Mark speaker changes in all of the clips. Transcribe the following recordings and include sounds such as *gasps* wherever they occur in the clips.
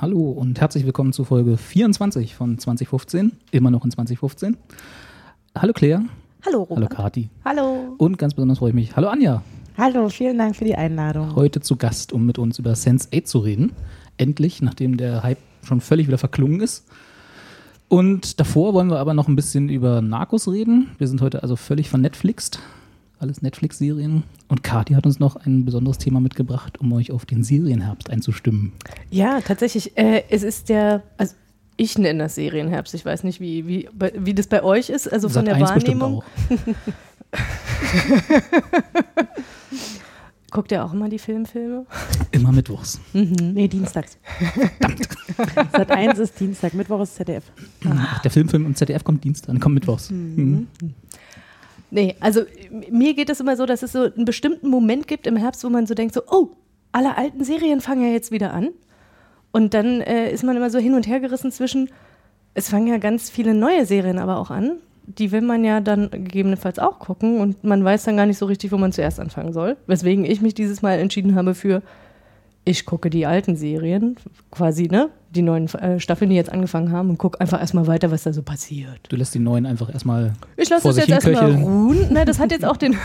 Speaker 1: Hallo und herzlich willkommen zu Folge 24 von 2015, immer noch in 2015. Hallo Claire.
Speaker 2: Hallo Robert.
Speaker 1: Hallo Kati.
Speaker 2: Hallo.
Speaker 1: Und ganz besonders freue ich mich. Hallo Anja.
Speaker 2: Hallo, vielen Dank für die Einladung.
Speaker 1: Heute zu Gast, um mit uns über Sense8 zu reden. Endlich, nachdem der Hype schon völlig wieder verklungen ist. Und davor wollen wir aber noch ein bisschen über Narcos reden. Wir sind heute also völlig vernetflixt. Alles Netflix-Serien. Und Kati hat uns noch ein besonderes Thema mitgebracht, um euch auf den Serienherbst einzustimmen.
Speaker 3: Ja, tatsächlich. Äh, es ist der, also ich nenne das Serienherbst. Ich weiß nicht, wie, wie, wie das bei euch ist, also von
Speaker 1: Sat.
Speaker 3: der
Speaker 1: 1 bestimmt
Speaker 3: Wahrnehmung. *laughs* Guckt ihr auch immer die Filmfilme?
Speaker 1: Immer mittwochs.
Speaker 2: Nee, dienstags. Sat 1 ist Dienstag, Mittwoch ist ZDF.
Speaker 1: Ach, der Filmfilm im ZDF kommt Dienstag, kommt mittwochs. Mhm.
Speaker 3: Nee, also mir geht es immer so, dass es so einen bestimmten Moment gibt im Herbst, wo man so denkt, so, oh, alle alten Serien fangen ja jetzt wieder an. Und dann äh, ist man immer so hin und her gerissen zwischen, es fangen ja ganz viele neue Serien aber auch an. Die will man ja dann gegebenenfalls auch gucken und man weiß dann gar nicht so richtig, wo man zuerst anfangen soll. Weswegen ich mich dieses Mal entschieden habe für, ich gucke die alten Serien, quasi, ne? Die neuen äh, Staffeln, die jetzt angefangen haben und gucke einfach erstmal weiter, was da so passiert.
Speaker 1: Du lässt die neuen einfach erstmal
Speaker 3: Ich lasse
Speaker 1: sich
Speaker 3: jetzt erstmal ruhen. Ne, das hat jetzt auch den.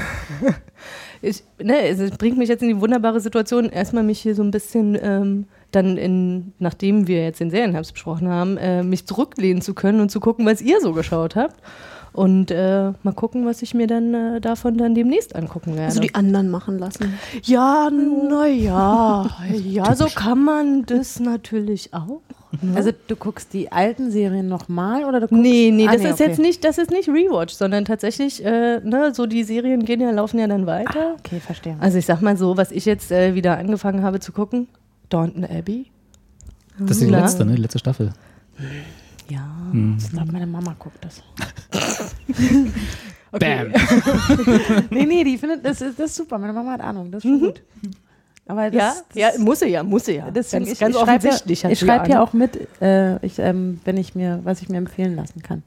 Speaker 3: *laughs* ich, ne, es bringt mich jetzt in die wunderbare Situation, erstmal mich hier so ein bisschen ähm, dann in, nachdem wir jetzt den Serienherbst besprochen haben, äh, mich zurücklehnen zu können und zu gucken, was ihr so geschaut habt. Und äh, mal gucken, was ich mir dann äh, davon dann demnächst angucken werde.
Speaker 4: Also die anderen machen lassen.
Speaker 3: ja, naja, *laughs* ja, so kann man das natürlich auch. ne?
Speaker 2: Also du guckst die alten Serien nochmal oder du guckst
Speaker 3: Nee, nee,
Speaker 2: Ah,
Speaker 3: das ist
Speaker 2: okay.
Speaker 3: jetzt nicht, das ist nicht Rewatch, sondern tatsächlich, äh, ne, so die Serien gehen ja, laufen ja dann weiter.
Speaker 2: Ah, okay, verstehe.
Speaker 3: Also ich sag mal so, was ich jetzt äh, wieder angefangen habe zu gucken, Downton Abbey.
Speaker 1: Das ist die
Speaker 3: Na?
Speaker 1: letzte, ne? Die letzte Staffel.
Speaker 3: Ja.
Speaker 1: Hm.
Speaker 2: ich glaube, meine Mama guckt das. *laughs*
Speaker 1: Bam! *laughs*
Speaker 2: nee, nee, die findet, das ist, das ist super. Meine Mama hat Ahnung, das ist schon gut. Aber das,
Speaker 3: Ja,
Speaker 2: das,
Speaker 3: ja, muss sie ja, muss sie ja.
Speaker 2: deswegen,
Speaker 3: ganz,
Speaker 2: ich,
Speaker 3: ganz
Speaker 2: ich schreibe
Speaker 3: offensichtlich
Speaker 2: ja,
Speaker 3: hat
Speaker 2: ich schreibe ja auch mit, äh, ich, ähm, wenn ich mir, was ich mir empfehlen lassen kann.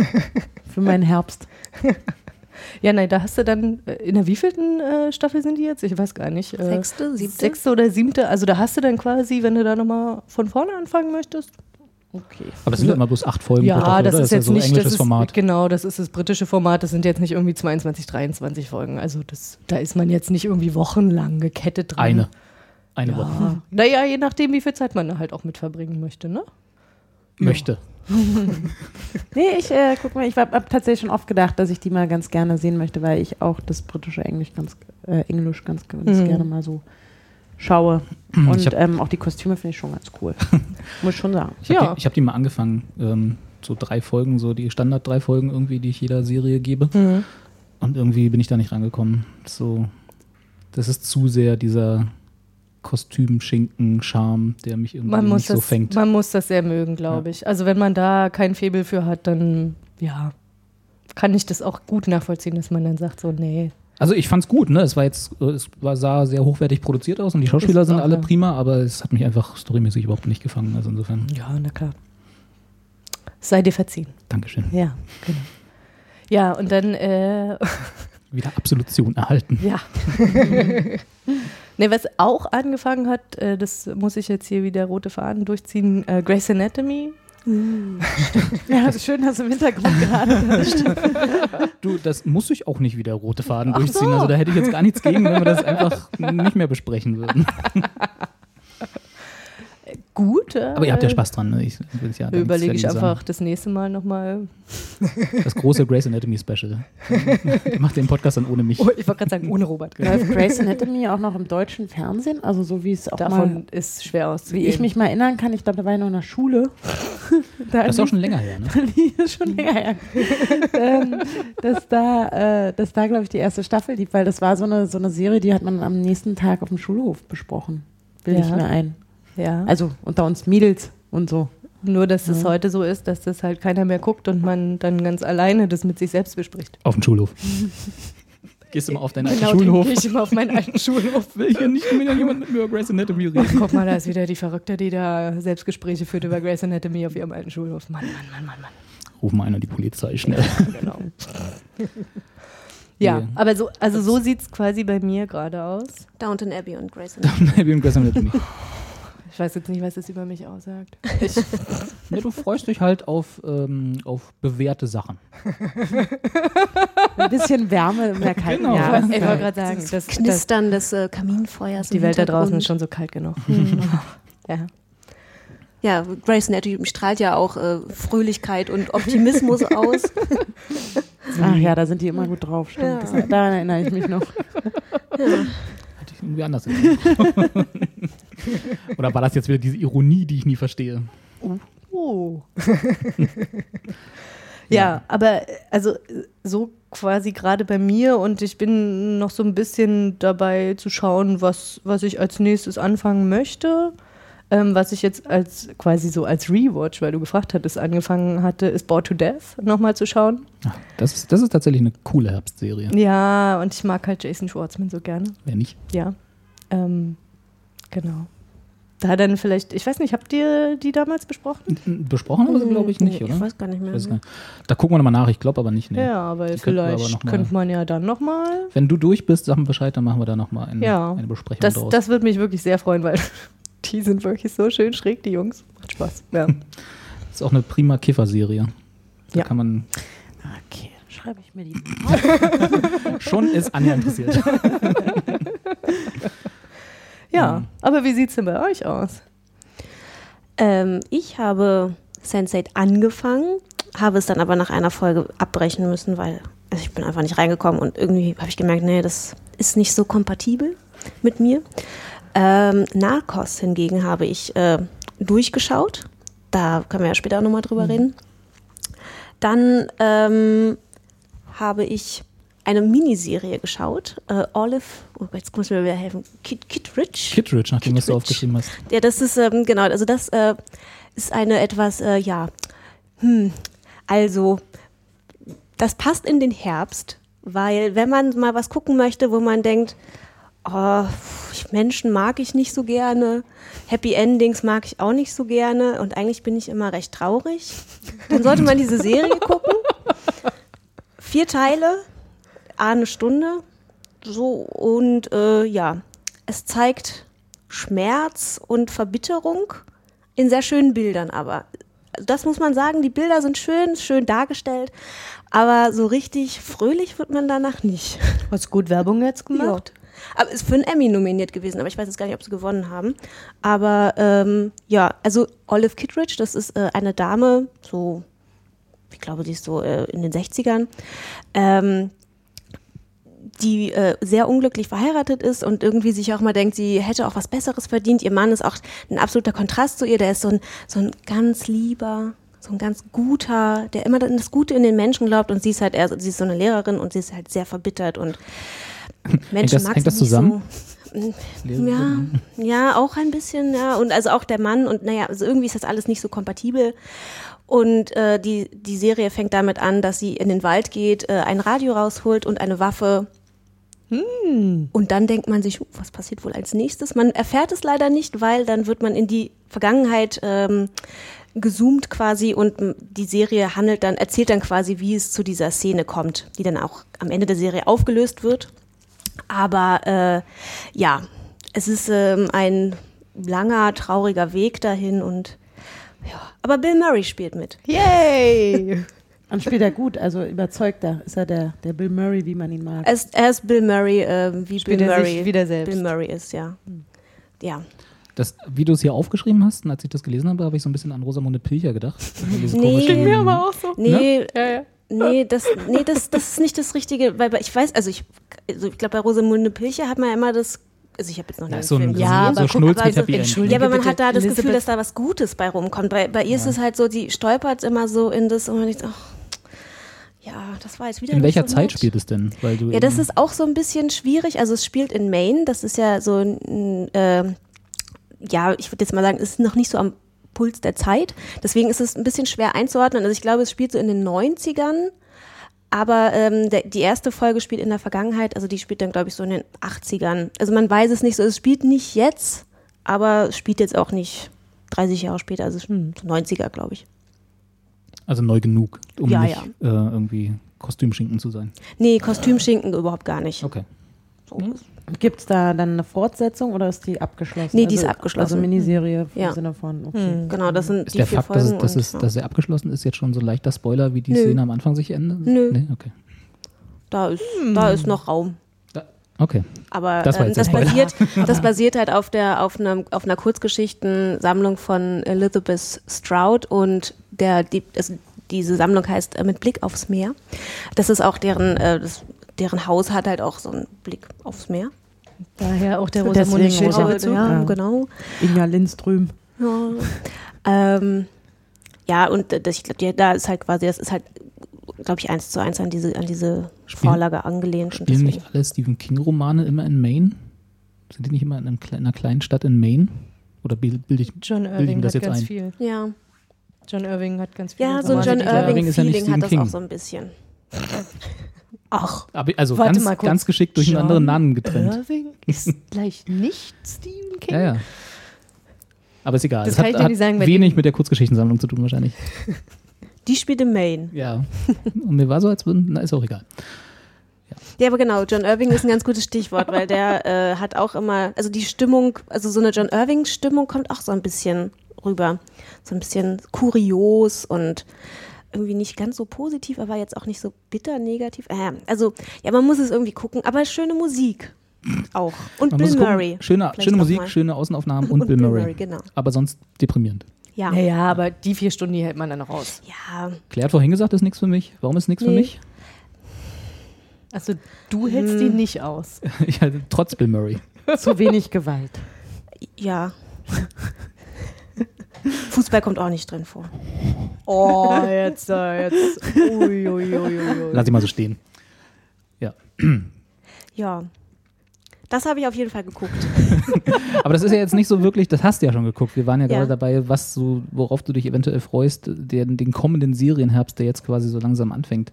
Speaker 2: *laughs* Für meinen Herbst.
Speaker 3: Ja, nein, da hast du dann, äh, in der wievielten äh, Staffel sind die jetzt? Ich weiß gar nicht. Äh,
Speaker 4: Sechste, siebte?
Speaker 3: Sechste oder siebte. Also da hast du dann quasi, wenn du da nochmal von vorne anfangen möchtest.
Speaker 2: Okay.
Speaker 1: Aber es sind ja immer bloß acht Folgen pro
Speaker 3: Ja,
Speaker 1: Staffel,
Speaker 3: das
Speaker 1: oder?
Speaker 3: ist jetzt
Speaker 1: ja so ein
Speaker 3: nicht
Speaker 1: englisches
Speaker 3: das ist,
Speaker 1: Format.
Speaker 3: Genau, das ist das britische Format. Das sind jetzt nicht irgendwie 22, 23 Folgen. Also das, da ist man jetzt nicht irgendwie wochenlang gekettet dran.
Speaker 1: Eine. Eine Woche.
Speaker 3: Ja. Naja, je nachdem, wie viel Zeit man da halt auch mit verbringen möchte, ne?
Speaker 1: Möchte. *laughs*
Speaker 2: Nee, ich äh, guck mal, ich habe hab tatsächlich schon oft gedacht, dass ich die mal ganz gerne sehen möchte, weil ich auch das britische Englisch ganz, äh, Englisch ganz, ganz
Speaker 3: Mhm.
Speaker 2: gerne mal so schaue. Und
Speaker 1: hab-
Speaker 2: ähm, auch die Kostüme finde ich schon ganz cool. *laughs* Muss ich schon sagen.
Speaker 1: Ich habe
Speaker 3: Ja.
Speaker 1: die, hab die mal angefangen. Ähm, so drei Folgen, so die Standard drei Folgen irgendwie, die ich jeder Serie gebe.
Speaker 3: Mhm.
Speaker 1: Und irgendwie bin ich da nicht rangekommen. So, das ist zu sehr dieser Kostüm-Schinken-Charme, der mich irgendwie nicht so
Speaker 3: das,
Speaker 1: fängt.
Speaker 3: man muss das sehr mögen, glaube ich. Also wenn man da kein Faible für hat, dann ja, kann ich das auch gut nachvollziehen, dass man dann sagt, so, nee.
Speaker 1: Also ich fand's gut, ne? Es war jetzt, äh, es war, sah sehr hochwertig produziert aus und die Schauspieler sind alle prima, aber es hat mich einfach storymäßig überhaupt nicht gefangen. Also insofern,
Speaker 3: Ja, na klar. Sei dir verziehen.
Speaker 1: Dankeschön.
Speaker 3: Ja, genau. Ja, und dann, äh, *laughs*
Speaker 1: Wieder Absolution erhalten.
Speaker 3: ja. *laughs* ne, was auch angefangen hat, äh, das muss ich jetzt hier wieder rote Faden durchziehen, äh, Grey's Anatomy.
Speaker 2: Ja, schön, dass du im Hintergrund gerade *laughs*
Speaker 1: Du, das muss ich auch nicht wieder rote Faden
Speaker 3: Ach
Speaker 1: durchziehen.
Speaker 3: so.
Speaker 1: Also da hätte ich jetzt gar nichts gegen, wenn wir das einfach nicht mehr besprechen würden. *laughs*
Speaker 3: Gut. Äh,
Speaker 1: Aber ihr habt ja Spaß dran, ne? Ich, ja
Speaker 3: Überlege ich einfach das nächste Mal nochmal.
Speaker 1: Sagen. *laughs* Das große Grey's Anatomy Special. Macht den Podcast dann ohne mich.
Speaker 3: Oh, ich wollte gerade sagen, ohne Robert. *laughs*
Speaker 2: Läuft Grey's Anatomy auch noch im deutschen Fernsehen? Also so wie es auch mal,
Speaker 3: Davon ist schwer
Speaker 2: wie
Speaker 3: auszugehen.
Speaker 2: ich mich mal erinnern kann, ich glaube, da war ich noch in der Schule. da *laughs*
Speaker 1: Das ist auch schon länger her, ne?
Speaker 2: das ist schon länger her. ähm, dass da, äh, dass da glaube ich, die erste Staffel lief, weil das war so eine, so eine Serie, die hat man am nächsten Tag auf dem Schulhof besprochen. Will ich
Speaker 3: Ja.
Speaker 2: mir ein.
Speaker 3: Ja.
Speaker 2: Also unter uns Mädels und so.
Speaker 3: Nur, dass es heute so ist, dass das halt keiner mehr guckt und man dann ganz alleine das mit sich selbst bespricht.
Speaker 1: Auf dem Schulhof. *laughs* Gehst du mal auf deinen alten
Speaker 3: Genau, dann
Speaker 1: Schulhof?
Speaker 3: gehe ich immer auf meinen alten *laughs* Schulhof.
Speaker 1: Will hier nicht wieder jemand mit mir über Grey's Anatomy reden?
Speaker 3: Guck mal, da ist wieder die Verrückte, die da Selbstgespräche führt über Grey's Anatomy auf ihrem alten Schulhof. Mann, Mann, Mann, Mann, Mann.
Speaker 1: Ruf mal einer die Polizei schnell.
Speaker 3: Genau. *laughs* Ja,
Speaker 1: Nee.
Speaker 3: aber so, also so sieht es quasi bei mir gerade aus.
Speaker 4: Downton Abbey und Grey's Anatomy.
Speaker 1: Wie im Grey's Anatomy.
Speaker 3: Ich weiß jetzt nicht, was das über mich aussagt. *laughs*
Speaker 1: Ja, du freust dich halt auf, ähm, auf bewährte Sachen.
Speaker 2: Ein bisschen Wärme in der kalten
Speaker 1: Genau.
Speaker 2: Jahreszeit.
Speaker 3: Ich wollte gerade sagen, das, das,
Speaker 4: Knistern des äh, Kaminfeuers.
Speaker 3: die Welt da draußen ist schon so kalt genug. *laughs* ja.
Speaker 4: Ja, Grey's Anatomy strahlt ja auch äh, Fröhlichkeit und Optimismus aus. *laughs*
Speaker 2: Ach ja, da sind die immer gut drauf, stimmt. Das, daran erinnere ich mich noch.
Speaker 1: Ich irgendwie anders. *laughs* Oder war das jetzt wieder diese Ironie, die ich nie verstehe?
Speaker 3: Oh. *laughs* ja, aber äh, also so quasi gerade bei mir und ich bin noch so ein bisschen dabei zu schauen, was, was ich als nächstes anfangen möchte. Ähm, was ich jetzt als quasi so als Rewatch, weil du gefragt hattest, angefangen hatte, ist Bored to Death nochmal zu schauen.
Speaker 1: Ja, das, ist, das ist tatsächlich eine coole Herbstserie.
Speaker 3: Ja, und ich mag halt Jason Schwartzman so gerne.
Speaker 1: Wer nicht?
Speaker 3: Ja. Ähm, genau. Da dann vielleicht, ich weiß nicht, habt ihr die damals besprochen?
Speaker 1: Besprochen haben wir sie, glaube ich, nicht,
Speaker 4: Nee,
Speaker 1: oder?
Speaker 4: Ich weiß gar nicht mehr.
Speaker 1: Gar nicht. Da gucken wir nochmal nach. Ich glaube aber nicht. Nee.
Speaker 3: Ja, aber
Speaker 1: Die wir aber
Speaker 3: vielleicht
Speaker 1: mal-
Speaker 3: könnte man ja dann nochmal.
Speaker 1: Wenn du durch bist, sag mir Bescheid, dann machen wir da nochmal ein,
Speaker 3: Ja.
Speaker 1: eine Besprechung
Speaker 3: Das,
Speaker 1: draus.
Speaker 3: das würde mich wirklich sehr freuen, weil die sind wirklich so schön schräg, die Jungs. Macht Spaß. Ja. *laughs*
Speaker 1: ist auch eine prima Kiffer-Serie. Da
Speaker 3: Ja.
Speaker 1: kann man
Speaker 2: Okay, schreibe ich mir die. *laughs*
Speaker 1: schon ist Anja interessiert. *laughs*
Speaker 3: ja,
Speaker 1: Mhm.
Speaker 3: aber wie sieht es denn bei euch aus?
Speaker 4: Ähm, ich habe Sense8 angefangen, habe es dann aber nach einer Folge abbrechen müssen, weil also ich bin einfach nicht reingekommen und irgendwie habe ich gemerkt, nee, das ist nicht so kompatibel mit mir. Ähm, Narcos hingegen habe ich äh, durchgeschaut. Da können wir ja später nochmal drüber reden. Dann ähm, habe ich eine Miniserie geschaut. Äh, Olive, oh, jetzt muss mir wieder helfen. Kid, Kid Rich.
Speaker 1: Kittridge, nachdem was du
Speaker 4: Kittredge.
Speaker 1: aufgeschrieben hast.
Speaker 4: Ja, das ist, ähm, genau, also das äh, ist eine etwas, äh, ja, hm, also, das passt in den Herbst, weil wenn man mal was gucken möchte, wo man denkt, oh, Menschen mag ich nicht so gerne, Happy Endings mag ich auch nicht so gerne und eigentlich bin ich immer recht traurig, dann sollte man diese Serie *laughs* gucken. Vier Teile, eine Stunde, so und äh, ja, es zeigt Schmerz und Verbitterung in sehr schönen Bildern aber. Das muss man sagen, die Bilder sind schön, schön dargestellt, aber so richtig fröhlich wird man danach nicht.
Speaker 3: Hast gut Werbung jetzt gemacht?
Speaker 4: Aber ist für einen Emmy nominiert gewesen, aber ich weiß jetzt gar nicht, ob sie gewonnen haben. Aber ähm, ja, also Olive Kittredge, das ist äh, eine Dame, so, ich glaube, die ist so äh, in den 60ern, ähm, die äh, sehr unglücklich verheiratet ist und irgendwie sich auch mal denkt, sie hätte auch was Besseres verdient. Ihr Mann ist auch ein absoluter Kontrast zu ihr, der ist so ein, so ein ganz lieber, so ein ganz guter, der immer das Gute in den Menschen glaubt und sie ist halt eher, sie ist so eine Lehrerin und sie ist halt sehr verbittert und Menschen
Speaker 1: das-
Speaker 4: mag
Speaker 1: hängt
Speaker 4: sie
Speaker 1: das zusammen?
Speaker 4: So. Ja, ja, auch ein bisschen, ja. Und also auch der Mann und naja, also irgendwie ist das alles nicht so kompatibel. Und äh, die, die Serie fängt damit an, dass sie in den Wald geht, äh, ein Radio rausholt und eine Waffe. Und dann denkt man sich, uh, was passiert wohl als nächstes? Man erfährt es leider nicht, weil dann wird man in die Vergangenheit ähm, gezoomt quasi und m, die Serie handelt dann, erzählt dann quasi, wie es zu dieser Szene kommt, die dann auch am Ende der Serie aufgelöst wird. Aber äh, ja, es ist ähm, ein langer, trauriger Weg dahin und ja, aber Bill Murray spielt mit.
Speaker 3: Yay! *laughs*
Speaker 2: Und spielt er gut, also überzeugt er. Ist er der, der Bill Murray, wie man ihn mag.
Speaker 4: Er ist, er ist Bill Murray, äh, wie
Speaker 3: Spielt
Speaker 4: Bill
Speaker 3: er
Speaker 4: Murray
Speaker 3: sich wieder selbst.
Speaker 4: Bill Murray ist, ja. Ja.
Speaker 1: Das, wie du es hier aufgeschrieben hast, und als ich das gelesen habe, habe ich so ein bisschen an Rosamunde Pilcher gedacht. *laughs*
Speaker 4: Nee. mir
Speaker 3: aber auch so.
Speaker 4: Nee,
Speaker 3: Ja, ja.
Speaker 4: Nee, das, nee das, das ist nicht das Richtige, weil ich weiß, also ich, also ich glaube, bei Rosamunde Pilcher hat man ja immer das, also ich habe jetzt noch
Speaker 1: Ja,
Speaker 4: den
Speaker 1: so
Speaker 4: Film
Speaker 1: so
Speaker 4: gesehen.
Speaker 3: Ja,
Speaker 1: so
Speaker 3: aber guck,
Speaker 1: Schnulz
Speaker 4: aber
Speaker 1: mit
Speaker 4: so-.
Speaker 3: Entschuldige
Speaker 4: Ja, aber man
Speaker 3: bitte,
Speaker 4: hat da das Gefühl,
Speaker 3: Elisabeth-
Speaker 4: dass da was Gutes bei rumkommt. Bei, bei ihr ist es halt so, die stolpert immer so in das und man denkt, ach, ja, das war jetzt wieder
Speaker 1: In
Speaker 4: nicht
Speaker 1: welcher
Speaker 4: so
Speaker 1: Zeit spielt es denn? Weil du
Speaker 4: Ja, das ist auch so ein bisschen schwierig. Also es spielt in Maine. Das ist ja so ein, äh, ja, ich würde jetzt mal sagen, es ist noch nicht so am Puls der Zeit. Deswegen ist es ein bisschen schwer einzuordnen. Also ich glaube, es spielt so in den 90ern. Aber ähm, der, die erste Folge spielt in der Vergangenheit, also die spielt dann, glaube ich, so in den 80ern. Also man weiß es nicht so, es spielt nicht jetzt, aber es spielt jetzt auch nicht 30 Jahre später, also es ist 90er, glaube ich.
Speaker 1: Also neu genug, um
Speaker 4: Ja,
Speaker 1: nicht
Speaker 4: ja.
Speaker 1: Äh, irgendwie Kostümschinken zu sein.
Speaker 4: Nee, Kostümschinken überhaupt gar nicht.
Speaker 1: Okay.
Speaker 2: Gibt es da dann eine Fortsetzung oder ist die abgeschlossen?
Speaker 4: Nee, die ist
Speaker 2: Also-
Speaker 4: abgeschlossen.
Speaker 2: Also Miniserie im
Speaker 4: Ja.
Speaker 2: Sinne von, okay.
Speaker 4: Genau, das sind
Speaker 1: Ist
Speaker 4: die
Speaker 1: der
Speaker 4: vier
Speaker 1: Fakt, dass,
Speaker 4: Folgen.
Speaker 1: es, dass,
Speaker 4: und,
Speaker 1: es,
Speaker 4: ja.
Speaker 1: dass er abgeschlossen ist, jetzt schon so ein leichter Spoiler, wie die
Speaker 4: Nö.
Speaker 1: Szene am Anfang sich endet?
Speaker 4: Nö.
Speaker 1: Nee? Okay.
Speaker 4: da, ist, da ist noch Raum.
Speaker 1: Okay.
Speaker 4: Aber
Speaker 1: Das der
Speaker 4: das, basiert, *laughs* das basiert halt auf, der, auf, einer, auf einer Kurzgeschichtensammlung von Elizabeth Stroud und der, die, also diese Sammlung heißt äh, Mit Blick aufs Meer. Das ist auch deren, äh, das, deren Haus hat halt auch so einen Blick aufs Meer.
Speaker 3: Daher auch der Rosamunde Schilder
Speaker 2: Rosa-
Speaker 3: Bezug.
Speaker 2: Ja.
Speaker 4: Ja, genau.
Speaker 2: Inga Lindström.
Speaker 4: Ja, ähm, ja und das, ich glaube, da ist halt quasi, das ist halt, glaube ich, eins zu eins an diese, an diese
Speaker 1: Spielen-
Speaker 4: Vorlage angelehnt.
Speaker 1: Spielen
Speaker 4: deswegen-
Speaker 1: nicht alle Stephen King-Romane immer in Maine? Sind die nicht immer in, einem, in einer kleinen Stadt in Maine? Oder bilde bild ich,
Speaker 3: John
Speaker 1: bilde ich
Speaker 3: Irving
Speaker 1: mir das
Speaker 3: hat
Speaker 1: jetzt
Speaker 3: ganz
Speaker 1: ein?
Speaker 3: viel.
Speaker 4: Ja,
Speaker 3: John Irving hat ganz viel.
Speaker 4: ja so ein John
Speaker 3: die
Speaker 1: Irving
Speaker 4: Irving-Feeling hat
Speaker 1: Stephen
Speaker 4: das auch
Speaker 1: King.
Speaker 4: so ein bisschen. *laughs*
Speaker 3: Ach,
Speaker 1: Aber, also ganz,
Speaker 3: mal
Speaker 1: ganz geschickt durch einen
Speaker 3: John
Speaker 1: anderen Namen getrennt.
Speaker 3: Irving ist *laughs* gleich nicht Stephen King.
Speaker 1: Ja, ja. Aber ist egal.
Speaker 3: Das
Speaker 1: Es
Speaker 3: kann
Speaker 1: hat,
Speaker 3: ich dir nicht sagen,
Speaker 1: wenig mit der Kurzgeschichtensammlung zu tun wahrscheinlich. *laughs*
Speaker 4: Die spielt in Maine.
Speaker 1: Ja. Und mir war so, als würden, na, ist auch egal.
Speaker 4: Ja, aber genau, John Irving ist ein ganz gutes Stichwort, weil der äh, hat auch immer, also die Stimmung, also so eine John Irving-Stimmung kommt auch so ein bisschen rüber. So ein bisschen kurios und irgendwie nicht ganz so positiv, aber jetzt auch nicht so bitter negativ. Äh, also, ja, man muss es irgendwie gucken, aber schöne Musik auch. Und
Speaker 1: Man
Speaker 4: Bill Murray.
Speaker 1: Schöne, schöne Musik,
Speaker 4: mal.
Speaker 1: schöne Außenaufnahmen *laughs* und, Bill Murray.
Speaker 4: genau.
Speaker 1: Aber sonst deprimierend.
Speaker 4: Ja.
Speaker 3: Naja, aber die vier Stunden, die hält man dann raus.
Speaker 4: Ja,
Speaker 1: Claire hat vorhin gesagt, das ist nichts für mich. Warum ist nichts für
Speaker 4: Nee.
Speaker 1: mich?
Speaker 3: Also du hältst die nicht aus. *laughs*
Speaker 1: Ich halte trotz Bill Murray.
Speaker 2: Zu wenig Gewalt.
Speaker 4: ja. *laughs* Fußball kommt auch nicht drin vor.
Speaker 3: Oh, *laughs* jetzt, äh, jetzt. Ui, ui, ui, ui.
Speaker 1: Lass ich mal so stehen. Ja. *clears throat*
Speaker 4: Ja. Das habe ich auf jeden Fall geguckt. *laughs*
Speaker 1: Aber das ist ja jetzt nicht so wirklich, das hast du ja schon geguckt. Wir waren ja,
Speaker 4: Ja.
Speaker 1: gerade dabei, was so, worauf du dich eventuell freust, den, den kommenden Serienherbst, der jetzt quasi so langsam anfängt.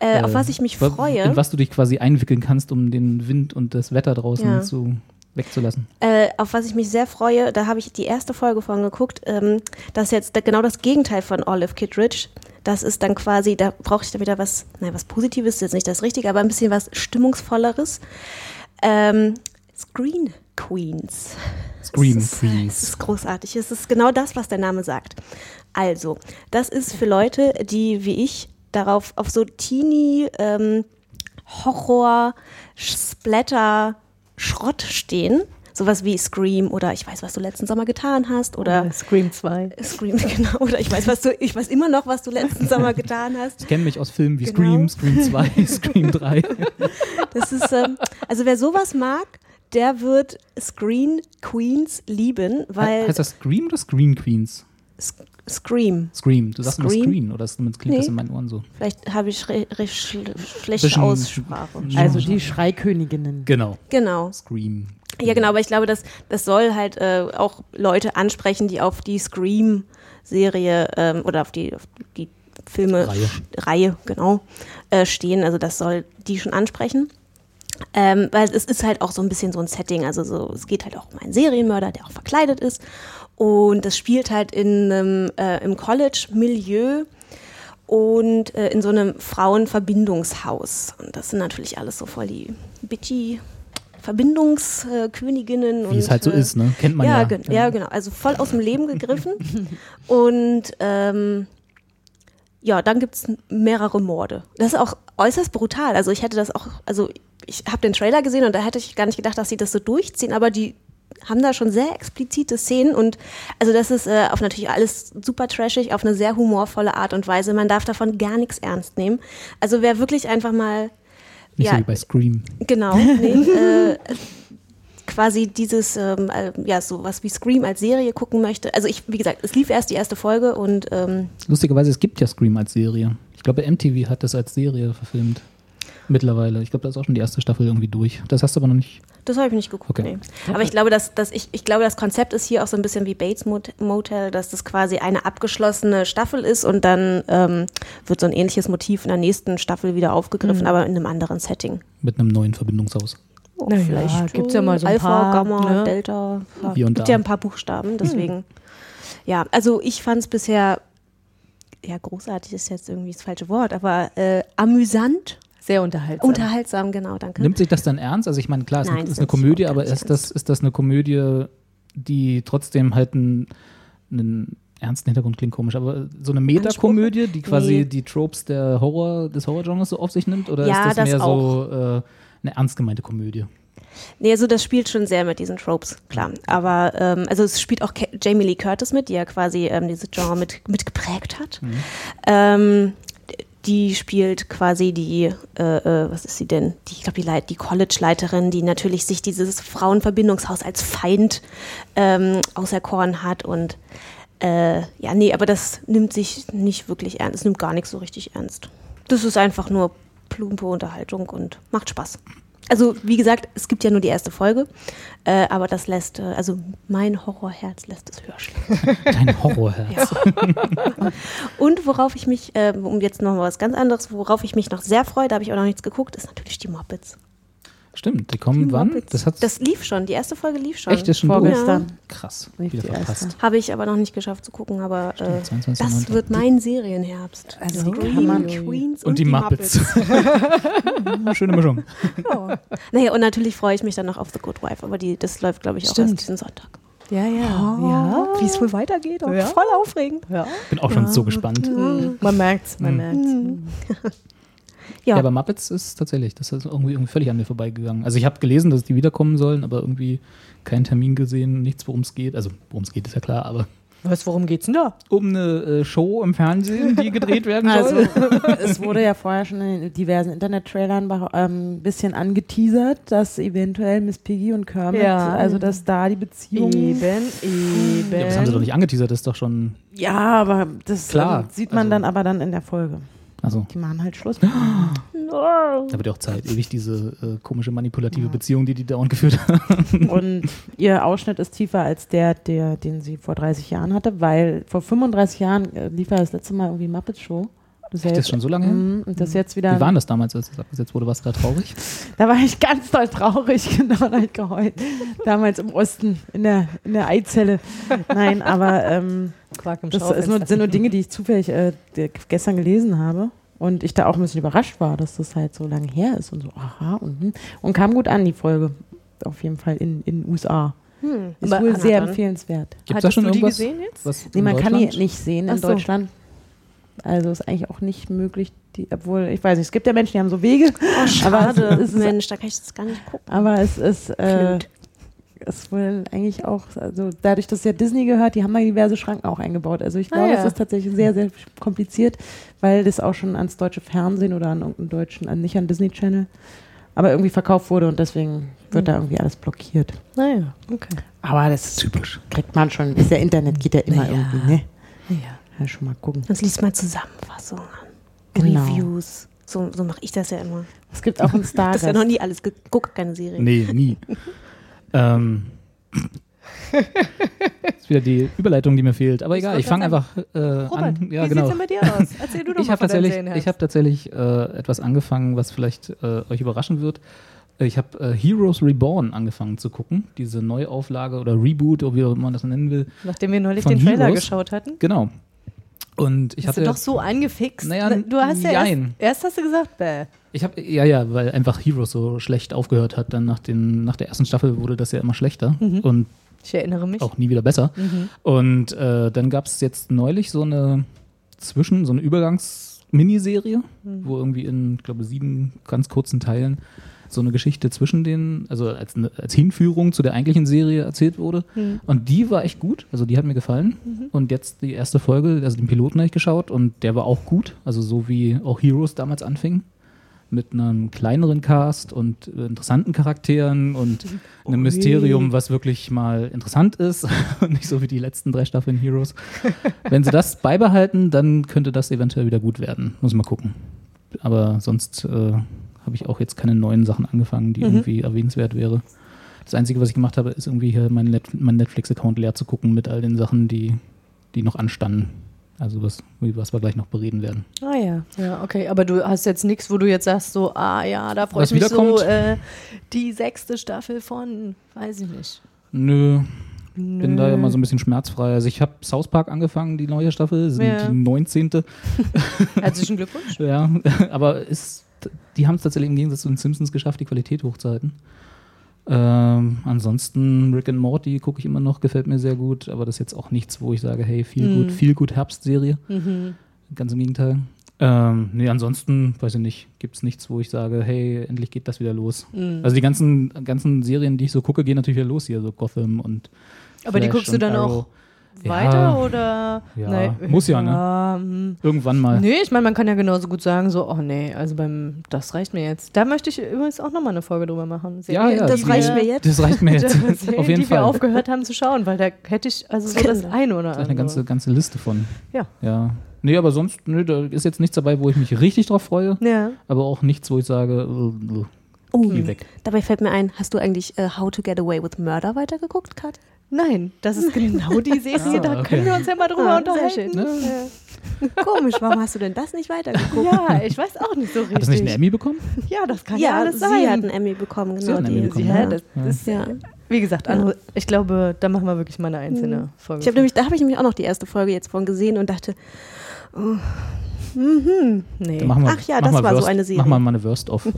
Speaker 4: Äh, auf
Speaker 1: Äh,
Speaker 4: was ich mich freue.
Speaker 1: In was du dich quasi einwickeln kannst, um den Wind und das Wetter draußen
Speaker 4: Ja.
Speaker 1: zu, wegzulassen.
Speaker 4: Äh, auf was ich mich sehr freue, da habe ich die erste Folge von geguckt. Ähm, das ist jetzt genau das Gegenteil von Olive Kittredge. Das ist dann quasi, da brauche ich dann wieder was, nein, was Positives, ist jetzt nicht das Richtige, aber ein bisschen was Stimmungsvolleres. Ähm, Screen Queens.
Speaker 1: Scream
Speaker 4: ist,
Speaker 1: Queens.
Speaker 4: Es ist großartig. Es ist genau das, was der Name sagt. Also, das ist für Leute, die wie ich darauf auf so Teenie ähm, Horror, Splatter, Schrott stehen. Sowas wie Scream oder ich weiß, was du letzten Sommer getan hast oder
Speaker 3: Äh, Scream 2.
Speaker 4: Scream, *laughs* genau, oder ich weiß, was du, ich weiß immer noch, was du letzten Sommer getan hast.
Speaker 1: Ich kenne mich aus Filmen wie
Speaker 4: Genau.
Speaker 1: Scream, Scream 2, *laughs* Scream 3.
Speaker 4: Das ist, ähm, also wer sowas mag, der wird Screen Queens lieben, weil
Speaker 1: heißt das Scream oder Screen Queens?
Speaker 4: Sc- Scream.
Speaker 1: Scream. Du sagst immer
Speaker 4: Scream?
Speaker 1: Screen oder zumindest klingt das
Speaker 4: Nee.
Speaker 1: in meinen Ohren so.
Speaker 4: Vielleicht habe ich schlechte Aussprache.
Speaker 2: Also die Schreiköniginnen.
Speaker 1: Genau.
Speaker 4: Genau.
Speaker 1: Scream.
Speaker 4: Ja, genau, aber ich glaube, das, das soll halt äh, auch Leute ansprechen, die auf die Scream-Serie ähm, oder auf die, auf die Filme
Speaker 1: Reihe.
Speaker 4: Reihe genau, äh, stehen. Also das soll die schon ansprechen. Ähm, weil es ist halt auch so ein bisschen so ein Setting. Also so, es geht halt auch um einen Serienmörder, der auch verkleidet ist. Und das spielt halt in einem, äh, im College-Milieu und äh, in so einem Frauenverbindungshaus. Und das sind natürlich alles so voll die bitchy Verbindungsköniginnen.
Speaker 1: Wie es halt so
Speaker 4: äh,
Speaker 1: ist, ne? Kennt man ja.
Speaker 4: ja, gen- ja, genau. Also voll aus dem Leben gegriffen. *laughs* Und ähm, ja, dann gibt es mehrere Morde. Das ist auch äußerst brutal. Also ich hätte das auch, also ich habe den Trailer gesehen und da hätte ich gar nicht gedacht, dass sie das so durchziehen, aber die haben da schon sehr explizite Szenen und also das ist äh, auf natürlich alles super trashig, auf eine sehr humorvolle Art und Weise. Man darf davon gar nichts ernst nehmen. Also wer wirklich einfach mal
Speaker 1: Nicht
Speaker 4: ja,
Speaker 1: so wie bei Scream.
Speaker 4: Genau, *laughs* nee, äh, quasi dieses, ähm, äh, ja, sowas wie Scream als Serie gucken möchte. Also ich, wie gesagt, es lief erst die erste Folge und ähm,
Speaker 1: Lustigerweise, es gibt ja Scream als Serie. Ich glaube, MTV hat das als Serie verfilmt. Mittlerweile. Ich glaube, da ist auch schon die erste Staffel irgendwie durch. Das hast du aber noch nicht.
Speaker 4: Das habe ich nicht geguckt.
Speaker 1: Okay.
Speaker 4: Nee. Aber ich glaube, dass, dass ich, ich glaube, das Konzept ist hier auch so ein bisschen wie Bates Mot- Motel, dass das quasi eine abgeschlossene Staffel ist und dann ähm, wird so ein ähnliches Motiv in der nächsten Staffel wieder aufgegriffen, aber in einem anderen Setting.
Speaker 1: Mit einem neuen Verbindungshaus.
Speaker 4: Oh,
Speaker 3: Na ja, gibt's ja mal so ein
Speaker 4: Alpha,
Speaker 3: paar,
Speaker 4: Gamma,
Speaker 3: ne?
Speaker 4: Delta. Ja,
Speaker 1: Hier und
Speaker 4: gibt
Speaker 1: da.
Speaker 4: ja ein paar Buchstaben, deswegen. Ja, also ich fand es bisher, ja, großartig ist jetzt irgendwie das falsche Wort, aber äh, amüsant,
Speaker 3: Sehr unterhaltsam.
Speaker 4: unterhaltsam, genau, danke.
Speaker 1: Nimmt sich das dann ernst? Also ich meine, klar, es
Speaker 4: Nein,
Speaker 1: ist, eine Komödie, aber ist das, ist das eine Komödie, die trotzdem halt einen, einen ernsten Hintergrund klingt komisch, aber so eine Metakomödie, die quasi
Speaker 4: Nee.
Speaker 1: die Tropes der Horror, des Horrorgenres so auf sich nimmt? Oder
Speaker 4: Ja,
Speaker 1: ist das,
Speaker 4: das
Speaker 1: mehr
Speaker 4: auch.
Speaker 1: so äh, eine ernst gemeinte Komödie?
Speaker 4: Nee, also das spielt schon sehr mit diesen Tropes, klar. Aber ähm, also es spielt auch Jamie Lee Curtis mit, die ja quasi ähm, dieses Genre mit, mit geprägt hat. Ähm, die spielt quasi die, äh, äh, was ist sie denn? Die, ich glaube, die, die College-Leiterin, die natürlich sich dieses Frauenverbindungshaus als Feind ähm, auserkoren hat und äh, ja, nee, aber das nimmt sich nicht wirklich ernst. Es nimmt gar nichts so richtig ernst. Das ist einfach nur plumpe Unterhaltung und macht Spaß. Also, wie gesagt, es gibt ja nur die erste Folge, äh, aber das lässt, äh, also mein Horrorherz lässt es höher schlagen. *laughs*
Speaker 1: Dein Horrorherz. *laughs*
Speaker 4: Und worauf ich mich, äh, um jetzt noch mal was ganz anderes, worauf ich mich noch sehr freue, da habe ich auch noch nichts geguckt, ist natürlich die Muppets.
Speaker 1: Stimmt, die kommen wann?
Speaker 4: Muppets.
Speaker 1: Das hat
Speaker 4: Das lief schon, die erste Folge lief schon.
Speaker 1: echt ist schon.
Speaker 2: Vorgestern.
Speaker 1: Krass,
Speaker 2: Lief
Speaker 1: wieder verpasst.
Speaker 4: Habe ich aber noch nicht geschafft zu gucken, aber äh,
Speaker 1: 22.09..
Speaker 4: das wird mein Serienherbst.
Speaker 2: Also die man-
Speaker 4: Queens
Speaker 1: Und die Muppets. *laughs* Schöne Mischung.
Speaker 4: Naja, und natürlich freue ich mich dann noch auf The Good Wife, aber die, das läuft, glaube ich, auch
Speaker 3: Stimmt.
Speaker 4: erst diesen Sonntag.
Speaker 3: Ja, ja. ja.
Speaker 4: Wie es wohl weitergeht,
Speaker 3: Ja.
Speaker 4: voll aufregend.
Speaker 3: ja.
Speaker 1: Bin auch schon so gespannt.
Speaker 3: Mhm. Man merkt's, man
Speaker 1: Mhm.
Speaker 3: merkt's. *laughs*
Speaker 4: Ja,
Speaker 1: Ja, aber Muppets ist tatsächlich, das ist irgendwie, irgendwie völlig an mir vorbeigegangen. Also ich habe gelesen, dass die wiederkommen sollen, aber irgendwie keinen Termin gesehen, nichts, worum es geht. Also worum es geht, ist ja klar, aber
Speaker 3: Was, worum geht's denn da?
Speaker 1: um eine äh, Show im Fernsehen, die gedreht werden *laughs*
Speaker 2: Also,
Speaker 1: soll. *laughs*
Speaker 2: es wurde ja vorher schon in diversen Internet-Trailern ein ähm, bisschen angeteasert, dass eventuell Miss Piggy und Kermit,
Speaker 3: Ja.
Speaker 2: also dass da die Beziehung.
Speaker 3: Eben, eben.
Speaker 1: Ja, das haben sie doch nicht angeteasert, das ist doch schon.
Speaker 2: Ja, aber das
Speaker 1: Klar,
Speaker 2: ähm, sieht man
Speaker 1: also-
Speaker 2: dann aber dann in der Folge.
Speaker 1: Also,
Speaker 2: Die machen halt Schluss. *gasps*
Speaker 1: da wird ja auch Zeit, ewig diese äh, komische manipulative Beziehung, die die dauernd geführt haben. *laughs*
Speaker 2: Und ihr Ausschnitt ist tiefer als der, der, den sie vor 30 Jahren hatte, weil vor 35 Jahren äh, lief ja das letzte Mal irgendwie Muppet Show. Das
Speaker 1: Echt, das ist schon so lange her?
Speaker 2: Mhm, Und das jetzt wieder.
Speaker 1: Wie waren das damals, als das abgesetzt wurde? Warst du da traurig?
Speaker 2: Da war ich ganz doll traurig, *laughs* genau, da ich geheult. Damals im Osten, in der, in der Eizelle. Nein, aber ähm,
Speaker 3: Quark im
Speaker 2: das ist nur, sind nur Dinge, die ich zufällig äh, gestern gelesen habe. Und ich da auch ein bisschen überrascht war, dass das halt so lange her ist und so, aha, und, hm. und kam gut an, die Folge. Auf jeden Fall in den USA.
Speaker 4: Hm,
Speaker 2: Ist wohl sehr empfehlenswert.
Speaker 1: Gibt es da schon
Speaker 3: du die
Speaker 1: irgendwas?
Speaker 3: gesehen jetzt?
Speaker 1: Was
Speaker 2: Nee,
Speaker 1: in
Speaker 2: man kann die
Speaker 1: Deutschland?
Speaker 2: nicht sehen
Speaker 3: Ach
Speaker 2: in
Speaker 3: so.
Speaker 2: Also ist eigentlich auch nicht möglich, die, obwohl, ich weiß nicht, es gibt ja Menschen, die haben so Wege.
Speaker 4: Oh, *laughs*
Speaker 2: Aber
Speaker 4: schade.
Speaker 2: es ist-
Speaker 4: Mensch, da kann ich das gar nicht gucken.
Speaker 2: Aber es ist, äh, ist wohl eigentlich auch, also dadurch, dass ja Disney gehört, die haben da diverse Schranken auch eingebaut. Also ich
Speaker 3: Ah,
Speaker 2: glaube,
Speaker 3: ja.
Speaker 2: es ist tatsächlich sehr, sehr kompliziert, weil das auch schon ans deutsche Fernsehen oder an irgendeinen deutschen, an, nicht an Disney Channel, aber irgendwie verkauft wurde und deswegen wird da irgendwie alles blockiert.
Speaker 3: Naja, okay.
Speaker 2: Aber das
Speaker 1: Typisch.
Speaker 2: kriegt man schon, ist ja Internet, geht ja immer
Speaker 3: Naja.
Speaker 2: irgendwie, ne?
Speaker 3: Ja.
Speaker 2: Ja, schon mal gucken.
Speaker 4: Sonst liest mal Zusammenfassungen,
Speaker 2: Genau.
Speaker 4: Reviews. So, so mache ich das ja immer.
Speaker 2: Es gibt auch einen
Speaker 4: Das *laughs*
Speaker 2: Stargast.
Speaker 4: ist ja noch nie alles geguckt, keine Serie.
Speaker 1: Nee, nie. *laughs* ähm. das ist wieder die Überleitung, die mir fehlt. Aber egal, ich fange einfach äh,
Speaker 3: Robert,
Speaker 1: an. Ja,
Speaker 3: wie
Speaker 1: genau.
Speaker 3: sieht's denn bei dir aus? Erzähl du *laughs* doch
Speaker 1: Ich
Speaker 3: mal
Speaker 1: habe
Speaker 3: von deinem
Speaker 1: tatsächlich, ich hab tatsächlich äh, etwas angefangen, was vielleicht äh, euch überraschen wird. Ich habe äh, Heroes Reborn angefangen zu gucken, diese Neuauflage oder Reboot, oder wie auch immer man das nennen will.
Speaker 3: Nachdem wir neulich den Trailer
Speaker 1: Heroes.
Speaker 3: geschaut hatten.
Speaker 1: Genau. Und ich
Speaker 3: Bist
Speaker 1: hatte
Speaker 3: du doch so angefixt.
Speaker 1: Naja,
Speaker 3: du hast ja erst,
Speaker 1: jein.
Speaker 3: erst hast du gesagt, bäh.
Speaker 1: Ich habe ja ja, weil einfach Heroes so schlecht aufgehört hat. Dann nach den nach der ersten Staffel wurde das ja immer schlechter
Speaker 3: Mhm.
Speaker 1: und
Speaker 3: Ich erinnere mich.
Speaker 1: auch nie wieder besser.
Speaker 3: Mhm.
Speaker 1: Und äh, dann gab es jetzt neulich so eine Zwischen, so eine Übergangs-Miniserie,
Speaker 3: Mhm.
Speaker 1: wo irgendwie in, ich glaube, sieben ganz kurzen Teilen so eine Geschichte zwischen den, also als, eine- als Hinführung zu der eigentlichen Serie erzählt wurde.
Speaker 3: Mhm.
Speaker 1: Und die war echt gut, also die hat mir gefallen. Und jetzt die erste Folge, also den Piloten habe ich geschaut und der war auch gut, also so wie auch Heroes damals anfing. Mit einem kleineren Cast und interessanten Charakteren und einem Mysterium, was wirklich mal interessant ist *laughs* und nicht so wie die letzten drei Staffeln Heroes. Wenn sie das beibehalten, dann könnte das eventuell wieder gut werden. Muss mal gucken. Aber sonst äh, habe ich auch jetzt keine neuen Sachen angefangen, die irgendwie erwähnenswert wäre. Das Einzige, was ich gemacht habe, ist irgendwie hier meinen Net mein Netflix-Account leer zu gucken mit all den Sachen, die, die noch anstanden. Also was, was wir gleich noch bereden werden.
Speaker 3: Ah ja, ja, okay. Aber du hast jetzt nichts, wo du jetzt sagst, so, ah ja, da freue ich mich so, äh, die sechste Staffel von, weiß ich nicht.
Speaker 1: Nö, bin da ja mal so ein bisschen schmerzfrei. Also ich habe South Park angefangen, die neue Staffel, sind
Speaker 3: Ja.
Speaker 1: die 19.
Speaker 3: Herzlichen Glückwunsch. *laughs*
Speaker 1: Ja, aber ist, die haben es tatsächlich im Gegensatz zu den Simpsons geschafft, die Qualität hochzuhalten. Ähm, ansonsten Rick and Morty gucke ich immer noch, gefällt mir sehr gut, aber das ist jetzt auch nichts, wo ich sage, hey, viel gut, viel gut Herbstserie. Ganz im Gegenteil. Ähm, nee, ansonsten, weiß ich nicht, gibt es nichts, wo ich sage, hey, endlich geht das wieder los. Also die ganzen, ganzen Serien, die ich so gucke, gehen natürlich wieder los hier, so Gotham und
Speaker 3: Aber die
Speaker 1: Flash
Speaker 3: guckst du dann
Speaker 1: Arrow.
Speaker 3: auch weiter
Speaker 1: Ja.
Speaker 3: oder?
Speaker 1: Ja, muss ja, ne?
Speaker 3: Ja, hm.
Speaker 1: Irgendwann mal.
Speaker 3: Nee, ich meine, man kann ja genauso gut sagen, so, oh nee, also beim, das reicht mir jetzt. Da möchte ich übrigens auch nochmal eine Folge drüber machen.
Speaker 1: Ja, ja,
Speaker 4: das
Speaker 1: die
Speaker 4: reicht mir jetzt.
Speaker 1: Das reicht mir jetzt. *laughs*
Speaker 3: Serien, *laughs*
Speaker 1: Auf jeden
Speaker 3: die
Speaker 1: Fall.
Speaker 3: wir aufgehört haben zu schauen, weil da hätte ich also so das eine oder andere.
Speaker 1: eine ganze, ganze Liste von.
Speaker 3: Ja.
Speaker 1: Ja. Nee, aber sonst, nö, da ist jetzt nichts dabei, wo ich mich richtig drauf freue,
Speaker 3: Ja.
Speaker 1: aber auch nichts, wo ich sage, äh,
Speaker 4: Oh,
Speaker 1: geh weg.
Speaker 4: dabei fällt mir ein, hast du eigentlich äh, How to Get Away with Murder weitergeguckt, Kat?
Speaker 3: Nein, das ist genau die *laughs* Serie,
Speaker 1: Ah,
Speaker 3: da
Speaker 1: okay.
Speaker 3: können wir uns ja mal drüber
Speaker 4: Ah,
Speaker 3: unterhalten.
Speaker 4: schön. Komisch, warum hast du denn das nicht weitergeguckt?
Speaker 3: Ja, ich weiß auch nicht so richtig.
Speaker 1: Hat das nicht einen Emmy bekommen?
Speaker 3: Ja, das kann ja,
Speaker 4: Ja,
Speaker 3: alles
Speaker 4: sie
Speaker 3: sein.
Speaker 4: hat einen Emmy bekommen,
Speaker 1: Sie
Speaker 4: genau.
Speaker 1: hat einen Emmy bekommen,
Speaker 3: ja, das ist,
Speaker 4: Ja.
Speaker 3: wie gesagt, andere, ich glaube, da machen wir wirklich mal eine einzelne Folge.
Speaker 4: Ich habe nämlich, da habe ich nämlich auch noch die erste Folge jetzt von gesehen und dachte,
Speaker 3: nee.
Speaker 1: Dann machen wir,
Speaker 4: Ach ja,
Speaker 1: machen
Speaker 4: das war so
Speaker 1: Worst,
Speaker 4: eine Serie.
Speaker 1: Machen wir mal eine Worst-of äh,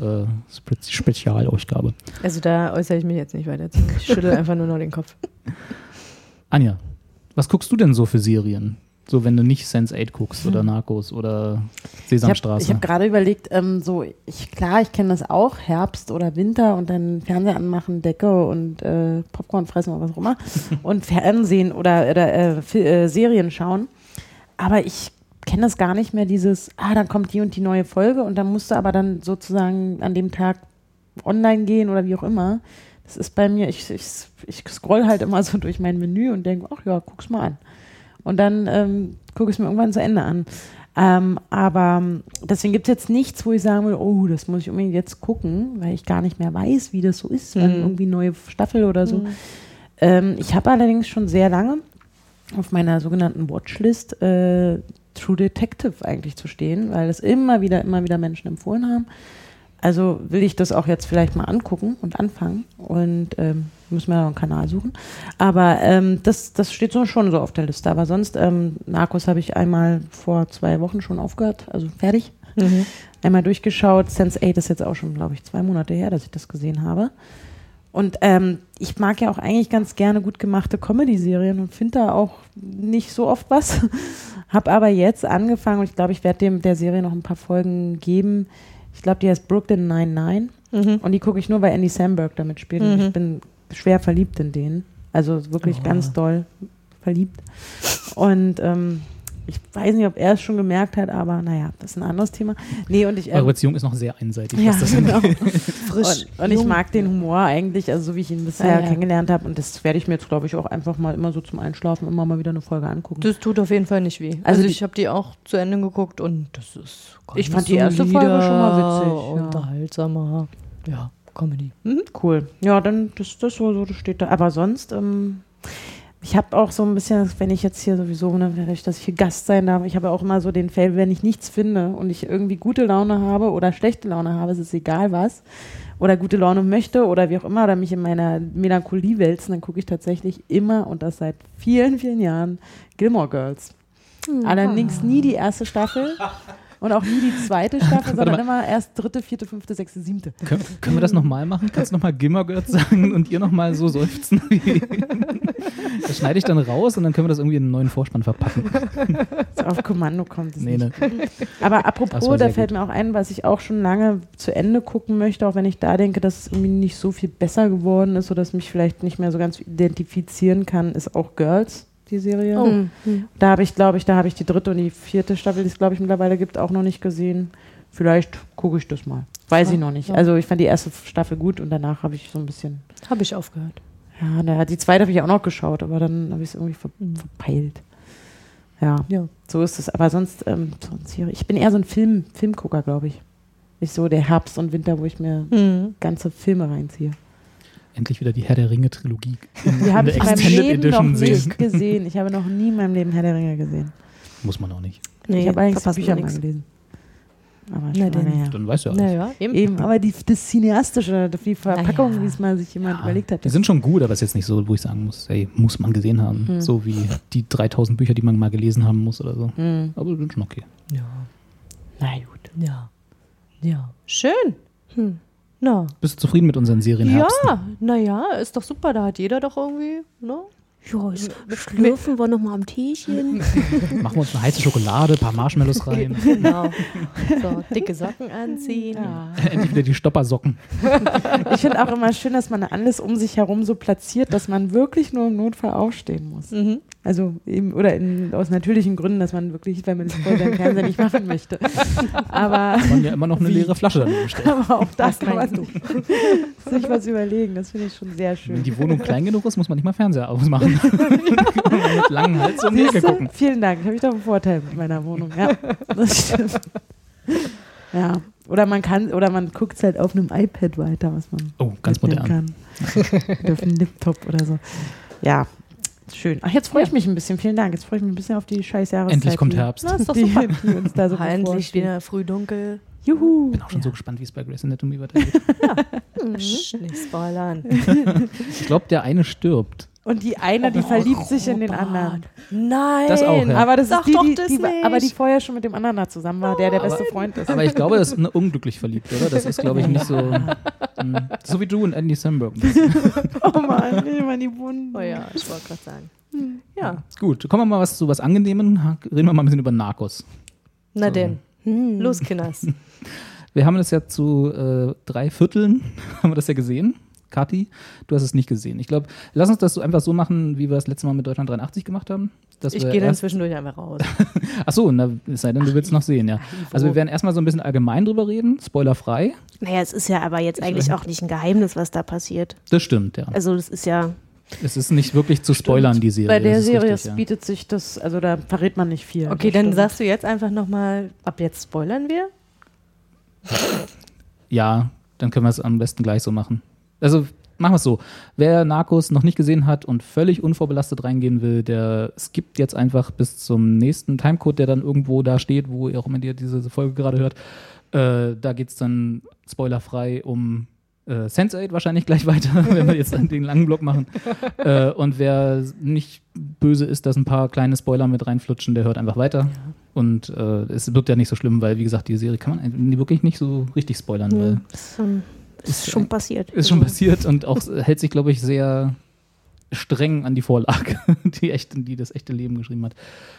Speaker 1: Spe Spezialausgabe.
Speaker 3: Also da äußere ich mich jetzt nicht weiter zu. Ich schüttel einfach nur noch den Kopf.
Speaker 1: Anja, was guckst du denn so für Serien? So, wenn du nicht Sense8 guckst
Speaker 4: Hm.
Speaker 1: oder Narcos oder
Speaker 2: Ich habe
Speaker 1: Sesamstraße.
Speaker 2: hab gerade überlegt, ähm, so, ich, klar, ich kenne das auch, Herbst oder Winter und dann Fernseher anmachen, Decke und äh, Popcorn fressen oder was auch immer *laughs* und Fernsehen oder, oder äh, äh, Serien schauen. Aber ich kenne das gar nicht mehr, dieses, ah, dann kommt die und die neue Folge und dann musst du aber dann sozusagen an dem Tag online gehen oder wie auch immer. Das ist bei mir, ich, ich, ich scroll halt immer so durch mein Menü und denke, ach ja, guck's mal an. Und dann ähm, gucke ich es mir irgendwann zu Ende an. Ähm, aber ähm, deswegen gibt es jetzt nichts, wo ich sagen will, oh, das muss ich unbedingt jetzt gucken, weil ich gar nicht mehr weiß, wie das so ist, wenn
Speaker 3: Mhm.
Speaker 2: irgendwie neue Staffel oder so. Ähm, ich habe allerdings schon sehr lange auf meiner sogenannten Watchlist äh, True Detective eigentlich zu stehen, weil es immer wieder, immer wieder Menschen empfohlen haben. Also will ich das auch jetzt vielleicht mal angucken und anfangen und ähm, müssen wir noch einen Kanal suchen. Aber ähm, das, das steht so schon so auf der Liste. Aber sonst, ähm, Narcos habe ich einmal vor zwei Wochen schon aufgehört, also fertig. Einmal durchgeschaut. Sense8 ist jetzt auch schon, glaube ich, zwei Monate her, dass ich das gesehen habe. Und ähm, ich mag ja auch eigentlich ganz gerne gut gemachte Comedy-Serien und finde da auch nicht so oft was. Hab aber jetzt angefangen und ich glaube, ich werde dem der Serie noch ein paar Folgen geben. Ich glaube, die heißt Brooklyn 99 und die gucke ich nur, weil Andy Samberg damit spielt. Und ich bin schwer verliebt in den. Also wirklich ganz doll verliebt. Und ähm, ich weiß nicht, ob er es schon gemerkt hat, aber naja, das ist ein anderes Thema. Nee, und ich.
Speaker 1: Eure
Speaker 2: Ähm,
Speaker 1: Beziehung ist noch sehr einseitig.
Speaker 2: ja,
Speaker 1: was das
Speaker 2: genau. *laughs*
Speaker 3: Frisch.
Speaker 2: Und, und ich mag den Humor eigentlich, also so wie ich ihn bisher
Speaker 3: Ja, ja.
Speaker 2: kennengelernt habe. Und das werde ich mir jetzt, glaube ich, auch einfach mal immer so zum Einschlafen immer mal wieder eine Folge angucken.
Speaker 3: Das tut auf jeden Fall nicht weh.
Speaker 2: Also
Speaker 3: Also,
Speaker 2: die-
Speaker 3: ich habe die auch zu Ende geguckt und das ist ganz
Speaker 2: Ich fand die erste Folge schon mal witzig, ja.
Speaker 3: Unterhaltsamer. Ja, Comedy. Mhm.
Speaker 2: Cool. Ja, dann das, das so, so das steht da. Aber sonst, ähm, ich habe auch so ein bisschen, wenn ich jetzt hier sowieso, ne, dass ich hier Gast sein darf, ich habe auch immer so den Fail, wenn ich nichts finde und ich irgendwie gute Laune habe oder schlechte Laune habe, es ist egal was, oder gute Laune möchte oder wie auch immer, oder mich in meiner Melancholie wälzen, dann gucke ich tatsächlich immer und das seit vielen, vielen Jahren Gilmore Girls. Allerdings nie die erste Staffel. Und auch nie die zweite *laughs* Staffel, sondern immer erst dritte, vierte, fünfte, sechste, siebte.
Speaker 1: Können, können wir das nochmal machen? Kannst du nochmal Gimmer Girls sagen und ihr nochmal so seufzen? *laughs* das schneide ich dann raus und dann können wir das irgendwie in einen neuen Vorspann verpacken. *laughs*
Speaker 2: So auf Kommando kommt es
Speaker 1: Nee,
Speaker 2: nicht.
Speaker 1: ne.
Speaker 2: Aber apropos, da fällt mir auch ein, was ich auch schon lange zu Ende gucken möchte, auch wenn ich da denke, dass es irgendwie nicht so viel besser geworden ist oder dass mich vielleicht nicht mehr so ganz identifizieren kann, ist auch Girls, die Serie.
Speaker 3: Oh.
Speaker 2: Da habe ich, glaube ich, da habe ich die dritte und die vierte Staffel, die es, glaube ich, mittlerweile gibt, auch noch nicht gesehen. Vielleicht gucke ich das mal. Weiß ich noch nicht.
Speaker 3: ja.
Speaker 2: Also ich fand die erste Staffel gut und danach habe ich so ein bisschen.
Speaker 3: Habe ich aufgehört.
Speaker 2: Ja, na, die zweite habe ich auch noch geschaut, aber dann habe ich es irgendwie ver verpeilt. Ja,
Speaker 3: Ja.
Speaker 2: so ist es. Aber sonst, ähm, sonst hier, ich bin eher so ein Film, Filmgucker, glaube ich. ist so der Herbst und Winter, wo ich mir
Speaker 3: Mhm.
Speaker 2: ganze Filme reinziehe.
Speaker 1: Endlich wieder die Herr der Ringe-Trilogie. in
Speaker 2: Die habe ich in meinem Leben noch
Speaker 1: Edition
Speaker 2: nicht
Speaker 1: sehen.
Speaker 2: gesehen. Ich habe noch nie in meinem Leben Herr der Ringe gesehen.
Speaker 1: Muss man auch nicht.
Speaker 4: Nee,
Speaker 2: ich habe eigentlich die
Speaker 4: verpasst
Speaker 2: Bücher mal gelesen. Aber
Speaker 3: Na
Speaker 2: schon
Speaker 3: denn.
Speaker 2: her.
Speaker 1: Dann weißt du ja alles.
Speaker 3: Naja, eben.
Speaker 2: Eben, aber die, das Cineastische, die Verpackung,
Speaker 3: Naja.
Speaker 2: wie es mal sich jemand
Speaker 1: Ja,
Speaker 2: überlegt hat.
Speaker 1: Die sind schon gut, aber es ist jetzt nicht so, wo ich sagen muss, ey, muss man gesehen haben.
Speaker 2: Hm.
Speaker 1: So wie die 3000 Bücher, die man mal gelesen haben muss oder so.
Speaker 2: Hm.
Speaker 1: Aber sind schon okay.
Speaker 3: Ja.
Speaker 2: Na gut.
Speaker 3: Ja. Ja. Schön.
Speaker 4: Hm.
Speaker 3: Na.
Speaker 1: Bist du zufrieden mit unseren Serienherbsten?
Speaker 3: Ja, naja, ist doch super. Da hat jeder doch irgendwie, ne?
Speaker 4: Ja, schlürfen wir nochmal am Teechen. *laughs*
Speaker 1: Machen wir uns eine heiße Schokolade, ein paar Marshmallows rein. *laughs*
Speaker 3: Genau. So, dicke Socken anziehen. *laughs*
Speaker 1: Endlich wieder die Stoppersocken.
Speaker 2: Ich finde auch immer schön, dass man alles um sich herum so platziert, dass man wirklich nur im Notfall aufstehen muss.
Speaker 3: Mhm.
Speaker 2: Also eben, oder in, aus natürlichen Gründen, dass man wirklich, wenn man das vor seinem Fernseher nicht machen möchte. Aber,
Speaker 1: Kann man ja immer noch eine leere Flasche daneben stellen.
Speaker 2: aber auch das
Speaker 3: Was
Speaker 2: kann man *laughs* sich was überlegen. Das finde ich schon sehr
Speaker 1: Wenn
Speaker 2: schön.
Speaker 1: die Wohnung klein genug ist, muss man nicht mal Fernseher ausmachen. Man *laughs* mit langen Hals Ecke
Speaker 2: Siehste?
Speaker 1: gucken.
Speaker 2: Vielen Dank. Habe ich doch einen Vorteil mit meiner Wohnung. Ja, das stimmt. Ja. Oder man kann, oder man guckt es halt auf einem iPad weiter, was man
Speaker 1: Oh, ganz modern.
Speaker 2: kann. oder auf einem Laptop oder so. Ja, schön. Ach, jetzt freue ich mich ein bisschen. Vielen Dank. Jetzt freue ich mich ein bisschen auf die scheiß Jahreszeit.
Speaker 1: Endlich kommt
Speaker 2: die,
Speaker 1: Herbst.
Speaker 3: Na, ist doch *laughs*
Speaker 2: Die,
Speaker 3: super.
Speaker 2: die uns da so
Speaker 3: Endlich wieder früh dunkel.
Speaker 2: Juhu.
Speaker 1: Bin auch schon so gespannt, wie es bei Grey's Anatomy weitergeht. *laughs*
Speaker 3: Psch, Nicht spoilern.
Speaker 1: Ich glaube, der eine stirbt.
Speaker 2: Und die eine, die verliebt sich in den anderen.
Speaker 3: Nein.
Speaker 1: Das auch, ja.
Speaker 2: Aber das
Speaker 3: Sag
Speaker 2: ist die,
Speaker 3: doch
Speaker 2: die,
Speaker 3: das
Speaker 2: die,
Speaker 3: nicht.
Speaker 2: aber die vorher schon mit dem anderen da zusammen war, der der beste
Speaker 1: Aber-
Speaker 2: Freund ist.
Speaker 1: Aber ich glaube, das ist eine unglücklich verliebt, oder? Das ist, glaube ich, nicht so. *laughs* mh, so wie du und Andy Samberg. *laughs*
Speaker 2: Oh Mann, nee, mal die Wunden.
Speaker 3: Oh ja, ich wollte gerade sagen. Ja,
Speaker 1: Gut, kommen wir mal was zu was Angenehmen. Reden wir mal ein bisschen über Narcos.
Speaker 3: na
Speaker 1: So.
Speaker 3: denn. Los, Kinders. *laughs*
Speaker 1: Wir haben das ja zu äh, drei Vierteln, haben wir das ja gesehen. Kathi, du hast es nicht gesehen. Ich glaube, lass uns das so einfach so machen, wie wir das letzte Mal mit Deutschland 83 gemacht haben. Dass
Speaker 3: Ich gehe dann zwischendurch einfach raus. *laughs*
Speaker 1: Achso, na, es sei denn, du willst noch sehen, ja. Also wir werden erstmal so ein bisschen allgemein drüber reden, spoilerfrei.
Speaker 4: Naja, es ist ja aber jetzt eigentlich auch nicht ein Geheimnis, was da passiert.
Speaker 1: Das stimmt, ja.
Speaker 4: Also das ist ja,
Speaker 1: Es ist nicht wirklich zu spoilern, die Serie.
Speaker 2: Bei der Serie
Speaker 1: richtig, ja.
Speaker 2: bietet sich das, also da verrät man nicht viel.
Speaker 3: Okay, dann
Speaker 2: stimmt.
Speaker 3: sagst du jetzt einfach nochmal, ab jetzt spoilern wir?
Speaker 1: Ja, dann können wir es am besten gleich so machen. Also machen wir es so. Wer Narcos noch nicht gesehen hat und völlig unvorbelastet reingehen will, der skippt jetzt einfach bis zum nächsten Timecode, der dann irgendwo da steht, wo ihr auch immer die- diese Folge gerade hört. Äh, da geht es dann spoilerfrei um äh, Sense8 wahrscheinlich gleich weiter, *laughs* wenn wir jetzt den langen Block machen. äh, und wer nicht böse ist, dass ein paar kleine Spoiler mit reinflutschen, der hört einfach weiter. Und äh, es wird ja nicht so schlimm, weil, wie gesagt, die Serie kann man wirklich nicht so richtig spoilern, weil
Speaker 4: ist, schon passiert.
Speaker 1: ist schon passiert und auch *laughs* hält sich, glaube ich, sehr streng an die Vorlage, *laughs* die, echte, die das echte Leben geschrieben hat.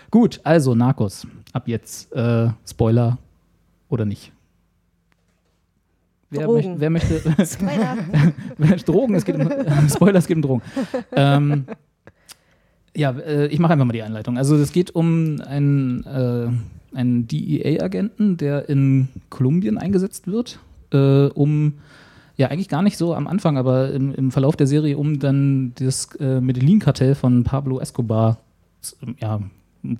Speaker 1: Gut, also Narcos. Ab jetzt äh, Spoiler oder nicht. Wer,
Speaker 4: Drogen.
Speaker 1: möcht, wer möchte. *laughs*
Speaker 4: Spoiler.
Speaker 1: Drogen, es geht um Spoiler, es geht um Drogen. Ähm, ja, äh, ich mache einfach mal die Einleitung. Also es geht um einen, äh, einen DEA-Agenten, der in Kolumbien eingesetzt wird, äh, um ja eigentlich gar nicht so am Anfang, aber im, im Verlauf der Serie, um dann das äh, Medellin-Kartell von Pablo Escobar zu, ja,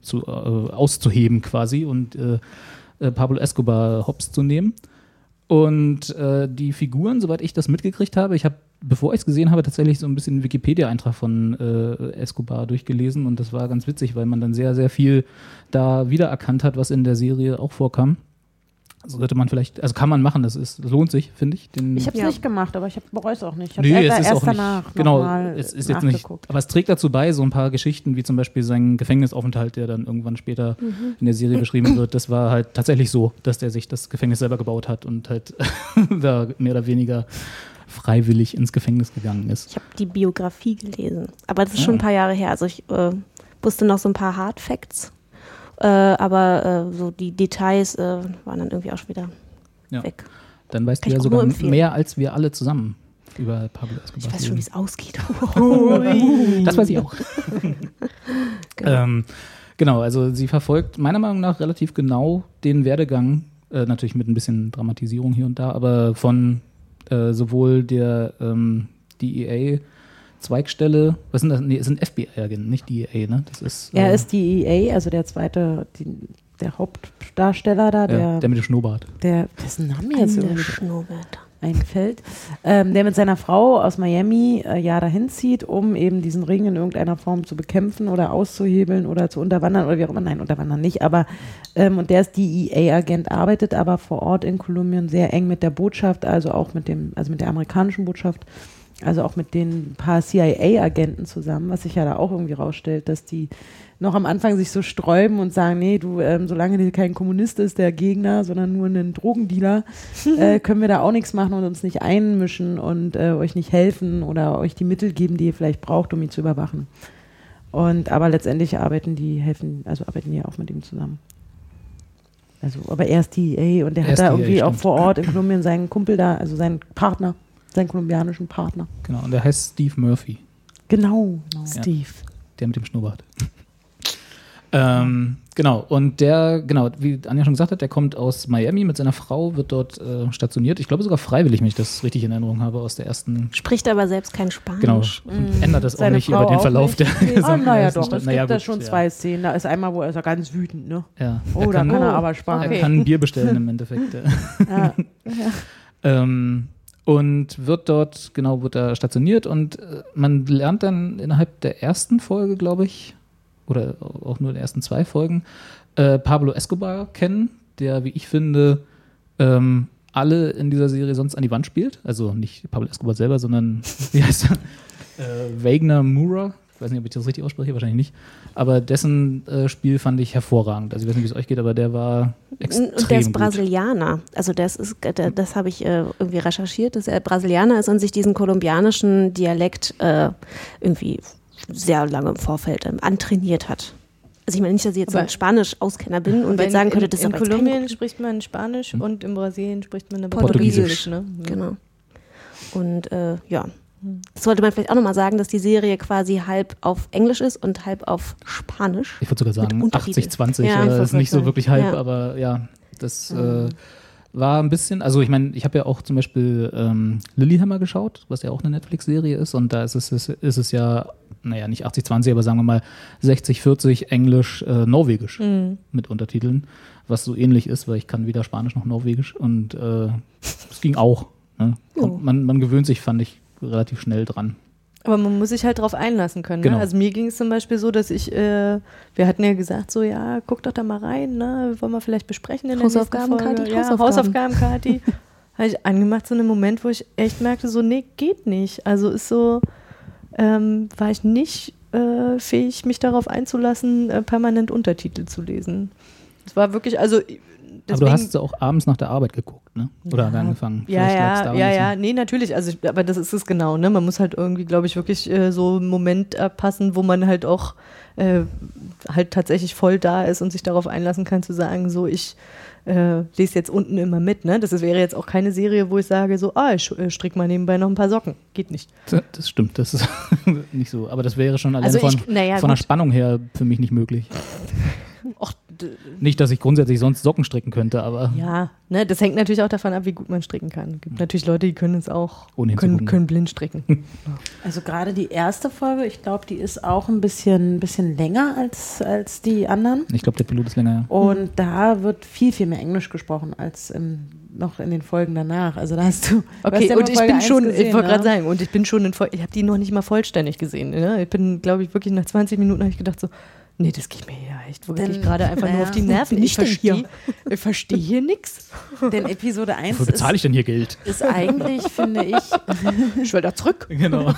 Speaker 1: zu, äh, auszuheben quasi und äh, äh, Pablo Escobar hops zu nehmen. Und äh, die Figuren, soweit ich das mitgekriegt habe, ich habe, bevor ich es gesehen habe, tatsächlich so ein bisschen einen Wikipedia-Eintrag von äh, Escobar durchgelesen und das war ganz witzig, weil man dann sehr, sehr viel da wiedererkannt hat, was in der Serie auch vorkam. Sollte man vielleicht, also kann man machen, das ist, das lohnt sich, finde ich. Den,
Speaker 2: Ich habe es
Speaker 4: Ja.
Speaker 2: nicht gemacht, aber ich bereue es auch nicht. Ich habe
Speaker 1: Nee, es ist
Speaker 2: erst
Speaker 1: auch nicht,
Speaker 2: danach
Speaker 1: genau,
Speaker 2: nochmal
Speaker 1: es ist jetzt nicht, aber es trägt dazu bei, so ein paar Geschichten, wie zum Beispiel sein Gefängnisaufenthalt, der dann irgendwann später
Speaker 2: Mhm.
Speaker 1: in der Serie beschrieben *clears throat* wird, das war halt tatsächlich so, dass der sich das Gefängnis selber gebaut hat und halt *laughs* da mehr oder weniger freiwillig ins Gefängnis gegangen ist.
Speaker 4: Ich habe die Biografie gelesen. Aber das ist schon
Speaker 1: Ah.
Speaker 4: ein paar Jahre her. Also ich äh, wusste noch so ein paar Hard Facts. Äh, aber äh, so die Details äh, waren dann irgendwie auch schon wieder
Speaker 1: Ja.
Speaker 4: weg.
Speaker 1: Dann weißt
Speaker 4: Kann
Speaker 1: du ja sogar mehr als wir alle zusammen über Pablo Escobar.
Speaker 4: Ich weiß schon, wie es ausgeht. *laughs*
Speaker 1: Das weiß ich auch.
Speaker 4: Genau. *laughs* *laughs*
Speaker 1: Ähm, genau, also sie verfolgt meiner Meinung nach relativ genau den Werdegang, äh, natürlich mit ein bisschen Dramatisierung hier und da, aber von äh, sowohl der ähm, DEA-Zweigstelle, was sind das? Nee, es sind FBI-Agenten, nicht DEA, ne? Das ist.
Speaker 2: Er
Speaker 1: äh,
Speaker 2: ist die EA, also der zweite, die der Hauptdarsteller da,
Speaker 1: Ja,
Speaker 2: der,
Speaker 1: der mit dem Schnurrbart.
Speaker 2: der, dessen Name jetzt irgendwie
Speaker 4: Schnurrbart.
Speaker 2: einfällt, ähm, der mit seiner Frau aus Miami äh, ja dahin zieht, um eben diesen Ring in irgendeiner Form zu bekämpfen oder auszuhebeln oder zu unterwandern oder wie auch immer. Nein, unterwandern nicht, aber ähm, und der ist DEA-Agent, arbeitet aber vor Ort in Kolumbien sehr eng mit der Botschaft, also auch mit dem, also mit der amerikanischen Botschaft, also auch mit den paar CIA-Agenten zusammen, was sich ja da auch irgendwie rausstellt, dass die noch am Anfang sich so sträuben und sagen, nee, du, ähm, solange du kein Kommunist ist, der Gegner, sondern nur ein Drogendealer, *laughs* äh, können wir da auch nichts machen und uns nicht einmischen und äh, euch nicht helfen oder euch die Mittel geben, die ihr vielleicht braucht, um ihn zu überwachen. Und aber letztendlich arbeiten die, helfen, also arbeiten die auch mit ihm zusammen. Also, aber er ist DEA und der
Speaker 1: Er
Speaker 2: hat da
Speaker 1: DEA,
Speaker 2: irgendwie auch
Speaker 1: stimmt.
Speaker 2: vor Ort in Kolumbien seinen Kumpel da, also seinen Partner, seinen kolumbianischen Partner.
Speaker 1: Genau, und der heißt Steve Murphy,
Speaker 2: Genau. genau.
Speaker 3: Steve.
Speaker 1: der mit dem Schnurrbart. *laughs* ähm, genau, und der, genau, wie Anja schon gesagt hat, der kommt aus Miami mit seiner Frau, wird dort äh, stationiert. Ich glaube sogar freiwillig, wenn ich das richtig in Erinnerung habe, aus der ersten.
Speaker 4: Spricht aber selbst kein Spanisch.
Speaker 1: Genau, und ändert das auch
Speaker 2: Seine
Speaker 1: nicht
Speaker 2: Frau
Speaker 1: über den
Speaker 2: auch
Speaker 1: Verlauf der gesamten
Speaker 2: naja, doch,
Speaker 1: Staffel.
Speaker 2: es
Speaker 1: Naja,
Speaker 2: gibt da
Speaker 1: gut,
Speaker 2: schon
Speaker 1: ja.
Speaker 2: zwei Szenen. Da ist einmal, wo er ist er ganz wütend, ne?
Speaker 1: Ja.
Speaker 2: Oh, da kann er aber sparen.
Speaker 1: Er kann ein Bier bestellen im Endeffekt. ja. *laughs*
Speaker 2: Ja. *laughs*
Speaker 1: ähm, und wird dort, genau, wird da stationiert und äh, man lernt dann innerhalb der ersten Folge, glaube ich, oder auch nur der ersten zwei Folgen, äh, Pablo Escobar kennen, der, wie ich finde, ähm, alle in dieser Serie sonst an die Wand spielt. Also nicht Pablo Escobar selber, sondern, *laughs* wie heißt er? Äh, Wagner Moura. Ich weiß nicht, ob ich das richtig ausspreche, wahrscheinlich nicht. Aber dessen äh, Spiel fand ich hervorragend. Also ich weiß nicht, wie es euch geht, aber der war extrem
Speaker 4: Und der ist
Speaker 1: gut.
Speaker 4: Brasilianer. Also das ist, der, das habe ich äh, irgendwie recherchiert, dass er Brasilianer ist und sich diesen kolumbianischen Dialekt äh, irgendwie sehr lange im Vorfeld ähm, antrainiert hat. Also ich meine nicht, dass ich jetzt
Speaker 3: Aber-
Speaker 4: ein Spanisch-Auskenner bin und jetzt sagen
Speaker 3: in,
Speaker 4: könnte,
Speaker 3: in,
Speaker 4: das ist
Speaker 3: in
Speaker 4: kein
Speaker 3: Kolumbien spricht man Spanisch
Speaker 1: Hm.
Speaker 3: und in Brasilien spricht man
Speaker 1: Portugiesisch.
Speaker 3: Portugiesisch. Ne?
Speaker 4: Genau. Und äh, ja, das sollte man vielleicht auch nochmal sagen, dass die Serie quasi halb auf Englisch ist und halb auf Spanisch.
Speaker 1: Ich würde sogar sagen
Speaker 4: Mit Untertiteln.
Speaker 1: 80-20.
Speaker 4: Ja,
Speaker 1: äh, ist nicht so wirklich halb,
Speaker 4: Ja.
Speaker 1: aber ja, das äh, war ein bisschen, also ich meine, ich habe ja auch zum Beispiel ähm, Lilyhammer geschaut, was ja auch eine Netflix-Serie ist und da ist es, ist, ist es ja, naja, nicht 80-20, aber sagen wir mal 60-40 Englisch, äh, Norwegisch
Speaker 3: Mhm.
Speaker 1: mit Untertiteln, was so ähnlich ist, weil ich kann weder Spanisch noch Norwegisch und äh, es ging auch. Ne? Und man, man gewöhnt sich, fand ich, relativ schnell dran.
Speaker 3: Aber man muss sich halt drauf einlassen können.
Speaker 1: Genau.
Speaker 3: Ne? Also mir ging es zum Beispiel so, dass ich, äh, wir hatten ja gesagt, so ja, guck doch da mal rein, ne? wollen wir vielleicht besprechen in der
Speaker 4: Hausaufgaben,
Speaker 3: nächsten Folge.
Speaker 4: Kathi,
Speaker 3: Ja,
Speaker 4: Hausaufgaben.
Speaker 3: Hausaufgaben, Kati. *laughs* Habe ich angemacht, so einen Moment, wo ich echt merkte, so nee, geht nicht. Also ist so, ähm, war ich nicht äh, fähig, mich darauf einzulassen, äh, permanent Untertitel zu lesen. Es war wirklich, also
Speaker 1: aber du hast es auch abends nach der Arbeit geguckt, ne? Oder angefangen.
Speaker 3: Ja,
Speaker 1: lag's
Speaker 3: ja, ja, ja,
Speaker 1: du-
Speaker 3: nee, natürlich. Also, ich, aber das ist es genau, ne? Man muss halt irgendwie, glaube ich, wirklich äh, so einen Moment abpassen, wo man halt auch äh, halt tatsächlich voll da ist und sich darauf einlassen kann, zu sagen, so, ich äh, lese jetzt unten immer mit, ne? Das wäre jetzt auch keine Serie, wo ich sage, so, ah, ich äh, strick mal nebenbei noch ein paar Socken. Geht nicht.
Speaker 1: Das stimmt, das ist *laughs* nicht so. Aber das wäre schon allein
Speaker 3: Also
Speaker 1: von,
Speaker 3: ich- naja,
Speaker 1: von der. Spannung her für mich nicht möglich. *laughs*
Speaker 3: Och,
Speaker 1: Nicht, dass ich grundsätzlich sonst Socken stricken könnte, aber
Speaker 3: ja, ne? Das hängt natürlich auch davon ab, wie gut man stricken kann. Es gibt natürlich Leute, die können es auch,
Speaker 1: Ohne
Speaker 3: können, können blind stricken. *laughs*
Speaker 2: Also gerade die erste Folge, ich glaube, die ist auch ein bisschen, bisschen länger als, als die anderen.
Speaker 1: ich glaube, der Pilot ist länger. Ja.
Speaker 2: Und da wird viel, viel mehr Englisch gesprochen als im, noch in den Folgen danach. Also da hast du.
Speaker 3: Okay,
Speaker 2: ja
Speaker 3: und ich
Speaker 2: Folge
Speaker 3: bin schon, ich
Speaker 2: gesehen,
Speaker 3: wollte
Speaker 2: ne?
Speaker 3: gerade sagen, und ich bin schon in Voll, ich habe die noch nicht mal vollständig gesehen. Ne? Ich bin, glaube ich, wirklich nach 20 Minuten habe ich gedacht so, nee, das geht mir ja echt wirklich
Speaker 2: Denn,
Speaker 3: gerade einfach nur
Speaker 2: naja,
Speaker 3: auf die Nerven. Ich
Speaker 2: ich
Speaker 3: verstehe,
Speaker 2: hier?
Speaker 3: ich verstehe hier nichts.
Speaker 2: Denn Episode 1
Speaker 1: Wofür bezahle ich
Speaker 2: ist,
Speaker 1: denn hier Geld?
Speaker 2: ist eigentlich, finde ich, *laughs*
Speaker 3: Ich will da zurück.
Speaker 1: Genau.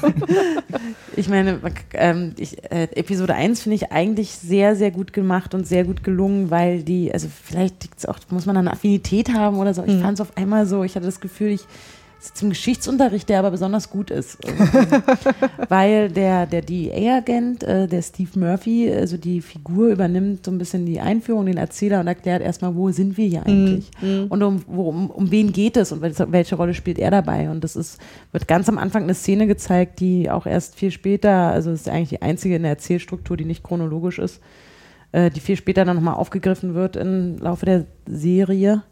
Speaker 1: *laughs*
Speaker 2: ich meine, ähm, ich, äh, Episode 1 finde ich eigentlich sehr, sehr gut gemacht und sehr gut gelungen, weil die, also vielleicht auch, muss man da eine Affinität haben oder so. Ich fand es auf einmal so, ich hatte das Gefühl, ich im Geschichtsunterricht, der aber besonders gut ist. *laughs* weil der, der DEA-Agent, äh, der Steve Murphy, also die Figur übernimmt so ein bisschen die Einführung, den Erzähler und erklärt erstmal, wo sind wir hier eigentlich? Und um, worum, um wen geht es und welche, Rolle spielt er dabei? Und das ist, wird ganz am Anfang eine Szene gezeigt, die auch erst viel später, also es ist eigentlich die einzige in der Erzählstruktur, die nicht chronologisch ist, äh, die viel später dann nochmal aufgegriffen wird im Laufe der Serie.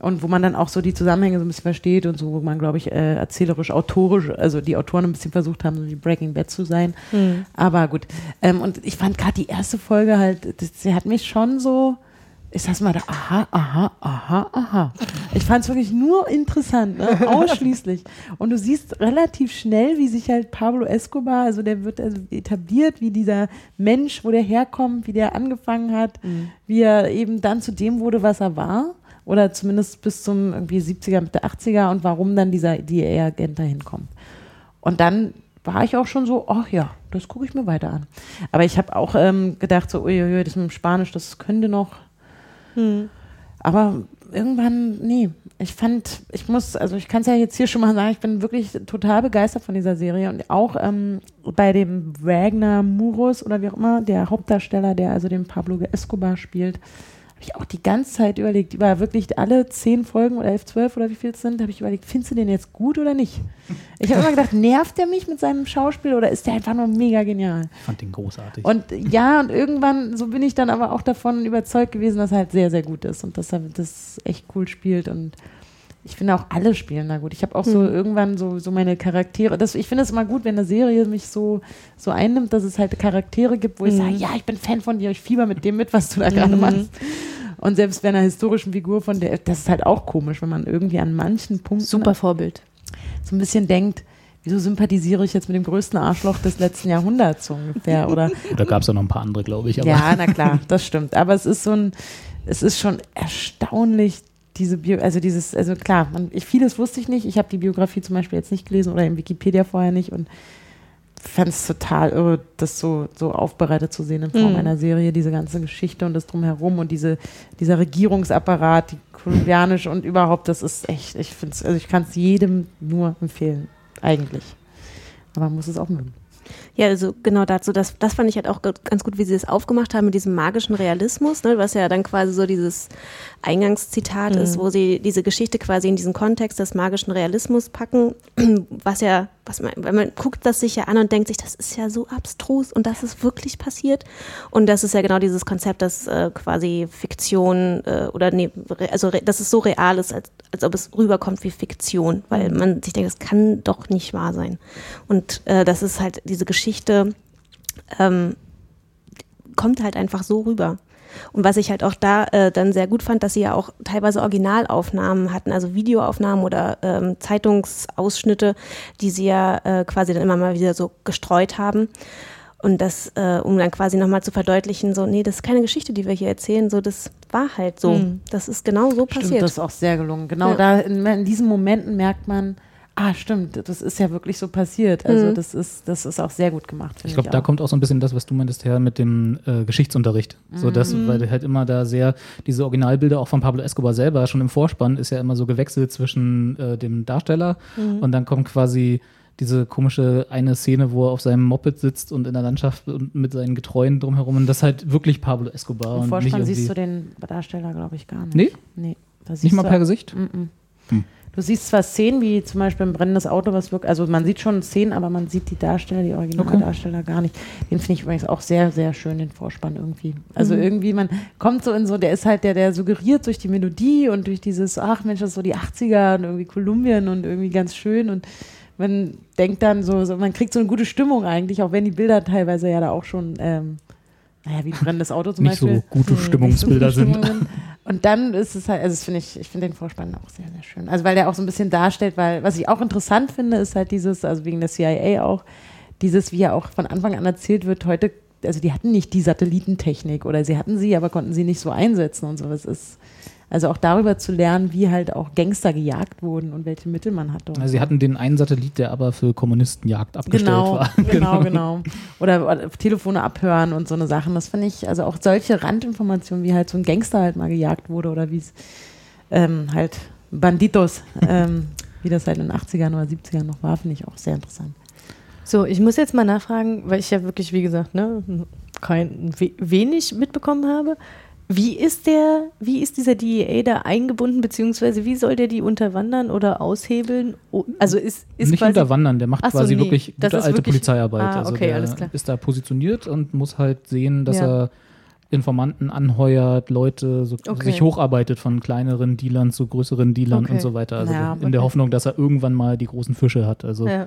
Speaker 2: Und wo man dann auch so die Zusammenhänge so ein bisschen versteht und so, wo man, glaube ich, äh, erzählerisch, autorisch, also die Autoren ein bisschen versucht haben, so wie Breaking Bad zu sein. Aber gut. Ähm, und ich fand gerade die erste Folge halt, das, sie hat mich schon so Ich saß mal da, aha, aha, aha, aha. Ich fand es wirklich nur interessant, ne? *laughs* ausschließlich. Und du siehst relativ schnell, wie sich halt Pablo Escobar, also der wird also etabliert, wie dieser Mensch, wo der herkommt, wie der angefangen hat, wie er eben dann zu dem wurde, was er war. Oder zumindest bis zum irgendwie 70er, Mitte 80er und warum dann dieser DEA-Agent dahin kommt. Und dann war ich auch schon so, ach ja, das gucke ich mir weiter an. Aber ich habe auch ähm, gedacht, so, uiuiui, das mit dem Spanisch, das könnte noch. Aber irgendwann, nee, ich fand, ich muss, also ich kann es ja jetzt hier schon mal sagen, ich bin wirklich total begeistert von dieser Serie und auch ähm, bei dem Wagner Muros oder wie auch immer, der Hauptdarsteller, der also den Pablo Escobar spielt, habe ich auch die ganze Zeit überlegt, über wirklich alle zehn Folgen oder elf, zwölf oder wie viel es sind, habe ich überlegt, findest du den jetzt gut oder nicht? Ich habe immer gedacht, nervt der mich mit seinem Schauspiel oder ist der einfach nur mega genial?
Speaker 1: Ich fand den großartig.
Speaker 2: Und ja, und irgendwann, so bin ich dann aber auch davon überzeugt gewesen, dass er halt sehr, sehr gut ist und dass er das echt cool spielt und ich finde auch alle spielen da gut. Ich habe auch so irgendwann so, so meine Charaktere. Das, ich finde es immer gut, wenn eine Serie mich so, so einnimmt, dass es halt Charaktere gibt, wo ich sage, ja, ich bin Fan von dir, ich fieber mit dem mit, was du da gerade machst. Und selbst bei einer historischen Figur von der, das ist halt auch komisch, wenn man irgendwie an manchen Punkten
Speaker 3: Super Vorbild.
Speaker 2: so ein bisschen denkt, wieso sympathisiere ich jetzt mit dem größten Arschloch des letzten Jahrhunderts so ungefähr? Oder *laughs*
Speaker 1: da gab es ja noch ein paar andere, glaube ich. Aber
Speaker 2: ja, na klar, das stimmt. Aber es ist so ein, es ist schon erstaunlich, diese Bio, also dieses, also klar, man, ich, vieles wusste ich nicht. Ich habe die Biografie zum Beispiel jetzt nicht gelesen oder im Wikipedia vorher nicht und fand es total irre, das so, so aufbereitet zu sehen in Form
Speaker 3: Mhm.
Speaker 2: einer Serie, diese ganze Geschichte und das drumherum und diese, dieser Regierungsapparat, die kolumbianisch und überhaupt, das ist echt, ich finde es, also ich kann es jedem nur empfehlen, eigentlich. Aber man muss es auch mögen.
Speaker 4: Ja, also genau dazu, das, das fand ich halt auch ganz gut, wie sie es aufgemacht haben mit diesem magischen Realismus, ne, was ja dann quasi so dieses Eingangszitat ist, wo sie diese Geschichte quasi in diesen Kontext des magischen Realismus packen, *clears throat* was ja, was man, man guckt das sich ja an und denkt sich, das ist ja so abstrus und das ist wirklich passiert. Und das ist ja genau dieses Konzept, dass äh, quasi Fiktion äh, oder nee, also re, dass es so real ist, als, als ob es rüberkommt wie Fiktion, weil man sich denkt, das kann doch nicht wahr sein. Und äh, das ist halt diese Geschichte, ähm, kommt halt einfach so rüber. Und was ich halt auch da äh, dann sehr gut fand, dass sie ja auch teilweise Originalaufnahmen hatten, also Videoaufnahmen oder ähm, Zeitungsausschnitte, die sie ja äh, quasi dann immer mal wieder so gestreut haben. Und das, äh, um dann quasi nochmal zu verdeutlichen, so, nee, das ist keine Geschichte, die wir hier erzählen, so, das war halt so.
Speaker 3: Mhm.
Speaker 4: Das ist genau so
Speaker 2: Stimmt,
Speaker 4: passiert.
Speaker 2: das ist auch sehr gelungen. Genau
Speaker 4: Ja.
Speaker 2: da in, in diesen Momenten merkt man, ah, stimmt, das ist ja wirklich so passiert. Also
Speaker 4: Mhm.
Speaker 2: das ist, das ist auch sehr gut gemacht.
Speaker 1: Ich glaube, da
Speaker 2: auch.
Speaker 1: kommt auch so ein bisschen das, was du meintest, her mit dem äh, Geschichtsunterricht. So das,
Speaker 2: Mhm.
Speaker 1: weil halt immer da sehr, diese Originalbilder auch von Pablo Escobar selber, schon im Vorspann ist ja immer so gewechselt zwischen äh, dem Darsteller
Speaker 2: Mhm.
Speaker 1: und dann kommt quasi diese komische eine Szene, wo er auf seinem Moped sitzt und in der Landschaft und mit seinen Getreuen drumherum und das ist halt wirklich Pablo Escobar
Speaker 2: Im
Speaker 1: und nicht
Speaker 2: Vorspann siehst du den Darsteller, glaube ich, gar nicht.
Speaker 1: Nee?
Speaker 2: Nee.
Speaker 1: Nicht mal per Gesicht?
Speaker 2: Mhm.
Speaker 1: Hm.
Speaker 2: Du siehst zwar Szenen wie zum Beispiel ein brennendes Auto, was wirklich, also man sieht schon Szenen, aber man sieht die Darsteller, die Originaldarsteller gar nicht. Den finde ich übrigens auch sehr, sehr schön, den Vorspann irgendwie. Also
Speaker 3: Mhm.
Speaker 2: irgendwie, man kommt so in so, der ist halt der, der suggeriert durch die Melodie und durch dieses, ach Mensch, das ist so die 80er und irgendwie Kolumbien und irgendwie ganz schön und man denkt dann so, so man kriegt so eine gute Stimmung eigentlich, auch wenn die Bilder teilweise ja da auch schon, ähm, naja, wie ein brennendes Auto zum
Speaker 1: Nicht so
Speaker 2: Beispiel.
Speaker 1: gute Stimmungsbilder
Speaker 2: so gute
Speaker 1: sind.
Speaker 2: Stimmungen. Und dann ist es halt, also das finde ich, ich finde den Vorspann auch sehr, sehr schön. Also weil der auch so ein bisschen darstellt, weil was ich auch interessant finde, ist halt dieses, also wegen der CIA auch, dieses, wie ja auch von Anfang an erzählt wird, heute, also die hatten nicht die Satellitentechnik oder sie hatten sie, aber konnten sie nicht so einsetzen und so. Das ist, also auch darüber zu lernen, wie halt auch Gangster gejagt wurden und welche Mittel man hatte. und
Speaker 1: Also sie hatten den einen Satellit, der aber für Kommunistenjagd abgestellt
Speaker 2: Genau,
Speaker 1: war. *laughs*
Speaker 2: genau, genau. Oder, oder Telefone abhören und so eine Sachen. Das finde ich, also auch solche Randinformationen, wie halt so ein Gangster halt mal gejagt wurde oder wie es ähm, halt Banditos, ähm, wie das halt in den 80ern oder 70ern noch war, finde ich auch sehr interessant.
Speaker 3: So, ich muss jetzt mal nachfragen, weil ich ja wirklich, wie gesagt, ne, kein, we, wenig mitbekommen habe. Wie ist der, wie ist dieser DEA da eingebunden, beziehungsweise wie soll der die unterwandern oder aushebeln? Also ist, ist
Speaker 1: nicht unterwandern, der macht
Speaker 3: Ach so,
Speaker 1: quasi
Speaker 3: nee,
Speaker 1: wirklich gute alte
Speaker 3: wirklich-
Speaker 1: Polizeiarbeit.
Speaker 3: Ah,
Speaker 1: also
Speaker 3: okay,
Speaker 1: der
Speaker 3: alles klar.
Speaker 1: ist da positioniert und muss halt sehen, dass
Speaker 3: Ja.
Speaker 1: er Informanten anheuert, Leute so,
Speaker 3: Okay.
Speaker 1: sich hocharbeitet von kleineren Dealern zu größeren Dealern
Speaker 3: Okay.
Speaker 1: und so weiter. Also
Speaker 2: Ja,
Speaker 1: in der. Hoffnung, dass er irgendwann mal die großen Fische hat. Also
Speaker 3: ja.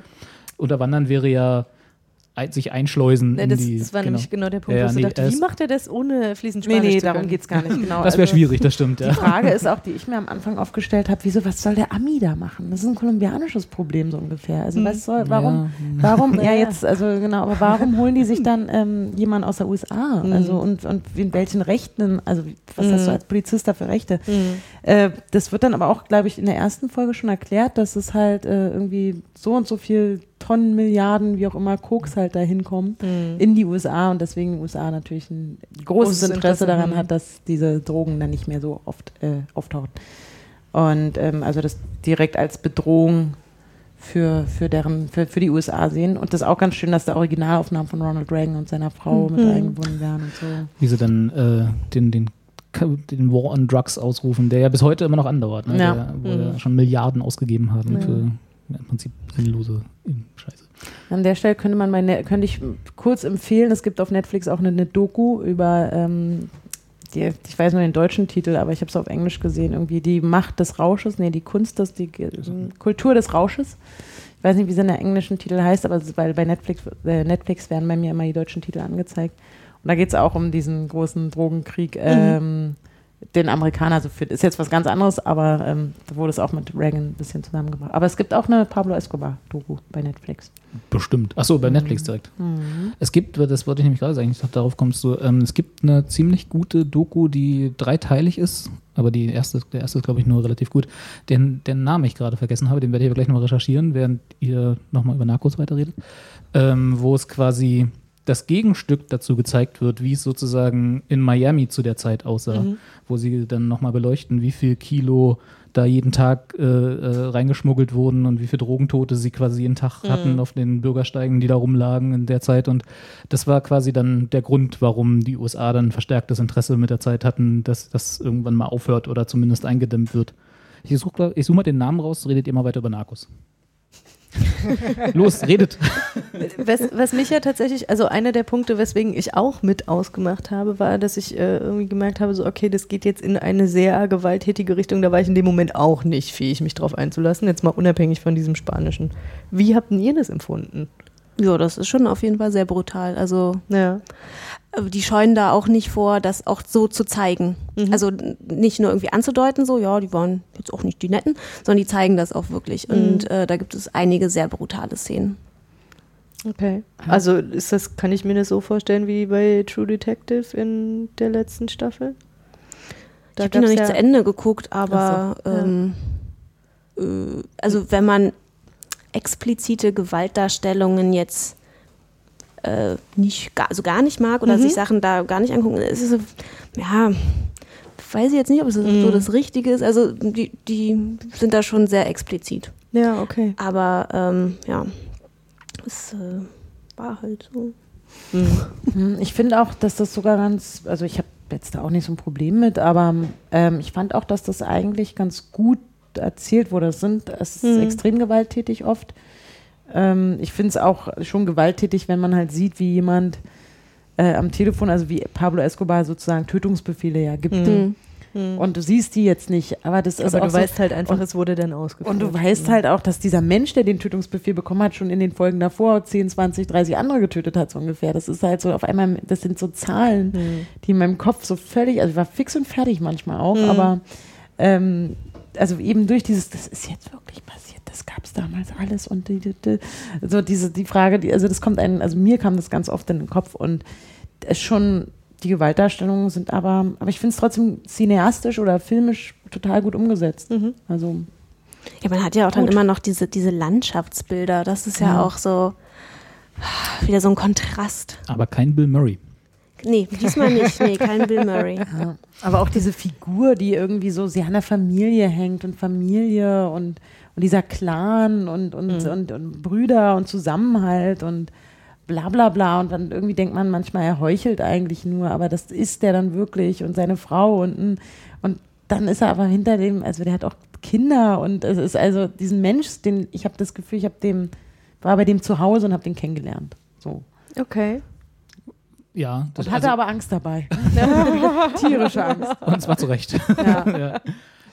Speaker 1: unterwandern wäre ja sich einschleusen
Speaker 3: Ne,
Speaker 1: in
Speaker 3: das,
Speaker 1: die.
Speaker 3: das war
Speaker 1: genau.
Speaker 3: nämlich genau der Punkt,
Speaker 1: Ja,
Speaker 3: wo ich so
Speaker 1: nee,
Speaker 3: dachte, wie macht er das ohne fließend
Speaker 2: Nee,
Speaker 3: Spanisch
Speaker 2: nee,
Speaker 3: zu
Speaker 2: darum geht es gar nicht. Genau. *laughs*
Speaker 1: Das wäre
Speaker 2: Also,
Speaker 1: schwierig, das stimmt.
Speaker 2: Die
Speaker 1: Ja.
Speaker 2: Frage ist auch, die ich mir am Anfang aufgestellt habe, wieso, was soll der Ami da machen? Das ist ein kolumbianisches Problem so ungefähr. Also was soll, warum, warum, *laughs* ja jetzt, also genau, aber warum holen die sich dann ähm, jemanden aus der USA? Also und, und in welchen Rechten, also was hast du als Polizist da für Rechte? Äh, das wird dann aber auch, glaube ich, in der ersten Folge schon erklärt, dass es halt äh, irgendwie so und so viel Tonnen, Milliarden, wie auch immer, Koks halt da hinkommen in die USA und deswegen die USA natürlich ein großes,
Speaker 3: Großes
Speaker 2: Interesse,
Speaker 3: Interesse,
Speaker 2: daran
Speaker 3: mhm.
Speaker 2: hat, dass diese Drogen dann nicht mehr so oft äh, auftauchen. Und ähm, also das direkt als Bedrohung für, für, deren, für, für die USA sehen. Und das ist auch ganz schön, dass da Originalaufnahmen von Ronald Reagan und seiner Frau mit eingebunden werden und so.
Speaker 1: Wie sie dann äh, den, den, den War on Drugs ausrufen, der ja bis heute immer noch andauert, ne?
Speaker 2: Ja.
Speaker 1: der, wo ja schon Milliarden ausgegeben haben für ja, im Prinzip sinnlose Scheiße.
Speaker 2: An der Stelle könnte man meine, könnte ich kurz empfehlen, es gibt auf Netflix auch eine, eine Doku über, ähm, die, ich weiß nur den deutschen Titel, aber ich habe es auf Englisch gesehen, irgendwie die Macht des Rausches, nee, die Kunst des, die Kultur des Rausches. Ich weiß nicht, wie es in der englischen Titel heißt, aber weil bei Netflix, äh, Netflix werden bei mir immer die deutschen Titel angezeigt. Und da geht es auch um diesen großen Drogenkrieg, ähm, den Amerikaner so führt. Ist jetzt was ganz anderes, aber ähm, da wurde es auch mit Reagan ein bisschen zusammengebracht. Aber es gibt auch eine Pablo Escobar-Doku bei Netflix.
Speaker 1: Bestimmt. Achso, bei Netflix direkt. Es gibt, das wollte ich nämlich gerade sagen, ich dachte, darauf kommst du, ähm, es gibt eine ziemlich gute Doku, die dreiteilig ist, aber die erste, der erste ist, glaube ich, nur relativ gut. Den, den Namen ich gerade vergessen habe, den werde ich aber gleich nochmal recherchieren, während ihr nochmal über Narcos weiterredet, ähm, wo es quasi das Gegenstück dazu gezeigt wird, wie es sozusagen in Miami zu der Zeit aussah, wo sie dann nochmal beleuchten, wie viel Kilo da jeden Tag äh, äh, reingeschmuggelt wurden und wie viele Drogentote sie quasi jeden Tag hatten auf den Bürgersteigen, die da rumlagen in der Zeit. Und das war quasi dann der Grund, warum die USA dann verstärktes Interesse mit der Zeit hatten, dass das irgendwann mal aufhört oder zumindest eingedämmt wird. Ich suche ich such mal den Namen raus, redet ihr mal weiter über Narcos. *laughs* Los, redet.
Speaker 3: Was, was mich ja tatsächlich, also einer der Punkte, weswegen ich auch mit ausgemacht habe, war, dass ich äh, irgendwie gemerkt habe, so okay, das geht jetzt in eine sehr gewalttätige Richtung. Da war ich in dem Moment auch nicht fähig, mich drauf einzulassen. Jetzt mal unabhängig von diesem Spanischen. Wie habt denn ihr das empfunden?
Speaker 4: Ja, das ist schon auf jeden Fall sehr brutal. Also
Speaker 3: Ja.
Speaker 4: äh, die scheuen da auch nicht vor, das auch so zu zeigen. Also n- nicht nur irgendwie anzudeuten, so, ja, die waren jetzt auch nicht die Netten, sondern die zeigen das auch wirklich. Und äh, da gibt es einige sehr brutale Szenen.
Speaker 3: Okay. Also ist das, kann ich mir das so vorstellen wie bei True Detective in der letzten Staffel?
Speaker 4: ich habe die noch nicht
Speaker 3: ja-
Speaker 4: zu Ende geguckt, aber
Speaker 3: so, ja.
Speaker 4: ähm, äh, also wenn man explizite Gewaltdarstellungen jetzt äh, nicht, gar, also gar nicht mag oder
Speaker 3: Mhm.
Speaker 4: sich Sachen da gar nicht angucken, ist es so, ja, weiß ich jetzt nicht, ob es
Speaker 3: Mhm.
Speaker 4: so das Richtige ist. Also die, die sind da schon sehr explizit.
Speaker 3: Ja, okay.
Speaker 4: Aber ähm, ja, es äh, war halt so.
Speaker 2: Hm, Ich finde auch, dass das sogar ganz, also ich habe jetzt da auch nicht so ein Problem mit, aber ähm, ich fand auch, dass das eigentlich ganz gut erzählt wurde. Es sind, es ist extrem gewalttätig oft. Ähm, ich finde es auch schon gewalttätig, wenn man halt sieht, wie jemand äh, am Telefon, also wie Pablo Escobar sozusagen Tötungsbefehle ja gibt.
Speaker 4: Mhm.
Speaker 2: Und du siehst die jetzt nicht, aber das ist
Speaker 3: Aber
Speaker 2: auch
Speaker 3: du
Speaker 2: so,
Speaker 3: weißt halt einfach,
Speaker 2: und-
Speaker 3: es wurde dann ausgeführt.
Speaker 2: und du weißt halt auch, dass dieser Mensch, der den Tötungsbefehl bekommen hat, schon in den Folgen davor 10, 20, 30 andere getötet hat, so ungefähr. Das ist halt so auf einmal, das sind so Zahlen, die in meinem Kopf so völlig, also ich war fix und fertig manchmal auch, aber ähm, also eben durch dieses, das ist jetzt wirklich passiert, das gab es damals alles und die, die, die, so diese, die Frage, die, also das kommt einem, also mir kam das ganz oft in den Kopf und es schon, die Gewaltdarstellungen sind aber, aber ich finde es trotzdem cineastisch oder filmisch total gut umgesetzt. Also
Speaker 4: Ja, man hat ja auch dann
Speaker 2: Gut.
Speaker 4: immer noch diese, diese Landschaftsbilder. Das ist ja,
Speaker 2: Ja.
Speaker 4: auch so wieder so ein Kontrast.
Speaker 1: Aber kein Bill Murray.
Speaker 4: Nee, diesmal nicht. Nee, kein Bill Murray.
Speaker 2: Ja, aber auch diese Figur, die irgendwie so sehr an der Familie hängt und Familie und, und dieser Clan und, und, und, und Brüder und Zusammenhalt und bla bla bla. Und dann irgendwie denkt man manchmal, er heuchelt eigentlich nur, aber das ist der dann wirklich und seine Frau und, und dann ist er aber hinter dem, also der hat auch Kinder und es ist also diesen Mensch, den ich habe das Gefühl, ich habe dem, war bei dem zu Hause und habe den kennengelernt. So.
Speaker 3: Okay.
Speaker 1: Ja, das
Speaker 2: Und hatte
Speaker 1: also,
Speaker 2: aber Angst dabei. *laughs* *laughs* Tierische Angst.
Speaker 1: und zwar zu Recht.
Speaker 2: Ja. *laughs*
Speaker 1: ja.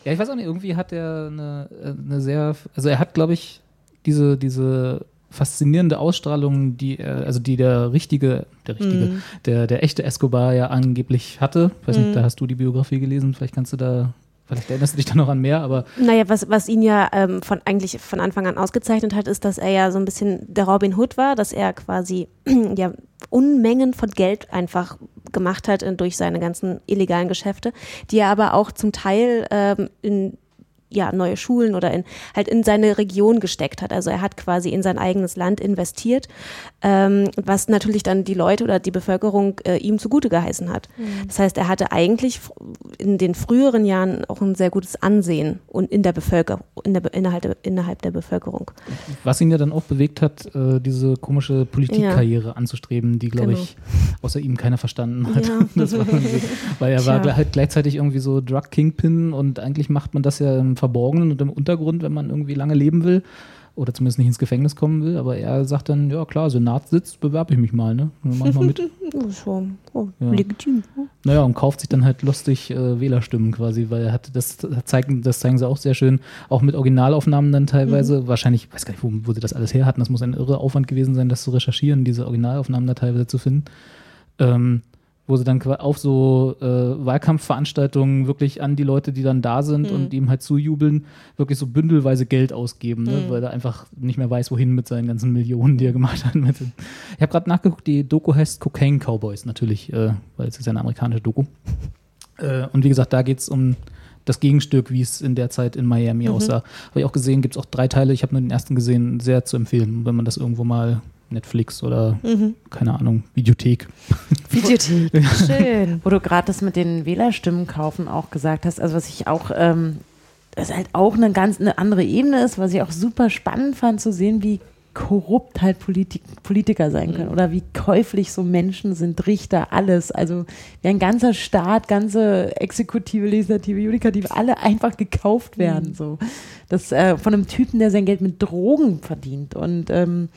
Speaker 1: ja, ich weiß auch nicht, irgendwie hat er eine, eine sehr, also er hat, glaube ich, diese, diese faszinierende Ausstrahlung, die er, also die der richtige, der richtige,
Speaker 3: Mhm.
Speaker 1: der, der echte Escobar ja angeblich hatte. Ich weiß
Speaker 3: Mhm.
Speaker 1: nicht, da hast du die Biografie gelesen, vielleicht kannst du da, vielleicht erinnerst du dich da noch an mehr, aber
Speaker 4: Naja, was, was ihn ja ähm, von eigentlich von Anfang an ausgezeichnet hat, ist, dass er ja so ein bisschen der Robin Hood war, dass er quasi *clears throat* ja Unmengen von Geld einfach gemacht hat äh, durch seine ganzen illegalen Geschäfte, die er aber auch zum Teil ähm, in ja, neue Schulen oder in, halt in seine Region gesteckt hat. Also er hat quasi in sein eigenes Land investiert, ähm, was natürlich dann die Leute oder die Bevölkerung äh, ihm zugute geheißen hat. Das heißt, er hatte eigentlich in den früheren Jahren auch ein sehr gutes Ansehen und in der Bevölkerung, in der, innerhalb, der, innerhalb der Bevölkerung.
Speaker 1: was ihn ja dann auch bewegt hat, äh, diese komische Politikkarriere anzustreben, die, glaube
Speaker 4: Genau.
Speaker 1: ich, außer ihm keiner verstanden hat.
Speaker 4: Ja. *laughs*
Speaker 1: Das war irgendwie, weil er war
Speaker 4: Tja.
Speaker 1: halt gleichzeitig irgendwie so Drug Kingpin und eigentlich macht man das ja im Verborgenen und im Untergrund, wenn man irgendwie lange leben will oder zumindest nicht ins Gefängnis kommen will. Aber er sagt dann, ja klar, Senat sitzt, bewerbe ich mich mal, ne? Mach ich mal mit. *laughs*
Speaker 4: Schon oh,
Speaker 1: Ja.
Speaker 4: legitim.
Speaker 1: Naja, und kauft sich dann halt lustig äh, Wählerstimmen quasi, weil er hat, das zeigen, das zeigen sie auch sehr schön, auch mit Originalaufnahmen dann teilweise. Wahrscheinlich, ich weiß gar nicht, wo, wo sie das alles her hatten. Das muss ein irre Aufwand gewesen sein, das zu recherchieren, diese Originalaufnahmen da teilweise zu finden. Ähm, wo sie dann auf so äh, Wahlkampfveranstaltungen wirklich an die Leute, die dann da sind und ihm halt zujubeln, wirklich so bündelweise Geld ausgeben, ne? weil er einfach nicht mehr weiß, wohin mit seinen ganzen Millionen, die er gemacht hat. Ich habe gerade nachgeguckt, die Doku heißt Cocaine Cowboys natürlich, äh, weil es ist ja eine amerikanische Doku. Äh, und wie gesagt, da geht es um das Gegenstück, wie es in der Zeit in Miami aussah. Habe ich auch gesehen, gibt es auch drei Teile. Ich habe nur den ersten gesehen, sehr zu empfehlen, wenn man das irgendwo mal Netflix oder keine Ahnung, Videothek. *laughs*
Speaker 3: Videothek. Schön.
Speaker 2: Wo du gerade das mit den Wählerstimmen kaufen auch gesagt hast, also was ich auch, ähm, das halt auch eine ganz eine andere Ebene ist, was ich auch super spannend fand zu sehen, wie korrupt halt Politik, Politiker sein können oder wie käuflich so Menschen sind, Richter, alles. Also wie ein ganzer Staat, ganze Exekutive, Legislative, Judikative, alle einfach gekauft werden. So. Das äh, von einem Typen, der sein Geld mit Drogen verdient. Und ähm,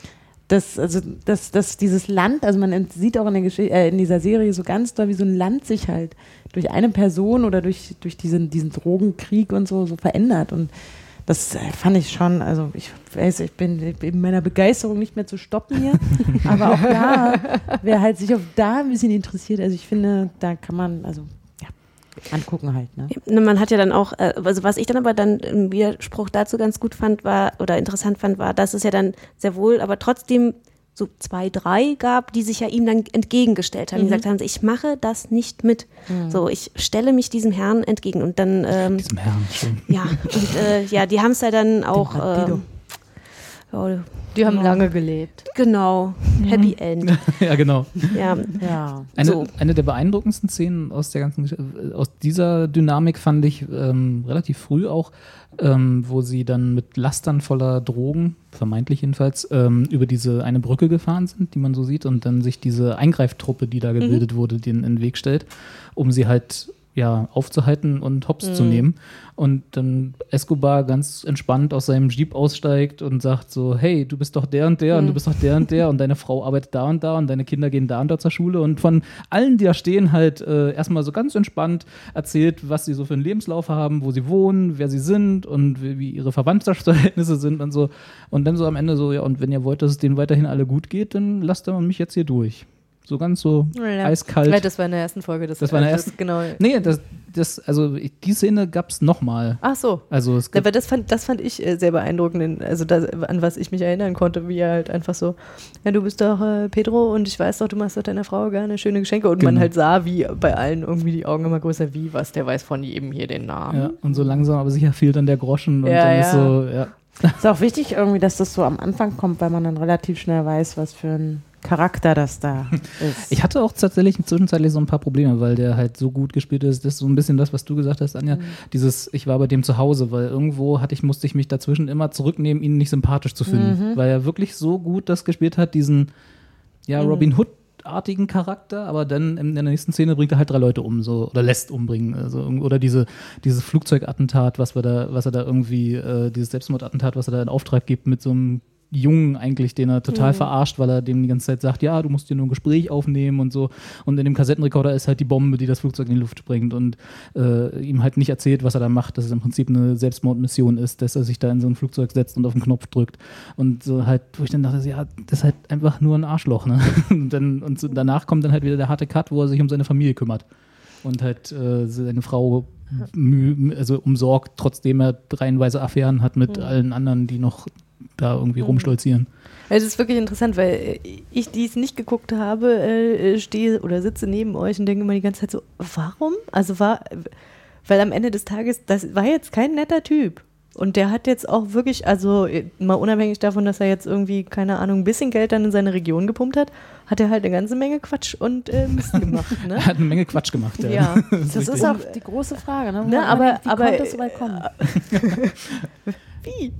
Speaker 2: das, also, das, das, dieses Land, also man sieht auch in, der Gesch äh, in dieser Serie so ganz doll, wie so ein Land sich halt durch eine Person oder durch, durch diesen, diesen Drogenkrieg und so, so verändert. Und das äh, fand ich schon, also ich weiß, ich bin in meiner Begeisterung nicht mehr zu stoppen hier, aber auch da, *laughs* wer halt sich auf da ein bisschen interessiert, also ich finde, da kann man, also angucken halt, ne?
Speaker 4: Ne, Man hat ja dann auch, äh, also was ich dann aber dann im Widerspruch dazu ganz gut fand, war, oder interessant fand, war, dass es ja dann sehr wohl, aber trotzdem so zwei, drei gab, die sich ja ihm dann entgegengestellt haben, die gesagt haben, ich mache das nicht mit. So, ich stelle mich diesem Herrn entgegen. Und dann, ähm,
Speaker 1: Diesem Herrn schon.
Speaker 4: ja, und äh, ja, die haben es ja dann auch, ähm, ja,
Speaker 3: Die haben lange gelebt.
Speaker 4: genau, Happy End. *laughs*
Speaker 1: ja, genau.
Speaker 4: Ja,
Speaker 2: Ja.
Speaker 1: Eine,
Speaker 4: So.
Speaker 1: eine der beeindruckendsten Szenen aus der ganzen äh, aus dieser Dynamik fand ich ähm, relativ früh auch, ähm, wo sie dann mit Lastern voller Drogen, vermeintlich jedenfalls, ähm, über diese eine Brücke gefahren sind, die man so sieht, und dann sich diese Eingreiftruppe, die da gebildet wurde, den in den Weg stellt, um sie halt ja, aufzuhalten und hops zu nehmen. Und dann Escobar ganz entspannt aus seinem Jeep aussteigt und sagt so, hey, du bist doch der und der und du bist doch der und der und deine Frau arbeitet da und da und deine Kinder gehen da und da zur Schule. Und von allen, die da stehen, halt äh, erstmal so ganz entspannt erzählt, was sie so für einen Lebenslauf haben, wo sie wohnen, wer sie sind und wie, wie ihre Verwandtschaftsverhältnisse sind und so. Und dann so am Ende so, ja, und wenn ihr wollt, dass es denen weiterhin alle gut geht, dann lasst ihr mich jetzt hier durch. So ganz so
Speaker 3: Ja.
Speaker 1: eiskalt.
Speaker 3: Ja, das war in der ersten Folge. Das,
Speaker 1: Das war in der
Speaker 3: äh,
Speaker 1: ersten-
Speaker 3: Genau.
Speaker 1: Nee, das, das, also ich- die Szene gab es nochmal.
Speaker 3: Ach so.
Speaker 1: Also es
Speaker 3: Aber das fand, das fand ich äh, sehr beeindruckend, in- also das, an was ich mich erinnern konnte, wie er halt einfach so, ja, du bist doch äh, Pedro und ich weiß doch, du machst doch deiner Frau gerne schöne Geschenke. Und man
Speaker 1: Genau.
Speaker 3: halt sah, wie bei allen irgendwie die Augen immer größer, wie was, der weiß von jedem hier den Namen.
Speaker 1: ja, und so langsam aber sicher fiel dann der Groschen und
Speaker 3: Ja,
Speaker 1: dann ist
Speaker 3: ja.
Speaker 1: so, ja.
Speaker 2: Ist auch wichtig irgendwie, dass das so am Anfang kommt, weil man dann relativ schnell weiß, was für ein Charakter das da *laughs* ist.
Speaker 1: Ich hatte auch tatsächlich zwischenzeitlich so ein paar Probleme, weil der halt so gut gespielt ist. Das ist so ein bisschen das, was du gesagt hast,
Speaker 3: Mhm.
Speaker 1: Anja. Dieses, ich war bei dem zu Hause, weil irgendwo hatte ich, musste ich mich dazwischen immer zurücknehmen, ihn nicht sympathisch zu finden.
Speaker 3: Mhm.
Speaker 1: Weil er wirklich so gut das gespielt hat, diesen, ja, Robin Hood-artigen Charakter, aber dann in der nächsten Szene bringt er halt drei Leute um, so, oder lässt umbringen. Also, oder diese, dieses Flugzeugattentat, was wir da, was er da irgendwie, äh, dieses Selbstmordattentat, was er da in Auftrag gibt mit so einem Jungen eigentlich, den er total verarscht, weil er dem die ganze Zeit sagt, ja, du musst dir nur ein Gespräch aufnehmen und so. Und in dem Kassettenrekorder ist halt die Bombe, die das Flugzeug in die Luft springt und äh, ihm halt nicht erzählt, was er da macht, dass es im Prinzip eine Selbstmordmission ist, dass er sich da in so ein Flugzeug setzt und auf den Knopf drückt. Und so halt, wo ich dann dachte, ja, das ist halt einfach nur ein Arschloch, ne? *laughs* Und, dann, und so danach kommt dann halt wieder der harte Cut, wo er sich um seine Familie kümmert und halt äh, seine Frau also umsorgt, trotzdem er reihenweise Affären hat mit allen anderen, die noch da irgendwie rumstolzieren.
Speaker 3: Es ist wirklich interessant, weil äh, ich, die es nicht geguckt habe, äh, stehe oder sitze neben euch und denke immer die ganze Zeit so, warum? Also war, weil am Ende des Tages, das war jetzt kein netter Typ. Und der hat jetzt auch wirklich, also äh, mal unabhängig davon, dass er jetzt irgendwie, keine Ahnung, ein bisschen Geld dann in seine Region gepumpt hat, hat er halt eine ganze Menge Quatsch und äh, Mist *laughs* gemacht. Ne?
Speaker 1: Er hat eine Menge Quatsch gemacht. Ja.
Speaker 3: Ja. *laughs*
Speaker 2: Das
Speaker 1: richtig.
Speaker 2: ist auch die große Frage, ne?
Speaker 3: Ne, aber-
Speaker 2: wie
Speaker 3: aber-
Speaker 2: konnte es so weit kommen? *laughs*
Speaker 3: Wie?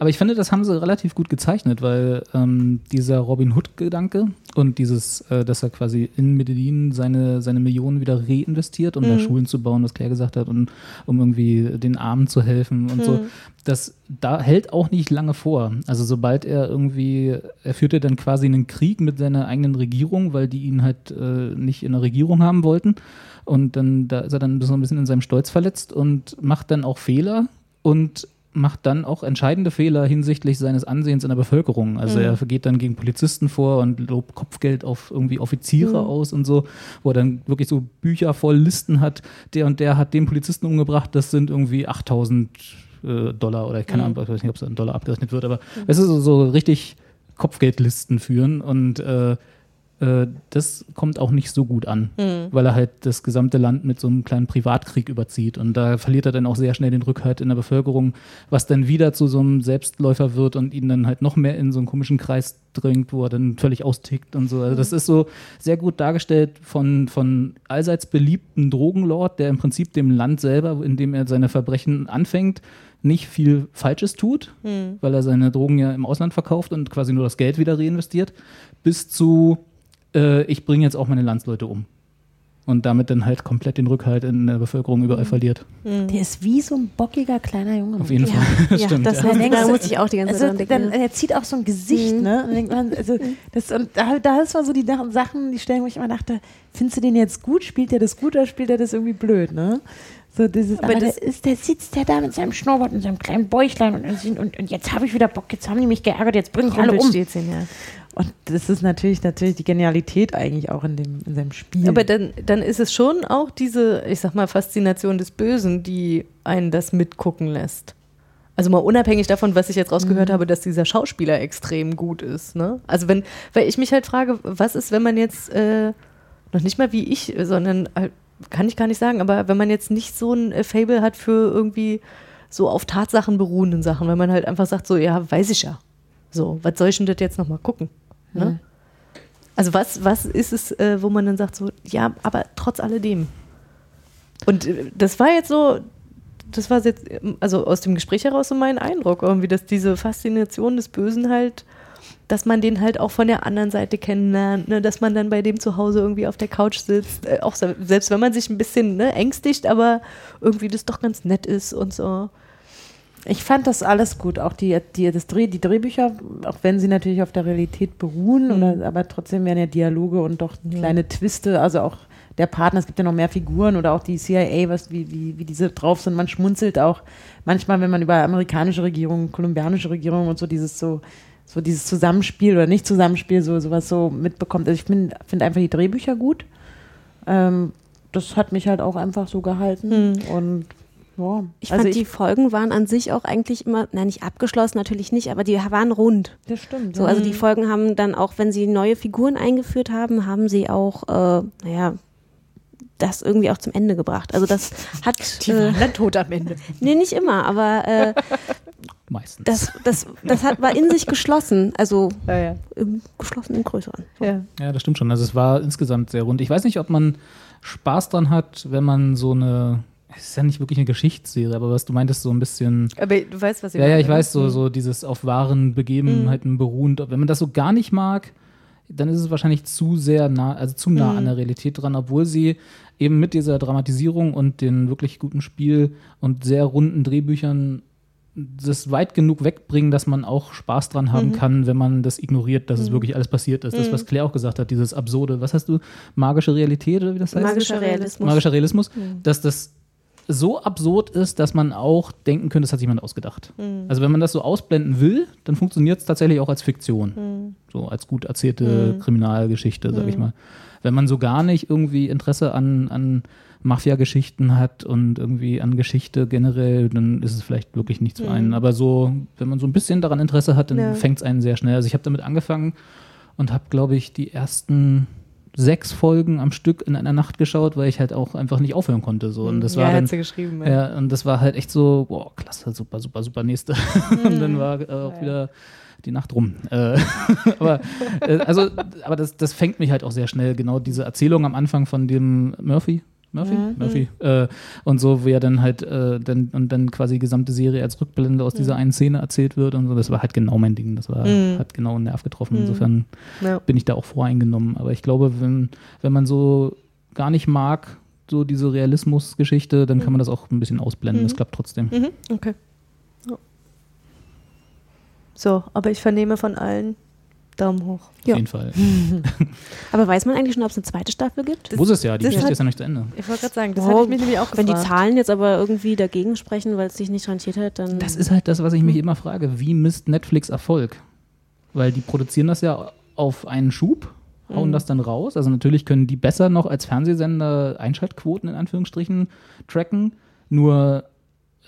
Speaker 1: Aber ich finde, das haben sie relativ gut gezeichnet, weil ähm, dieser Robin Hood-Gedanke und dieses, äh, dass er quasi in Medellin seine, seine Millionen wieder reinvestiert, um da Schulen zu bauen, was Claire gesagt hat, und um irgendwie den Armen zu helfen und so, das da hält auch nicht lange vor. Also sobald er irgendwie, er führte dann quasi einen Krieg mit seiner eigenen Regierung, weil die ihn halt äh, nicht in der Regierung haben wollten. Und dann da ist er dann so ein bisschen in seinem Stolz verletzt und macht dann auch Fehler und macht dann auch entscheidende Fehler hinsichtlich seines Ansehens in der Bevölkerung. Also er geht dann gegen Polizisten vor und lobt Kopfgeld auf irgendwie Offiziere aus und so, wo er dann wirklich so Bücher voll Listen hat. Der und der hat den Polizisten umgebracht, das sind irgendwie 8000 äh, Dollar oder keine Ahnung, ich weiß nicht, ob es in Dollar abgerechnet wird, aber es ist so, so richtig Kopfgeldlisten führen und äh, äh, das kommt auch nicht so gut an, weil er halt das gesamte Land mit so einem kleinen Privatkrieg überzieht. Und da verliert er dann auch sehr schnell den Rückhalt in der Bevölkerung, was dann wieder zu so einem Selbstläufer wird und ihn dann halt noch mehr in so einen komischen Kreis drängt, wo er dann völlig austickt und so. Also das ist so sehr gut dargestellt von, von allseits beliebten Drogenlord, der im Prinzip dem Land selber, in dem er seine Verbrechen anfängt, nicht viel Falsches tut, weil er seine Drogen ja im Ausland verkauft und quasi nur das Geld wieder reinvestiert, bis zu äh, ich bringe jetzt auch meine Landsleute um. Und damit dann halt komplett den Rückhalt in der Bevölkerung überall verliert.
Speaker 2: Der ist wie so ein bockiger kleiner Junge.
Speaker 1: Auf jeden Fall. *laughs*
Speaker 4: ja,
Speaker 1: Stimmt.
Speaker 4: das
Speaker 1: ja.
Speaker 4: heißt,
Speaker 2: Dann
Speaker 4: da muss ich auch die ganze Zeit
Speaker 2: also,
Speaker 4: dran
Speaker 2: dann,
Speaker 4: denken. Mhm.
Speaker 2: Er zieht auch so ein Gesicht, ne? Und, denkt man, also, das, und da, da ist mal so die Sachen- die Stellen, wo ich immer dachte, findest du den jetzt gut? Spielt er das gut oder spielt er das irgendwie blöd, ne? So dieses, aber,
Speaker 3: das-
Speaker 2: der, ist, der sitzt der da mit seinem Schnurrbart und seinem kleinen Bäuchlein und, und, und, jetzt habe ich wieder Bock, jetzt haben die mich geärgert, jetzt bringe ich alle um.
Speaker 3: Rumpelstilzchen, ja.
Speaker 2: Und das ist natürlich, natürlich die Genialität eigentlich auch in, dem, in seinem Spiel.
Speaker 3: Aber dann, dann ist es schon auch diese, ich sag mal, Faszination des Bösen, die einen das mitgucken lässt. Also mal unabhängig davon, was ich jetzt rausgehört habe, dass dieser Schauspieler extrem gut ist. Ne? Also wenn, weil ich mich halt frage, was ist, wenn man jetzt äh, noch nicht mal wie ich, sondern halt, kann ich gar nicht sagen, aber wenn man jetzt nicht so ein äh, Fable hat für irgendwie so auf Tatsachen beruhenden Sachen, wenn man halt einfach sagt, so, ja, weiß ich ja. So, was soll ich denn das jetzt nochmal gucken? Ne? Also was, was ist es, äh, wo man dann sagt, so, ja, aber trotz alledem. Und äh, das war jetzt so, das war jetzt, also aus dem Gespräch heraus so mein Eindruck, irgendwie, dass diese Faszination des Bösen halt, dass man den halt auch von der anderen Seite kennenlernt, ne? dass man dann bei dem zu Hause irgendwie auf der Couch sitzt, äh, auch se- selbst wenn man sich ein bisschen ne, ängstigt, aber irgendwie das doch ganz nett ist und so.
Speaker 2: Ich fand das alles gut, auch die, die, das Dreh, die Drehbücher, auch wenn sie natürlich auf der Realität beruhen,
Speaker 3: Mhm.
Speaker 2: oder, aber trotzdem werden ja Dialoge und doch kleine Twiste, also auch der Partner, es gibt ja noch mehr Figuren oder auch die CIA, was, wie, wie, wie diese drauf sind. Man schmunzelt auch manchmal, wenn man über amerikanische Regierungen, kolumbianische Regierungen und so dieses so, so dieses Zusammenspiel oder nicht Zusammenspiel, so sowas so mitbekommt. Also ich finde find einfach die Drehbücher gut. Ähm, das hat mich halt auch einfach so gehalten und ja.
Speaker 4: Ich
Speaker 2: also
Speaker 4: fand, die Folgen waren an sich auch eigentlich immer, na nicht abgeschlossen, natürlich nicht, aber die waren rund.
Speaker 2: das stimmt.
Speaker 4: So, also die Folgen haben dann auch, wenn sie neue Figuren eingeführt haben, haben sie auch, äh, naja, das irgendwie auch zum Ende gebracht. Also das hat, *laughs* äh,
Speaker 3: dann tot am Ende. *laughs*
Speaker 4: nee, nicht immer, aber äh,
Speaker 1: Meistens.
Speaker 4: das, das, das hat, war in sich geschlossen, also
Speaker 3: Ja, ja.
Speaker 4: im geschlossen im Größeren.
Speaker 3: ja.
Speaker 1: Ja, das stimmt schon. Also es war insgesamt sehr rund. Ich weiß nicht, ob man Spaß dran hat, wenn man so eine, es ist ja nicht wirklich eine Geschichtsserie, aber was du meintest, so ein bisschen,
Speaker 3: Aber du weißt, was ich
Speaker 1: ja, ja,
Speaker 3: meine,
Speaker 1: ich
Speaker 3: ne?
Speaker 1: weiß, so, so dieses auf wahren Begebenheiten beruhend. Wenn man das so gar nicht mag, dann ist es wahrscheinlich zu sehr nah, also zu nah an der Realität dran, obwohl sie eben mit dieser Dramatisierung und den wirklich guten Spiel und sehr runden Drehbüchern das weit genug wegbringen, dass man auch Spaß dran haben kann, wenn man das ignoriert, dass es wirklich alles passiert ist. Das, was Claire auch gesagt hat, dieses absurde, was hast du, magische Realität oder wie das heißt?
Speaker 4: Magischer Realismus.
Speaker 1: Magischer Realismus, dass das so absurd ist, dass man auch denken könnte, das hat sich jemand ausgedacht. Also wenn man das so ausblenden will, dann funktioniert es tatsächlich auch als Fiktion. So als gut erzählte Kriminalgeschichte, sag ich mal. Wenn man so gar nicht irgendwie Interesse an, an Mafia-Geschichten hat und irgendwie an Geschichte generell, dann ist es vielleicht wirklich nichts für einen. Aber so, wenn man so ein bisschen daran Interesse hat, dann
Speaker 3: Ja.
Speaker 1: fängt es einen sehr schnell. Also ich habe damit angefangen und habe, glaube ich, die ersten sechs Folgen am Stück in einer Nacht geschaut, weil ich halt auch einfach nicht aufhören konnte. So. Und das
Speaker 3: ja,
Speaker 1: war dann,
Speaker 3: geschrieben. Ja.
Speaker 1: ja, und das war halt echt so, boah, klasse, super, super, super, nächste. *laughs* und dann war äh, auch wieder die Nacht rum. Äh, *laughs* aber äh, also, aber das, das fängt mich halt auch sehr schnell, genau diese Erzählung am Anfang von dem Murphy. Murphy? Murphy. Äh, und so, wo er dann halt äh, dann, und dann quasi die gesamte Serie als Rückblende aus dieser einen Szene erzählt wird und so. Das war halt genau mein Ding. Das war, hat genau einen Nerv getroffen. Insofern
Speaker 3: Ja.
Speaker 1: bin ich da auch voreingenommen. Aber ich glaube, wenn, wenn man so gar nicht mag, so diese Realismusgeschichte, dann kann man das auch ein bisschen ausblenden. Das klappt trotzdem.
Speaker 3: Mhm, okay. Ja. So, aber ich vernehme von allen Daumen hoch.
Speaker 1: Auf
Speaker 4: Ja.
Speaker 1: jeden Fall. *laughs*
Speaker 4: Aber weiß man eigentlich schon, ob es eine zweite Staffel gibt?
Speaker 1: Muss es ja, die
Speaker 3: das
Speaker 1: Geschichte
Speaker 3: hat-
Speaker 1: ist ja noch nicht zu Ende.
Speaker 3: Ich wollte gerade sagen, das
Speaker 4: Oh,
Speaker 3: hatte ich mich nämlich auch
Speaker 4: Wenn die
Speaker 3: gefragt.
Speaker 4: Zahlen jetzt aber irgendwie dagegen sprechen, weil es sich nicht rentiert hat, dann.
Speaker 1: Das ist halt das, was ich mich immer frage. Wie misst Netflix Erfolg? Weil die produzieren das ja auf einen Schub, hauen das dann raus. Also natürlich können die besser noch als Fernsehsender Einschaltquoten in Anführungsstrichen tracken. Nur,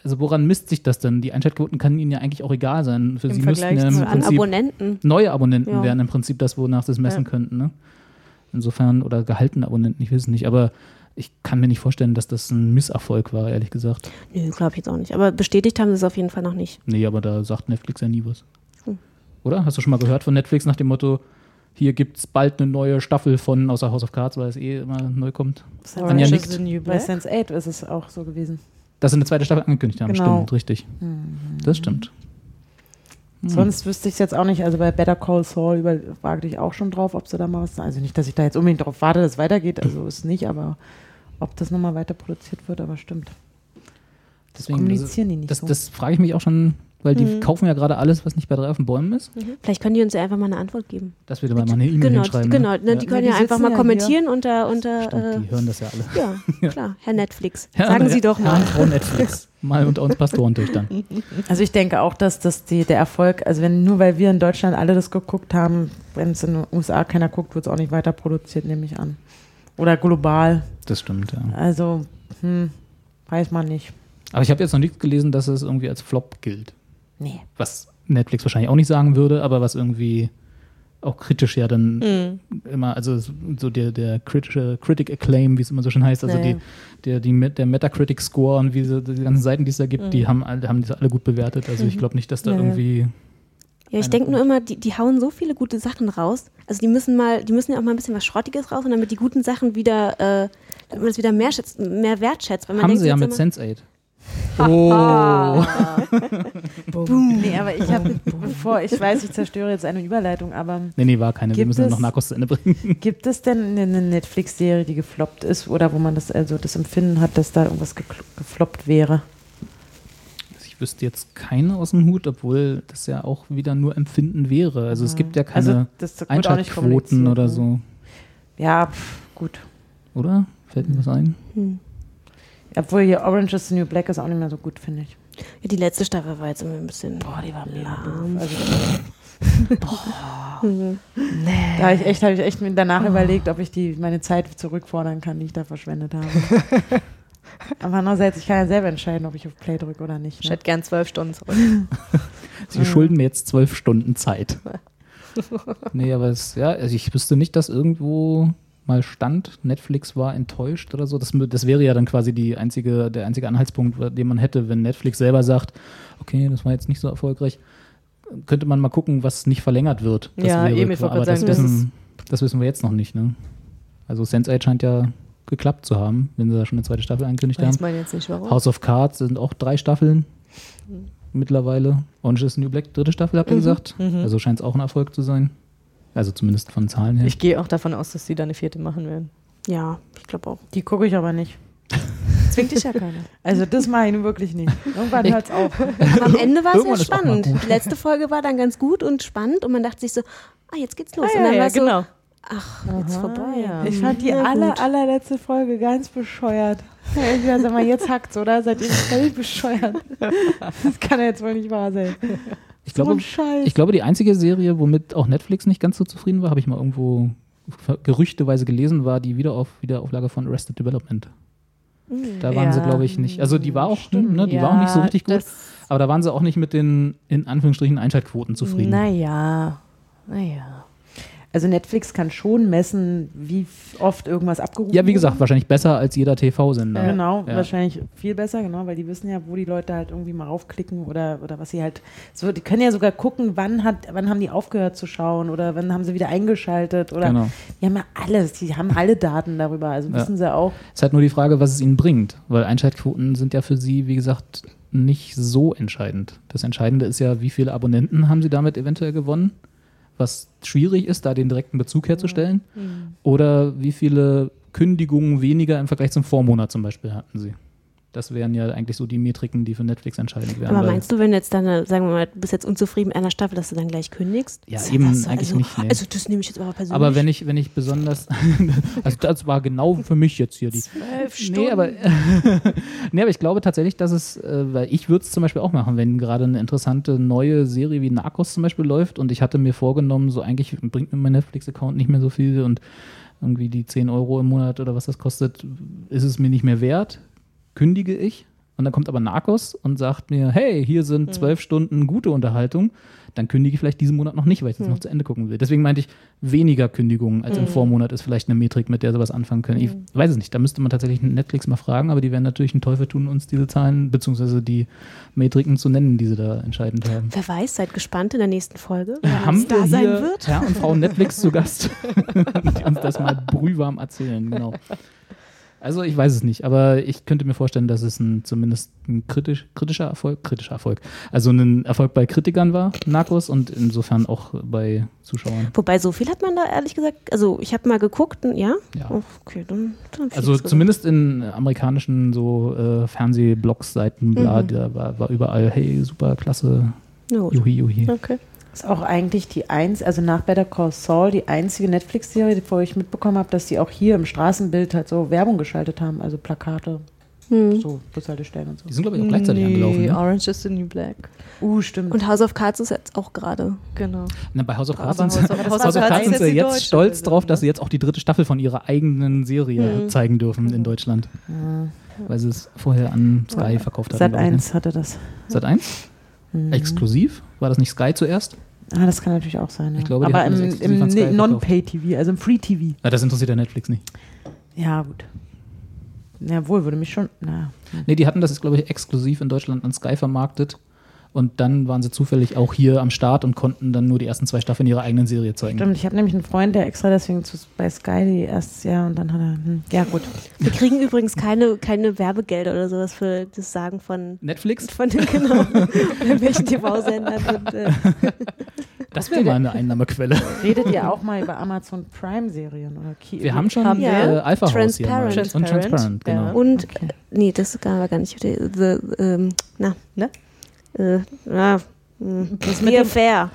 Speaker 1: also woran misst sich das denn? Die Einschaltquoten kann ihnen ja eigentlich auch egal sein. Für
Speaker 3: Im
Speaker 1: sie müssten ja im Prinzip
Speaker 4: Abonnenten.
Speaker 1: neue Abonnenten
Speaker 4: Ja.
Speaker 1: wären im Prinzip das, wonach sie es messen
Speaker 3: Ja.
Speaker 1: könnten. Ne? Insofern, oder gehaltene Abonnenten, ich weiß es nicht. Aber ich kann mir nicht vorstellen, dass das ein Misserfolg war, ehrlich gesagt.
Speaker 4: Nö, glaube ich jetzt auch nicht. Aber bestätigt haben sie es auf jeden Fall noch nicht.
Speaker 1: Nee, aber da sagt Netflix ja nie was.
Speaker 4: Hm.
Speaker 1: Oder? Hast du schon mal gehört von Netflix nach dem Motto, hier gibt es bald eine neue Staffel von, außer House of Cards, weil es eh immer neu kommt.
Speaker 3: Orange
Speaker 1: nickt.
Speaker 3: is the New
Speaker 2: Bei. Sense 8 ist es auch so gewesen.
Speaker 1: Dass sie eine zweite Staffel angekündigt haben.
Speaker 2: Genau.
Speaker 1: Stimmt, richtig. Das stimmt. Hm.
Speaker 2: Sonst wüsste ich es jetzt auch nicht. Also bei Better Call Saul über, ich auch schon drauf, ob sie da mal was. Also nicht, dass ich da jetzt unbedingt darauf warte, dass es weitergeht. Also ist nicht, aber ob das nochmal weiter produziert wird, aber stimmt.
Speaker 1: Deswegen,
Speaker 2: kommunizieren die nicht
Speaker 1: das,
Speaker 2: so.
Speaker 1: das frage ich mich auch schon, weil die
Speaker 3: Mhm.
Speaker 1: kaufen ja gerade alles, was nicht bei drei auf den Bäumen ist.
Speaker 4: Vielleicht können die uns ja einfach mal eine Antwort geben.
Speaker 1: Dass wir da mal eine E-Mail
Speaker 4: genau,
Speaker 1: hinschreiben.
Speaker 4: genau.
Speaker 1: ne?
Speaker 4: Ne, Die können
Speaker 2: Ja,
Speaker 4: ja,
Speaker 2: die
Speaker 4: einfach
Speaker 2: sitzen
Speaker 4: mal
Speaker 2: ja
Speaker 4: kommentieren unter, unter
Speaker 1: Stimmt,
Speaker 4: äh,
Speaker 1: die hören das ja alle. *laughs*
Speaker 4: ja, klar, Herr Netflix.
Speaker 1: Ja,
Speaker 4: Sagen
Speaker 1: na,
Speaker 4: Sie doch
Speaker 1: Herr
Speaker 4: mal.
Speaker 1: und Frau Netflix. Mal unter uns Pastoren durch dann. *laughs*
Speaker 2: Also ich denke auch, dass das die, der Erfolg, also wenn nur weil wir in Deutschland alle das geguckt haben, wenn es in den USA keiner guckt, wird es auch nicht weiter produziert, nehme ich an. Oder global.
Speaker 1: Das stimmt, ja.
Speaker 2: Also, hm, weiß man nicht.
Speaker 1: Aber ich habe jetzt noch nicht gelesen, dass es irgendwie als Flop gilt.
Speaker 2: Nee.
Speaker 1: Was Netflix wahrscheinlich auch nicht sagen würde, aber was irgendwie auch kritisch ja dann
Speaker 3: Mhm.
Speaker 1: immer, also so der, der kritische Critic Acclaim, wie es immer so schön heißt, also
Speaker 3: Naja.
Speaker 1: die, der, die, der Metacritic Score und wie sie, die ganzen Seiten, die es da gibt, die haben, alle- haben das alle gut bewertet. Also ich glaube nicht, dass da
Speaker 3: Naja.
Speaker 1: irgendwie
Speaker 4: Ja, ich denke nur immer, die, die hauen so viele gute Sachen raus. Also die müssen mal, die müssen ja auch mal ein bisschen was Schrottiges raus und damit die guten Sachen wieder, äh, damit man das wieder mehr, schätzt, mehr wertschätzt. Weil man
Speaker 1: haben
Speaker 4: denkt
Speaker 1: sie ja mit
Speaker 4: immer,
Speaker 1: Sense8. Oh, *laughs* *laughs*
Speaker 2: Nee, aber ich habe, bevor, ich weiß, ich zerstöre jetzt eine Überleitung, aber
Speaker 1: nee, nee, war keine. Wir
Speaker 2: Gibt
Speaker 1: müssen ja
Speaker 2: es-
Speaker 1: noch Narcos zu Ende bringen. *laughs*
Speaker 2: gibt es denn eine Netflix-Serie, die gefloppt ist oder wo man das, also das Empfinden hat, dass da irgendwas gekl- gefloppt wäre?
Speaker 1: Ich wüsste jetzt keine aus dem Hut, obwohl das ja auch wieder nur Empfinden wäre. Also es gibt ja keine
Speaker 2: Also auch nicht
Speaker 1: Einschaltquoten oder
Speaker 2: ne?
Speaker 1: so,
Speaker 2: Ja, pff, gut.
Speaker 1: oder? Fällt mir was ein?
Speaker 2: Obwohl hier Orange is the New Black ist auch nicht mehr so gut, finde ich.
Speaker 4: ja, die letzte Staffel war jetzt immer ein bisschen.
Speaker 2: Boah, die war mega
Speaker 4: lahm.
Speaker 2: doof. Also, *laughs* Da habe ich echt, habe ich echt mir danach überlegt, ob ich die, meine Zeit zurückfordern kann, die ich da verschwendet habe. *laughs* Aber andererseits, ich kann ja selber entscheiden, ob ich auf Play drücke oder nicht.
Speaker 3: Ich
Speaker 2: Ne?
Speaker 3: hätte gern zwölf Stunden zurück. *laughs*
Speaker 1: Sie schulden mir jetzt zwölf Stunden Zeit. nee, aber es, ja, also ich wüsste nicht, dass irgendwo mal stand, Netflix war enttäuscht oder so. Das, das wäre ja dann quasi die einzige, der einzige Anhaltspunkt, den man hätte, wenn Netflix selber sagt, okay, das war jetzt nicht so erfolgreich, könnte man mal gucken, was nicht verlängert wird. Das
Speaker 3: Ja,
Speaker 1: wäre
Speaker 3: eben, ich
Speaker 1: aber das,
Speaker 3: sagen, das
Speaker 1: wissen, das wissen wir jetzt noch nicht. Ne? Also Sense8 scheint ja geklappt zu haben, wenn sie da schon eine zweite Staffel angekündigt haben.
Speaker 3: Weiß man jetzt nicht warum.
Speaker 1: House of Cards sind auch drei Staffeln
Speaker 3: Mhm.
Speaker 1: mittlerweile. Orange is the New Black, dritte Staffel, habt ihr gesagt. Also scheint es auch ein Erfolg zu sein. Also zumindest von Zahlen her.
Speaker 3: Ich gehe auch davon aus, dass sie da eine vierte machen werden.
Speaker 4: Ja, ich glaube auch.
Speaker 2: Die gucke ich aber nicht.
Speaker 3: zwingt dich ja keiner. *laughs*
Speaker 2: Also das mache ich nun wirklich nicht. Irgendwann
Speaker 1: Ich-
Speaker 2: hört's auf.
Speaker 4: Am Ende war es ja spannend. Die letzte Folge war dann ganz gut und spannend und man dachte sich so, ah, jetzt geht's los.
Speaker 3: Ah,
Speaker 4: und
Speaker 3: ja,
Speaker 4: dann
Speaker 3: ja,
Speaker 4: war es so,
Speaker 3: genau.
Speaker 4: ach, jetzt vorbei.
Speaker 3: ja.
Speaker 2: Ich fand die aller, allerletzte Folge ganz bescheuert. Ja, Ich sag mal, jetzt hackt's, oder? Seid ihr völlig bescheuert? Das kann ja jetzt wohl nicht wahr sein.
Speaker 1: Ich
Speaker 2: So
Speaker 1: glaube,
Speaker 2: Scheiß.
Speaker 1: ich glaube, die einzige Serie, womit auch Netflix nicht ganz so zufrieden war, habe ich mal irgendwo gerüchteweise gelesen, war die Wiederauf Wiederauflage von Arrested Development. Da waren sie,
Speaker 3: Ja,
Speaker 1: glaube ich, nicht. Also die war auch,
Speaker 2: stimmt.
Speaker 1: ne, die war auch nicht so
Speaker 3: Ja,
Speaker 1: richtig gut, aber da waren sie auch nicht mit den in Anführungsstrichen Einschaltquoten zufrieden.
Speaker 3: Naja, naja.
Speaker 2: Also Netflix kann schon messen, wie oft irgendwas abgerufen
Speaker 1: Ja, wie gesagt,
Speaker 2: wurde.
Speaker 1: wahrscheinlich besser als jeder TV-Sender.
Speaker 2: Genau,
Speaker 1: Ja.
Speaker 2: wahrscheinlich viel besser, genau, weil die wissen ja, wo die Leute halt irgendwie mal raufklicken oder, oder was sie halt so, die können ja sogar gucken, wann hat, wann haben die aufgehört zu schauen oder wann haben sie wieder eingeschaltet oder
Speaker 1: Genau.
Speaker 2: die haben ja alles, die haben alle Daten darüber, also
Speaker 1: Ja.
Speaker 2: wissen sie auch.
Speaker 1: Es ist halt nur die Frage, was es ihnen bringt, weil Einschaltquoten sind ja für sie, wie gesagt, nicht so entscheidend. Das Entscheidende ist ja, wie viele Abonnenten haben sie damit eventuell gewonnen, was schwierig ist, da den direkten Bezug herzustellen, oder wie viele Kündigungen weniger im Vergleich zum Vormonat zum Beispiel hatten sie. Das wären ja eigentlich so die Metriken, die für Netflix entscheidend wären.
Speaker 4: Aber meinst du, wenn jetzt dann, sagen wir mal, du bist jetzt unzufrieden mit einer Staffel, dass du dann gleich kündigst?
Speaker 1: Ja, eben eigentlich
Speaker 4: also,
Speaker 1: nicht, nee.
Speaker 4: Also das nehme ich jetzt aber persönlich.
Speaker 1: aber wenn ich, wenn ich besonders, *laughs* also das war genau für mich jetzt hier die.
Speaker 3: Zwölf
Speaker 1: Nee, aber, *laughs* nee, aber ich glaube tatsächlich, dass es, äh, weil ich würde es zum Beispiel auch machen, wenn gerade eine interessante neue Serie wie Narcos zum Beispiel läuft und ich hatte mir vorgenommen, so eigentlich bringt mir mein Netflix-Account nicht mehr so viel und irgendwie die 10 Euro im Monat oder was das kostet, ist es mir nicht mehr wert, kündige ich. Und dann kommt aber Narcos und sagt mir, hey, hier sind zwölf Stunden gute Unterhaltung. Dann kündige ich vielleicht diesen Monat noch nicht, weil ich das noch zu Ende gucken will. Deswegen meinte ich, weniger Kündigungen als im Vormonat ist vielleicht eine Metrik, mit der sie was anfangen können. Ich weiß es nicht, da müsste man tatsächlich Netflix mal fragen, aber die werden natürlich einen Teufel tun, uns diese Zahlen beziehungsweise die Metriken zu nennen, die sie da entscheidend haben.
Speaker 4: Wer weiß, seid gespannt in der nächsten Folge, wer
Speaker 1: Haben
Speaker 4: uns da sein wird.
Speaker 1: Herr und Frau Netflix zu Gast, *laughs* die uns das mal brühwarm erzählen, genau. Also ich weiß es nicht, aber ich könnte mir vorstellen, dass es ein, zumindest ein kritisch, kritischer Erfolg, kritischer Erfolg, also ein Erfolg bei Kritikern war, Narcos, und insofern auch bei Zuschauern.
Speaker 4: Wobei, so viel hat man da ehrlich gesagt, also ich habe mal geguckt, und, ja?
Speaker 1: Ja.
Speaker 4: Oh, okay, dann, dann
Speaker 1: Also zumindest in amerikanischen so äh, Fernsehblogs, Seiten, bla,
Speaker 4: Mhm.
Speaker 1: da war, war überall, hey, super, klasse, juhi, juhi.
Speaker 3: Okay.
Speaker 2: Ist auch eigentlich die eins, also nach Better Call Saul die einzige Netflix-Serie, wo ich mitbekommen habe, dass die auch hier im Straßenbild halt so Werbung geschaltet haben, also Plakate,
Speaker 4: Hm.
Speaker 2: so Bushaltestellen und so.
Speaker 1: Die sind, glaube ich, auch gleichzeitig angelaufen. Ne?
Speaker 3: Orange is the New Black.
Speaker 2: Uh, stimmt.
Speaker 4: Und House of Cards ist jetzt auch gerade.
Speaker 3: Genau.
Speaker 1: Na, bei House of Cards sind, sie- sie jetzt
Speaker 3: deutsche
Speaker 1: stolz drauf, dass sie jetzt auch die dritte Staffel von ihrer eigenen Serie
Speaker 4: Mhm.
Speaker 1: zeigen dürfen in Deutschland. Weil sie es vorher an Sky verkauft haben.
Speaker 2: Sat
Speaker 1: glaub ich, ne?
Speaker 2: 1 hatte das.
Speaker 1: Sat 1?
Speaker 2: Mhm.
Speaker 1: Exklusiv? War das nicht Sky zuerst?
Speaker 2: Ah, das kann natürlich auch sein. Ja.
Speaker 1: Ich glaube,
Speaker 2: Aber im, im. Non-Pay-TV, also im Free-TV.
Speaker 1: Na, das interessiert ja Netflix nicht.
Speaker 2: Ja, gut. Jawohl, würde mich schon. Na,
Speaker 1: Nee, die hatten das, glaube ich, exklusiv in Deutschland an Sky vermarktet. Und dann waren sie zufällig auch hier am Start und konnten dann nur die ersten zwei Staffeln ihrer eigenen Serie zeigen.
Speaker 2: stimmt. Ich habe nämlich einen Freund, der extra deswegen zu, bei Sky die erstes Jahr und dann hat er. Hm, ja, gut.
Speaker 4: Wir kriegen übrigens keine, keine Werbegelder oder sowas für das Sagen von,
Speaker 1: Netflix?
Speaker 4: von den genau, *laughs* oder welchen TV-Sendern. Und, äh,
Speaker 1: Das wäre mal eine Einnahmequelle.
Speaker 2: Redet ihr auch mal über Amazon Prime-Serien? oder Ki-
Speaker 1: Wir haben schon
Speaker 3: Haben
Speaker 1: äh,
Speaker 4: wir.
Speaker 1: Alpha House hier mal.
Speaker 4: Transparent.
Speaker 1: Und Transparent, genau.
Speaker 3: Ja.
Speaker 4: und
Speaker 2: Okay.
Speaker 4: äh, nee, das ist gar, gar nicht. The, the, ähm, na,
Speaker 3: Ne?
Speaker 4: Äh, na, mh,
Speaker 2: mit
Speaker 4: The Affair.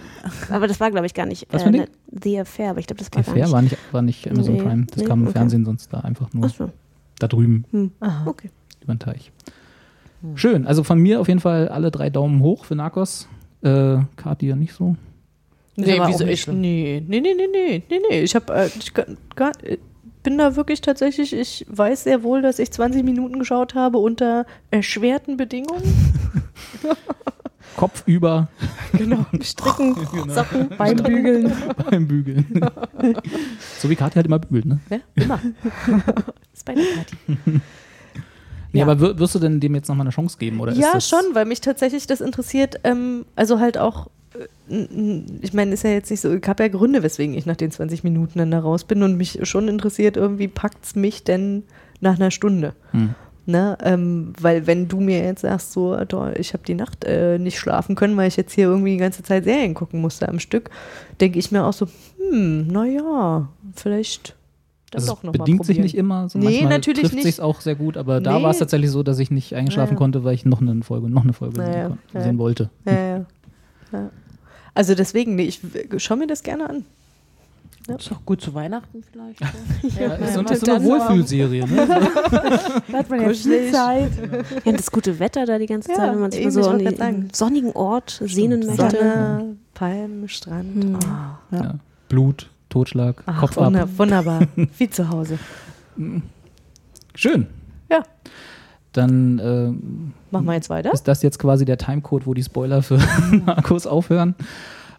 Speaker 4: Aber das war, glaube ich, gar nicht.
Speaker 1: Was ein
Speaker 4: ne, The Affair, aber ich glaube, das war
Speaker 1: Okay,
Speaker 4: gar
Speaker 1: fair
Speaker 4: nicht.
Speaker 1: war nicht, war nicht Amazon
Speaker 4: Nee,
Speaker 1: Prime. Das
Speaker 4: nee,
Speaker 1: kam im
Speaker 4: okay.
Speaker 1: Fernsehen sonst da einfach nur
Speaker 4: Achso,
Speaker 1: da drüben
Speaker 4: hm.
Speaker 3: Aha.
Speaker 4: okay.
Speaker 1: über den Teich. Schön, also von mir auf jeden Fall alle drei Daumen hoch für Narcos. Äh, Kati ja nicht so.
Speaker 3: Nee, wieso
Speaker 2: nicht
Speaker 3: ich? Nee, nee, nee, nee, nee, nee, nee. Ich hab, äh, ich ga- gar, äh, bin da wirklich tatsächlich, ich weiß sehr wohl, dass ich 20 Minuten geschaut habe unter erschwerten Bedingungen. *laughs*
Speaker 1: Kopf über
Speaker 3: Genau. *laughs* Stricken, Socken,
Speaker 2: Beim Bügeln.
Speaker 1: beim Bügeln. *laughs* so wie Kati halt immer bügelt, ne?
Speaker 3: Ja, immer. ist bei der Party.
Speaker 1: Nee,
Speaker 3: Ja.
Speaker 1: aber wirst du denn dem jetzt nochmal eine Chance geben? Oder
Speaker 3: Ja, schon, weil mich tatsächlich das interessiert. Ähm, also halt auch, ich meine, ist ja jetzt nicht so, ich habe ja Gründe, weswegen ich nach den 20 Minuten dann da raus bin und mich schon interessiert, irgendwie packt es mich denn nach einer Stunde.
Speaker 1: Hm.
Speaker 3: Ne? Ähm, weil wenn du mir jetzt sagst, so, ich habe die Nacht äh, nicht schlafen können, weil ich jetzt hier irgendwie die ganze Zeit Serien gucken musste am Stück, denke ich mir auch so, hm, naja, vielleicht dann
Speaker 1: Also bedingt sich nicht immer. So
Speaker 3: Nee,
Speaker 1: manchmal
Speaker 3: natürlich
Speaker 1: trifft sich auch sehr gut, aber da
Speaker 3: Nee.
Speaker 1: war es tatsächlich so, dass ich nicht eingeschlafen
Speaker 3: Ja.
Speaker 1: konnte, weil ich noch eine Folge, noch eine Folge
Speaker 3: Ja,
Speaker 1: sehen,
Speaker 3: ja.
Speaker 1: kon-
Speaker 3: Ja.
Speaker 1: sehen wollte.
Speaker 3: Ja. ja. Also deswegen, nee, ich schaue mir das gerne an.
Speaker 2: Ist doch gut zu Weihnachten vielleicht.
Speaker 1: Ja, *laughs* ist so,
Speaker 2: ja.
Speaker 1: ist so eine Wohlfühlserie. Ne? *laughs*
Speaker 2: Da hat man ja viel Zeit.
Speaker 4: Ja, das gute Wetter da die ganze
Speaker 3: Ja,
Speaker 4: Zeit, wenn man sich mal so an einen sonnigen Ort sehnen möchte.
Speaker 3: Sonne, Palmen, Strand.
Speaker 4: Hm.
Speaker 3: Ah,
Speaker 1: Ja. Blut, Totschlag,
Speaker 3: Ach,
Speaker 1: Kopf ab.
Speaker 3: wunder, wunderbar. Wie *laughs* zu Hause.
Speaker 1: Schön.
Speaker 3: Ja.
Speaker 1: Dann ähm,
Speaker 3: Machen wir jetzt weiter?
Speaker 1: ist das jetzt quasi der Timecode, wo die Spoiler für *laughs* Markus aufhören.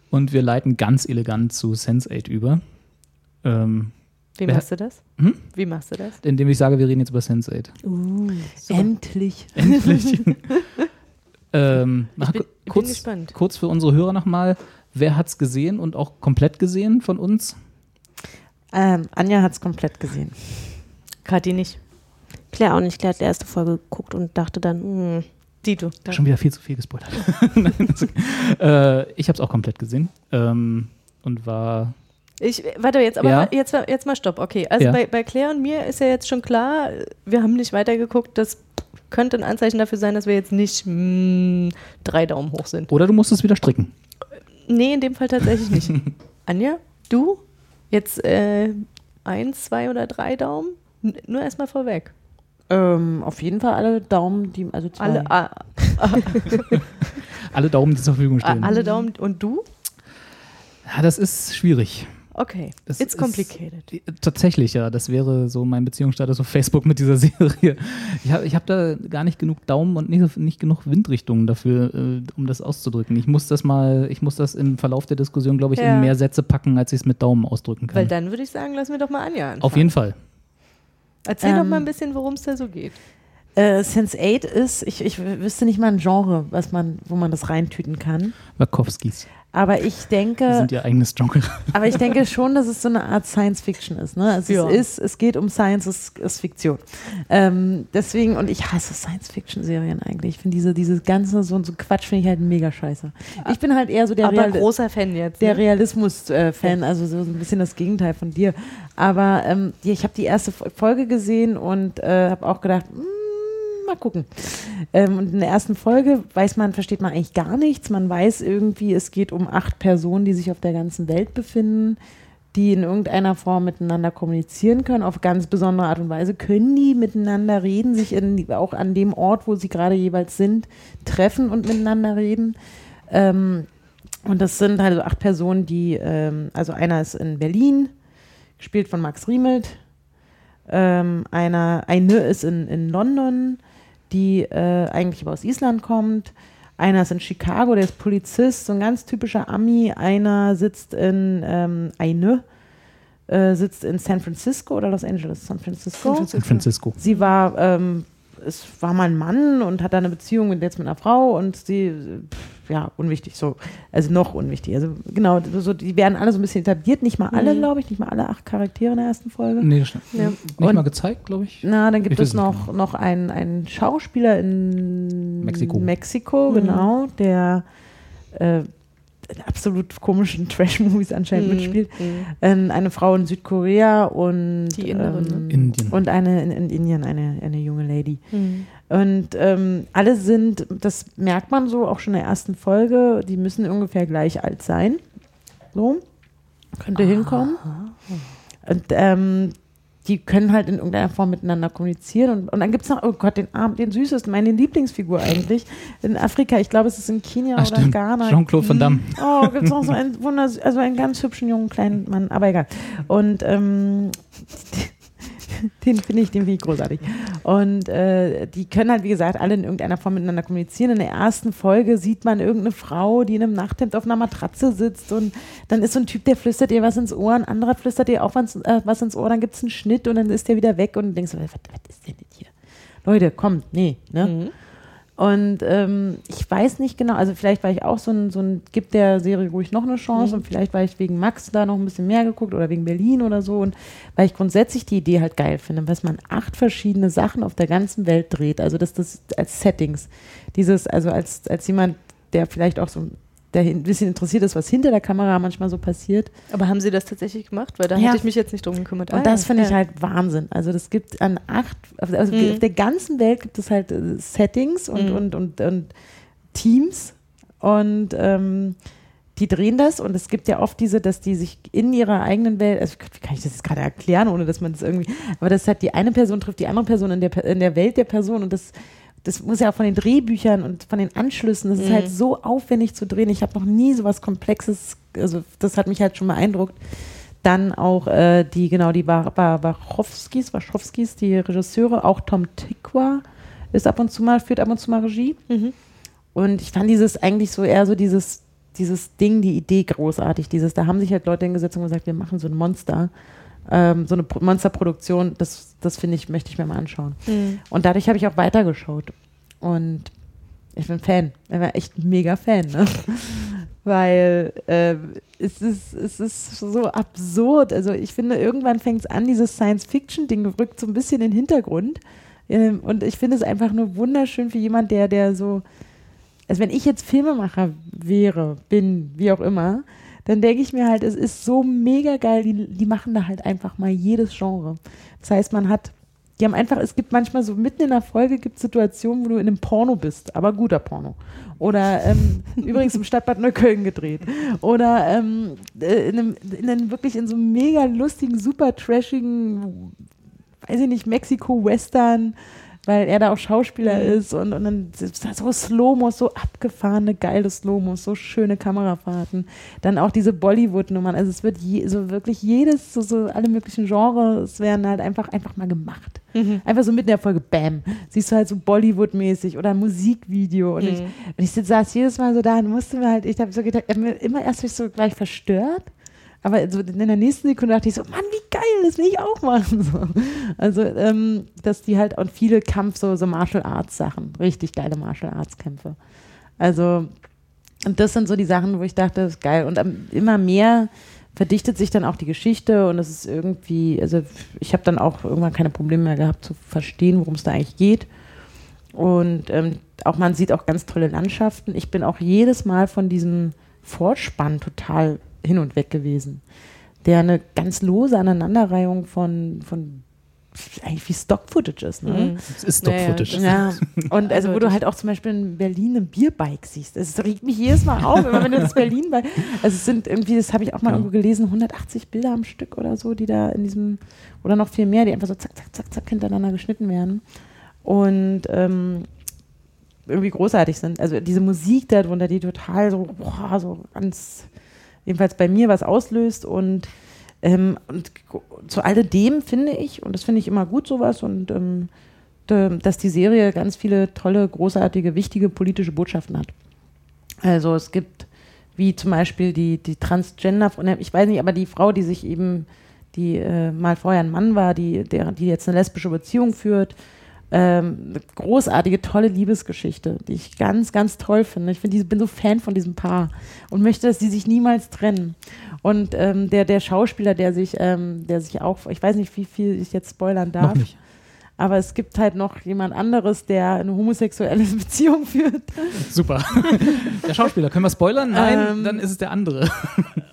Speaker 1: Und wir leiten ganz elegant zu Sense8 über. Ähm,
Speaker 3: Wie
Speaker 1: wer-
Speaker 3: machst du das?
Speaker 1: Hm?
Speaker 3: Wie machst du das?
Speaker 1: indem ich sage, wir reden jetzt über Sense8.
Speaker 2: Endlich. *laughs*
Speaker 1: Endlich. *laughs* ähm,
Speaker 3: Ich bin, ich bin
Speaker 1: kurz,
Speaker 3: gespannt.
Speaker 1: kurz für unsere Hörer nochmal. Wer hat's gesehen und auch komplett gesehen von uns?
Speaker 2: Ähm, Anja hat es komplett gesehen.
Speaker 3: Kathi nicht.
Speaker 4: Claire auch nicht. Claire hat die erste Folge geguckt und dachte dann, hm,
Speaker 3: Dito.
Speaker 1: Schon wieder viel zu viel gespoilert. *laughs* Nein, okay. äh, ich habe es auch komplett gesehen ähm, und war
Speaker 3: Ich, warte, jetzt aber
Speaker 1: Ja.
Speaker 3: mal, jetzt, jetzt mal Stopp. Okay, also
Speaker 1: Ja.
Speaker 3: bei, bei Claire und mir ist ja jetzt schon klar, wir haben nicht weitergeguckt. Das könnte ein Anzeichen dafür sein, dass wir jetzt nicht mm, drei Daumen hoch sind.
Speaker 1: oder du musst es wieder stricken.
Speaker 3: Nee, in dem Fall tatsächlich nicht. *laughs* Anja, du? Jetzt äh, eins, zwei oder drei Daumen? N nur erstmal vorweg.
Speaker 2: Ähm, auf jeden Fall alle Daumen, die, also zwei.
Speaker 3: Alle, ah, *laughs*
Speaker 1: Alle Daumen, die zur Verfügung
Speaker 3: ah,
Speaker 1: stehen.
Speaker 3: alle Daumen und du?
Speaker 1: Ja, das ist schwierig.
Speaker 3: Okay,
Speaker 1: Das
Speaker 3: it's
Speaker 1: ist-
Speaker 3: complicated.
Speaker 1: Tatsächlich, ja. Das wäre so mein Beziehungsstatus auf Facebook mit dieser *laughs* Serie. Ich habe ich hab da gar nicht genug Daumen und nicht, nicht genug Windrichtungen dafür, äh, um das auszudrücken. Ich muss das mal, ich muss das im Verlauf der Diskussion, glaube ich,
Speaker 3: Ja.
Speaker 1: in mehr Sätze packen, als ich es mit Daumen ausdrücken kann.
Speaker 3: Weil dann würde ich sagen, lassen wir doch mal Anja anfangen.
Speaker 1: Auf jeden Fall.
Speaker 3: Erzähl doch
Speaker 2: Ähm,
Speaker 3: mal ein bisschen, worum es da so geht.
Speaker 2: Äh, Sense8 ist, ich, ich wüsste nicht mal ein Genre, was man, wo man das reintüten kann.
Speaker 1: Wachowskis.
Speaker 2: Aber ich
Speaker 1: Die
Speaker 2: denke,
Speaker 1: sind ihr eigenes Genre.
Speaker 2: aber ich denke schon, dass es so eine Art Science Fiction ist. Ne? Also
Speaker 3: Ja.
Speaker 2: es ist, es geht um Science, es ist Fiktion. Ähm, deswegen, und ich hasse Science Fiction Serien eigentlich. Ich finde diese, diese ganze, so, so Quatsch finde ich halt mega scheiße. Ich bin halt eher so der
Speaker 3: Aber
Speaker 2: Real
Speaker 3: großer Fan jetzt.
Speaker 2: der
Speaker 3: ne?
Speaker 2: Realismus-Fan, also so ein bisschen das Gegenteil von dir. Aber ähm, die, ich habe die erste Fo- Folge gesehen und äh, habe auch gedacht, mm, mal gucken. Ähm, und in der ersten Folge weiß man, versteht man eigentlich gar nichts. Man weiß irgendwie, es geht um acht Personen, die sich auf der ganzen Welt befinden, die in irgendeiner Form miteinander kommunizieren können, auf ganz besondere Art und Weise. Können die miteinander reden, sich in, auch an dem Ort, wo sie gerade jeweils sind, treffen und miteinander reden? Ähm, und das sind also acht Personen, die, ähm, also einer ist in Berlin, gespielt von Max Riemelt. Ähm, einer, eine ist in, in London, die äh, eigentlich aber aus Island kommt. Einer ist in Chicago, der ist Polizist, so ein ganz typischer Ami. Einer sitzt in ähm, eine, äh, sitzt in San Francisco oder Los Angeles, San Francisco.
Speaker 1: San Francisco.
Speaker 2: Sie war, ähm, es war mal ein Mann und hat da eine Beziehung mit, jetzt mit einer Frau und sie, pff, ja, unwichtig, so, also noch unwichtig. Also genau, so, die werden alle so ein bisschen etabliert, nicht mal alle,
Speaker 3: Mhm.
Speaker 2: glaube ich, nicht mal alle acht Charaktere in der ersten Folge.
Speaker 1: Nee, das stimmt.
Speaker 3: Ja.
Speaker 1: Nicht
Speaker 2: Und-
Speaker 1: mal gezeigt, glaube ich.
Speaker 2: Na, dann gibt
Speaker 1: Ich
Speaker 2: es noch,
Speaker 1: genau.
Speaker 2: noch einen, einen Schauspieler in
Speaker 1: Mexiko.
Speaker 2: Mexiko,
Speaker 3: Mhm.
Speaker 2: genau, der äh, in absolut komischen Trash-Movies anscheinend
Speaker 3: Mhm.
Speaker 2: mitspielt.
Speaker 3: Mhm.
Speaker 2: Ähm, eine Frau in Südkorea und,
Speaker 3: Die Inderin, ne?
Speaker 2: ähm,
Speaker 1: Indien.
Speaker 2: und eine in, in Indien, eine, eine junge Lady.
Speaker 3: Mhm.
Speaker 2: Und ähm, alle sind, das merkt man so auch schon in der ersten Folge, die müssen ungefähr gleich alt sein. So, könnte hinkommen. Und ähm, die können halt in irgendeiner Form miteinander kommunizieren. Und, und dann gibt es noch, oh Gott, den Arm, den süßesten, meine Lieblingsfigur eigentlich. In Afrika, ich glaube, es ist in Kenia
Speaker 1: Ah,
Speaker 2: oder
Speaker 1: stimmt.
Speaker 2: Ghana.
Speaker 1: Jean-Claude Van Damme.
Speaker 2: Oh, gibt es noch so einen wunders also einen ganz hübschen jungen kleinen Mann, aber egal. Und ähm, *laughs* den finde ich, den großartig. Und äh, die können halt, wie gesagt, alle in irgendeiner Form miteinander kommunizieren. In der ersten Folge sieht man irgendeine Frau, die in einem Nachthemd auf einer Matratze sitzt und dann ist so ein Typ, der flüstert ihr was ins Ohr, ein anderer flüstert ihr auch was, äh, was ins Ohr, dann gibt es einen Schnitt und dann ist der wieder weg und du denkst, was, was ist denn das hier? Leute, kommt, nee, ne?
Speaker 3: Mhm.
Speaker 2: Und ähm, ich weiß nicht genau, also vielleicht war ich auch so ein, so ein, gibt der Serie ruhig noch eine Chance und vielleicht war ich wegen Max da noch ein bisschen mehr geguckt oder wegen Berlin oder so und weil ich grundsätzlich die Idee halt geil finde, dass man acht verschiedene Sachen auf der ganzen Welt dreht, also dass das als Settings, dieses, also als, als jemand, der vielleicht auch so der ein bisschen interessiert ist, was hinter der Kamera manchmal so passiert.
Speaker 3: Aber haben Sie das tatsächlich gemacht? Weil da
Speaker 2: Ja.
Speaker 3: hätte ich mich jetzt nicht drum gekümmert.
Speaker 2: Und
Speaker 3: Ah,
Speaker 2: das
Speaker 3: ja.
Speaker 2: finde ich
Speaker 3: Ja.
Speaker 2: halt Wahnsinn. Also das gibt an acht, also
Speaker 3: Mhm.
Speaker 2: auf der ganzen Welt gibt es halt äh, Settings und,
Speaker 3: Mhm.
Speaker 2: und, und, und Teams und ähm, die drehen das und es gibt ja oft diese, dass die sich in ihrer eigenen Welt, also wie kann ich das jetzt gerade erklären, ohne dass man das irgendwie, aber das hat die eine Person trifft die andere Person in der, in der Welt der Person und das das muss ja auch von den Drehbüchern und von den Anschlüssen, das ist
Speaker 3: Mhm.
Speaker 2: halt so aufwendig zu drehen. Ich habe noch nie so was Komplexes, also das hat mich halt schon beeindruckt. Dann auch äh, die, genau, die Bar- Bar- Wachowskis, Wachowskis, die Regisseure, auch Tom Tikwa ist ab und zu mal, führt ab und zu mal Regie.
Speaker 3: Mhm.
Speaker 2: Und ich fand dieses eigentlich so eher so dieses, dieses Ding, die Idee großartig. Dieses, da haben sich halt Leute hingesetzt und gesagt, wir machen so ein Monster, ähm, so eine Pro- Monsterproduktion. Das, das finde ich, möchte ich mir mal anschauen.
Speaker 3: Mhm.
Speaker 2: Und dadurch habe ich auch weitergeschaut. Und ich bin Fan. Ich war echt mega Fan, ne? *laughs* Weil ähm, es, ist, es ist so absurd. Also ich finde, irgendwann fängt es an, dieses Science-Fiction-Ding rückt so ein bisschen in den Hintergrund. Ähm, und ich finde es einfach nur wunderschön für jemand, der, der so, also wenn ich jetzt Filmemacher wäre, bin, wie auch immer, dann denke ich mir halt, es ist so mega geil, die, die machen da halt einfach mal jedes Genre. Das heißt, man hat, die haben einfach, es gibt manchmal so mitten in der Folge gibt Situationen, wo du in einem Porno bist, aber guter Porno. Oder ähm, *laughs* übrigens im Stadtbad Neukölln gedreht. Oder ähm, äh, in, einem, in einem wirklich in so einem mega lustigen, super trashigen, weiß ich nicht, Mexiko-Western, weil er da auch Schauspieler ist und, und dann so Slow-Mos, so abgefahrene, geile Slow-Mos, so schöne Kamerafahrten. Dann auch diese Bollywood-Nummern. Also es wird je, so wirklich jedes, so, so alle möglichen Genres werden halt einfach, einfach mal gemacht.
Speaker 3: Mhm.
Speaker 2: Einfach so mitten in der Folge, bam, siehst du halt so Bollywood-mäßig oder ein Musikvideo. Und, ich,
Speaker 3: Mhm.
Speaker 2: und ich saß jedes Mal so da und musste mir halt, ich habe so gedacht, immer erst mich so gleich verstört. Aber so in der nächsten Sekunde dachte ich so, Mann, wie geil, das will ich auch machen. *laughs* So. Also, ähm, dass die halt und viele Kampf, so, so Martial Arts Sachen, richtig geile Martial Arts Kämpfe. Also, und das sind so die Sachen, wo ich dachte, das ist geil. Und ähm, immer mehr verdichtet sich dann auch die Geschichte und es ist irgendwie, also ich habe dann auch irgendwann keine Probleme mehr gehabt zu verstehen, worum es da eigentlich geht. Und ähm, auch man sieht auch ganz tolle Landschaften. Ich bin auch jedes Mal von diesem Vorspann total hin und weg gewesen. Der eine ganz lose Aneinanderreihung von, von eigentlich wie Stock-Footage ist. Ne?
Speaker 3: Mhm.
Speaker 1: Das ist Stock-Footage.
Speaker 2: Ja, und also wo du halt auch zum Beispiel in Berlin ein Bierbike siehst. Das regt mich jedes Mal auf, immer wenn du das Berlin bei. Also es sind irgendwie, das habe ich auch mal
Speaker 1: Ja.
Speaker 2: irgendwo gelesen, 180 Bilder am Stück oder so, die da in diesem, oder noch viel mehr, die einfach so zack, zack, zack, zack hintereinander geschnitten werden. Und ähm, irgendwie großartig sind. Also diese Musik darunter, die total so, boah, so ganz, jedenfalls bei mir was auslöst und ähm, und zu alledem finde ich, und das finde ich immer gut sowas, und ähm, dass die Serie ganz viele tolle, großartige, wichtige politische Botschaften hat. Also es gibt wie zum Beispiel die, die Transgender, ich weiß nicht, aber die Frau, die sich eben, die äh, mal vorher ein Mann war, die, der, die jetzt eine lesbische Beziehung führt, ähm, eine großartige, tolle Liebesgeschichte, die ich ganz, ganz toll finde. Ich finde, bin so Fan von diesem Paar und möchte, dass die sich niemals trennen. Und ähm, der, der Schauspieler, der sich, ähm, der sich auch, ich weiß nicht, wie viel ich jetzt spoilern darf,
Speaker 1: Noch nicht.
Speaker 2: aber es gibt halt noch jemand anderes, der eine homosexuelle *laughs* Beziehung führt.
Speaker 1: Super. *laughs* Der Schauspieler, können wir spoilern? Nein,
Speaker 2: Ähm,
Speaker 1: dann ist es der andere.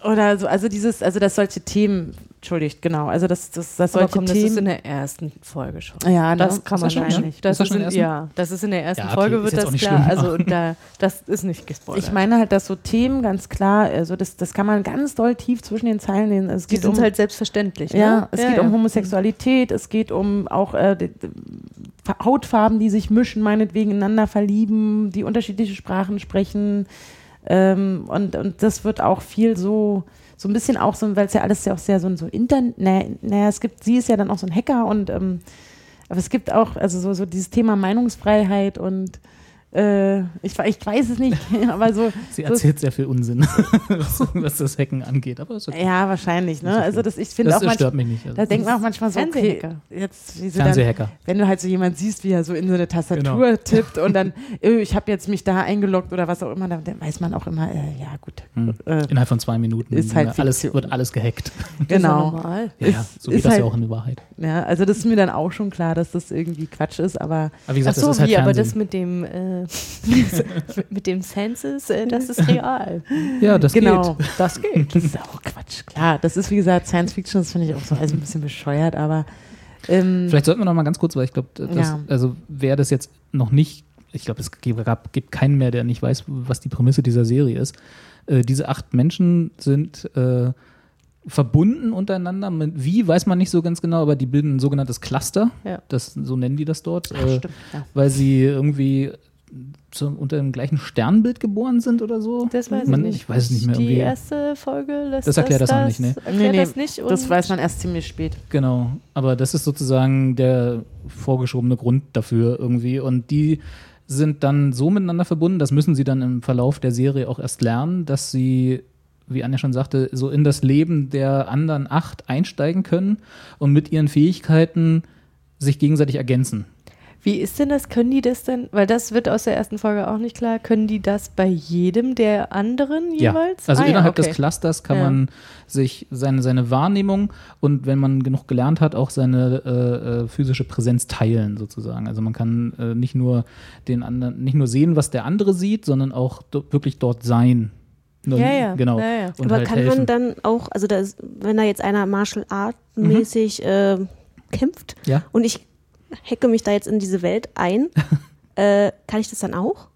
Speaker 2: Oder so, also dieses, also dass solche Themen, entschuldigt, genau, also das, das
Speaker 3: Aber
Speaker 2: solche
Speaker 3: komm, das ist in
Speaker 2: Themen.
Speaker 3: der ersten Folge schon.
Speaker 2: ja,
Speaker 3: Das
Speaker 2: ne?
Speaker 3: kann man
Speaker 1: das schon, ne?
Speaker 3: Das
Speaker 1: Ist das
Speaker 3: ist
Speaker 1: schon in
Speaker 3: in,
Speaker 1: der ersten?
Speaker 3: ja, das ist in der ersten
Speaker 1: Ja, okay,
Speaker 3: Folge, wird das klar.
Speaker 1: schlimm.
Speaker 3: Also da, das ist nicht gespoilert.
Speaker 2: Ich meine halt, dass so Themen ganz klar, also das, das kann man ganz doll tief zwischen den Zeilen lesen. Es
Speaker 3: die
Speaker 2: geht
Speaker 3: sind
Speaker 2: um,
Speaker 3: halt selbstverständlich.
Speaker 2: Ja,
Speaker 3: ne?
Speaker 2: es geht um Homosexualität, es geht um auch äh, die, die Hautfarben, die sich mischen, meinetwegen ineinander verlieben, die unterschiedliche Sprachen sprechen. Ähm, und, und das wird auch viel so, so ein bisschen auch so, weil es ja alles ja auch sehr so, so Internet, naja, naja, es gibt, sie ist ja dann auch so ein Hacker und ähm, aber es gibt auch, also so, so dieses Thema Meinungsfreiheit und äh, ich, ich weiß es nicht, *laughs* aber so.
Speaker 1: Sie
Speaker 2: so
Speaker 1: erzählt sehr viel Unsinn, *laughs* was, was das Hacken angeht. Aber ist okay.
Speaker 2: ja, wahrscheinlich, ne? Also das, ich finde
Speaker 1: das
Speaker 2: auch manchmal,
Speaker 1: stört mich nicht. Also,
Speaker 2: da denkt man auch manchmal so, okay,
Speaker 3: Fernsehhacker.
Speaker 2: jetzt, wie sie dann, wenn du halt so jemand siehst, wie er so in so eine Tastatur
Speaker 1: Genau. *laughs*
Speaker 2: tippt und dann, äh, ich habe jetzt mich da eingeloggt oder was auch immer, dann, weiß man auch immer, äh, ja gut.
Speaker 1: Hm.
Speaker 2: Äh,
Speaker 1: Innerhalb von zwei Minuten
Speaker 2: Ist halt
Speaker 1: alles, wird alles gehackt.
Speaker 2: genau.
Speaker 1: Ja, ja,
Speaker 2: Ist-
Speaker 1: so wie
Speaker 2: ist
Speaker 1: das
Speaker 2: halt-
Speaker 1: ja auch in der Wahrheit.
Speaker 2: Ja, also das ist mir dann auch schon klar, dass das irgendwie Quatsch ist, aber
Speaker 1: Aber wie
Speaker 3: Ach
Speaker 1: gesagt,
Speaker 3: so,
Speaker 1: das ist halt
Speaker 3: wie, aber
Speaker 1: Fernsehen.
Speaker 3: das mit dem, äh, *laughs* äh, mit dem Census, äh, das ist real.
Speaker 1: Ja, das
Speaker 2: genau,
Speaker 1: geht.
Speaker 2: das geht. Das ist auch Quatsch. Klar, das ist wie gesagt Science Fiction, das finde ich auch so also ein bisschen bescheuert, aber ähm,
Speaker 1: Vielleicht sollten wir noch mal ganz kurz, weil ich glaube,
Speaker 2: Ja.
Speaker 1: also wer das jetzt noch nicht, ich glaube, es gibt, gab, gibt keinen mehr, der nicht weiß, was die Prämisse dieser Serie ist. Äh, diese acht Menschen sind äh, verbunden untereinander. Mit, wie weiß man nicht so ganz genau, aber die bilden ein sogenanntes Cluster.
Speaker 3: Ja.
Speaker 1: Das, so nennen die das dort.
Speaker 2: ach,
Speaker 1: äh,
Speaker 2: stimmt, ja.
Speaker 1: weil sie irgendwie zu, unter dem gleichen Sternbild geboren sind oder so.
Speaker 3: Das weiß
Speaker 1: Man-
Speaker 3: ich nicht.
Speaker 1: Ich weiß es nicht mehr.
Speaker 3: Die
Speaker 1: Irgendwie.
Speaker 3: erste Folge lässt
Speaker 1: Das erklärt das noch nicht, nee.
Speaker 3: Erklärt
Speaker 2: Nee, nee,
Speaker 3: das nicht.
Speaker 2: das weiß man erst ziemlich spät.
Speaker 1: Genau, aber das ist sozusagen der vorgeschobene Grund dafür irgendwie. Und die sind dann so miteinander verbunden, das müssen sie dann im Verlauf der Serie auch erst lernen, dass sie, wie Anja schon sagte, so in das Leben der anderen acht einsteigen können und mit ihren Fähigkeiten sich gegenseitig ergänzen.
Speaker 3: Wie ist denn das? Können die das denn? Weil das wird aus der ersten Folge auch nicht klar. Können die das bei jedem der anderen jeweils?
Speaker 1: Ja, also
Speaker 3: Ah, ja,
Speaker 1: innerhalb
Speaker 3: okay.
Speaker 1: des Clusters kann
Speaker 3: Ja.
Speaker 1: man sich seine, seine Wahrnehmung und wenn man genug gelernt hat, auch seine äh, äh, physische Präsenz teilen sozusagen. Also man kann äh, nicht nur den anderen, nicht nur sehen, was der andere sieht, sondern auch do wirklich dort sein. Nur-
Speaker 3: Ja, ja.
Speaker 1: Genau.
Speaker 3: Ja, ja.
Speaker 1: Und
Speaker 4: Aber
Speaker 1: halt
Speaker 4: kann
Speaker 1: helfen.
Speaker 4: man dann auch, also das, wenn da jetzt einer Martial Art mäßig äh, kämpft
Speaker 1: Ja.
Speaker 4: und ich hacke mich da jetzt in diese Welt ein, *laughs* äh, kann ich das dann auch?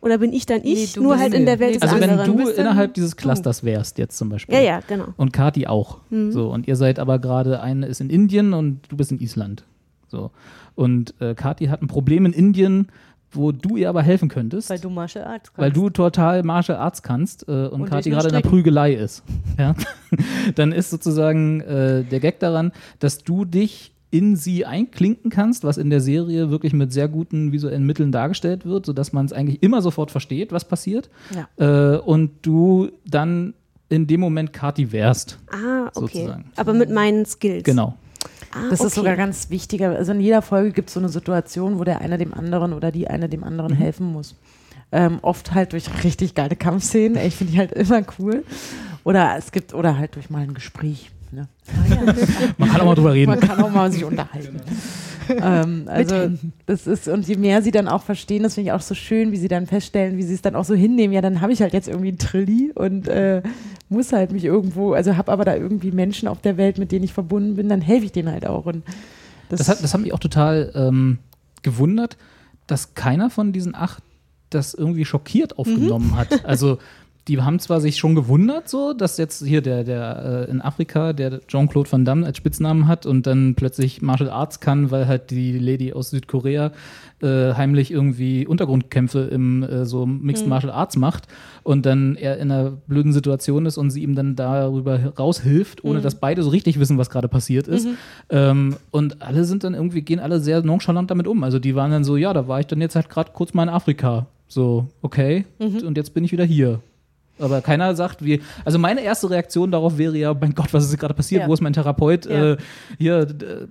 Speaker 4: Oder bin ich dann
Speaker 3: Nee,
Speaker 4: ich,
Speaker 3: du
Speaker 4: nur halt in der Welt
Speaker 3: nee,
Speaker 4: des
Speaker 1: Also wenn
Speaker 4: anderen?
Speaker 1: du
Speaker 3: bist dann
Speaker 1: innerhalb dieses
Speaker 3: du.
Speaker 1: Clusters wärst jetzt zum Beispiel.
Speaker 4: ja, ja, genau.
Speaker 1: Und Kati auch.
Speaker 3: Mhm.
Speaker 1: So, und ihr seid aber gerade, eine ist in Indien und du bist in Island. So. Und äh, Kati hat ein Problem in Indien, wo du ihr aber helfen könntest.
Speaker 3: Weil du Martial Arts kannst.
Speaker 1: weil du total Martial Arts kannst äh, und,
Speaker 3: Und nur
Speaker 1: gerade in der. Prügelei ist. Ja? *laughs* Dann ist sozusagen äh, der Gag daran, dass du dich in sie einklinken kannst, was in der Serie wirklich mit sehr guten visuellen Mitteln dargestellt wird, sodass man es eigentlich immer sofort versteht, was passiert. Äh, und du dann in dem Moment Kati wärst.
Speaker 4: Ah, okay.
Speaker 1: Sozusagen.
Speaker 4: Aber mit meinen Skills.
Speaker 1: Genau.
Speaker 4: Ah,
Speaker 2: Das
Speaker 4: okay.
Speaker 2: ist sogar ganz wichtiger. Also in jeder Folge gibt es so eine Situation, wo der eine dem anderen oder die eine dem anderen
Speaker 1: Mhm.
Speaker 2: helfen muss. Ähm, oft halt durch richtig geile Kampfszenen. Ich finde die halt immer cool. Oder es gibt, oder halt durch mal ein Gespräch. Ne? *laughs*
Speaker 1: Man kann auch mal drüber reden.
Speaker 2: Man kann auch mal sich unterhalten. ähm, also das ist, und je mehr sie dann auch verstehen, das finde ich auch so schön, wie sie dann feststellen, wie sie es dann auch so hinnehmen, ja, dann habe ich halt jetzt irgendwie ein Trilli und äh, muss halt mich irgendwo, also habe aber da irgendwie Menschen auf der Welt, mit denen ich verbunden bin, dann helfe ich denen halt auch. Und das,
Speaker 1: Das hat, das hat mich auch total ähm, gewundert, dass keiner von diesen acht das irgendwie schockiert aufgenommen hat. Also die haben zwar sich schon gewundert, so, dass jetzt hier der, der äh, in Afrika, der Jean-Claude Van Damme als Spitznamen hat und dann plötzlich Martial Arts kann, weil halt die Lady aus Südkorea äh, heimlich irgendwie Untergrundkämpfe im äh, so Mixed Martial Arts macht und dann er in einer blöden Situation ist und sie ihm dann darüber raushilft, ohne dass beide so richtig wissen, was gerade passiert ist. Ähm, und alle sind dann irgendwie, gehen alle sehr nonchalant damit um. Also die waren dann so, ja, da war ich dann jetzt halt gerade kurz mal in Afrika. So, okay, und jetzt bin ich wieder hier. Aber keiner sagt, wie. Also meine erste Reaktion darauf wäre ja, mein Gott, was ist gerade passiert?
Speaker 3: Ja.
Speaker 1: Wo ist mein Therapeut?
Speaker 3: Ja.
Speaker 1: Äh, hier,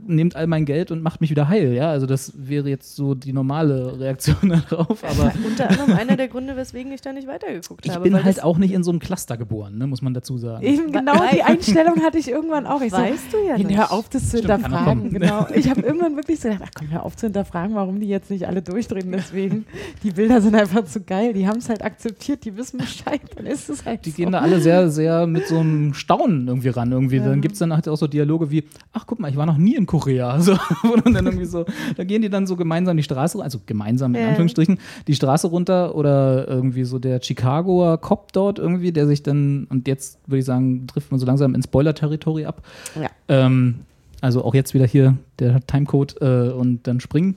Speaker 1: nehmt all mein Geld und macht mich wieder heil. Ja, also das wäre jetzt so die normale Reaktion *laughs* darauf. Aber *laughs*
Speaker 3: Unter anderem einer der Gründe, weswegen ich da nicht weitergeguckt
Speaker 1: ich
Speaker 3: habe.
Speaker 1: bin
Speaker 3: weil
Speaker 1: halt auch nicht in so einem Cluster geboren, ne, muss man dazu sagen.
Speaker 2: Eben genau die Einstellung hatte ich irgendwann auch. Ich so,
Speaker 3: Weißt du ja
Speaker 2: "Hey,
Speaker 3: nicht.
Speaker 2: Hör auf, das zu
Speaker 1: Stimmt,
Speaker 2: hinterfragen. Genau. Ich habe irgendwann wirklich so gedacht, ach komm, hör auf zu hinterfragen, warum die jetzt nicht alle durchdrehen. Deswegen, die Bilder sind einfach zu geil. Die haben es halt akzeptiert, die wissen Bescheid. Dann ist es halt
Speaker 1: Die
Speaker 2: so.
Speaker 1: gehen da alle sehr, sehr mit so einem Staunen irgendwie ran. Irgendwie. Dann gibt es dann halt auch so Dialoge wie, ach guck mal, ich war noch nie in Korea. *laughs* So, und dann *laughs* irgendwie so, da gehen die dann so gemeinsam die Straße, also gemeinsam in
Speaker 3: Ja.
Speaker 1: Anführungsstrichen, die Straße runter oder irgendwie so der Chicagoer Cop dort irgendwie, der sich dann, und jetzt würde ich sagen, trifft man so langsam ins Spoiler-Territory ab.
Speaker 2: Ja.
Speaker 1: Ähm, also auch jetzt wieder hier der Timecode äh, und dann springen.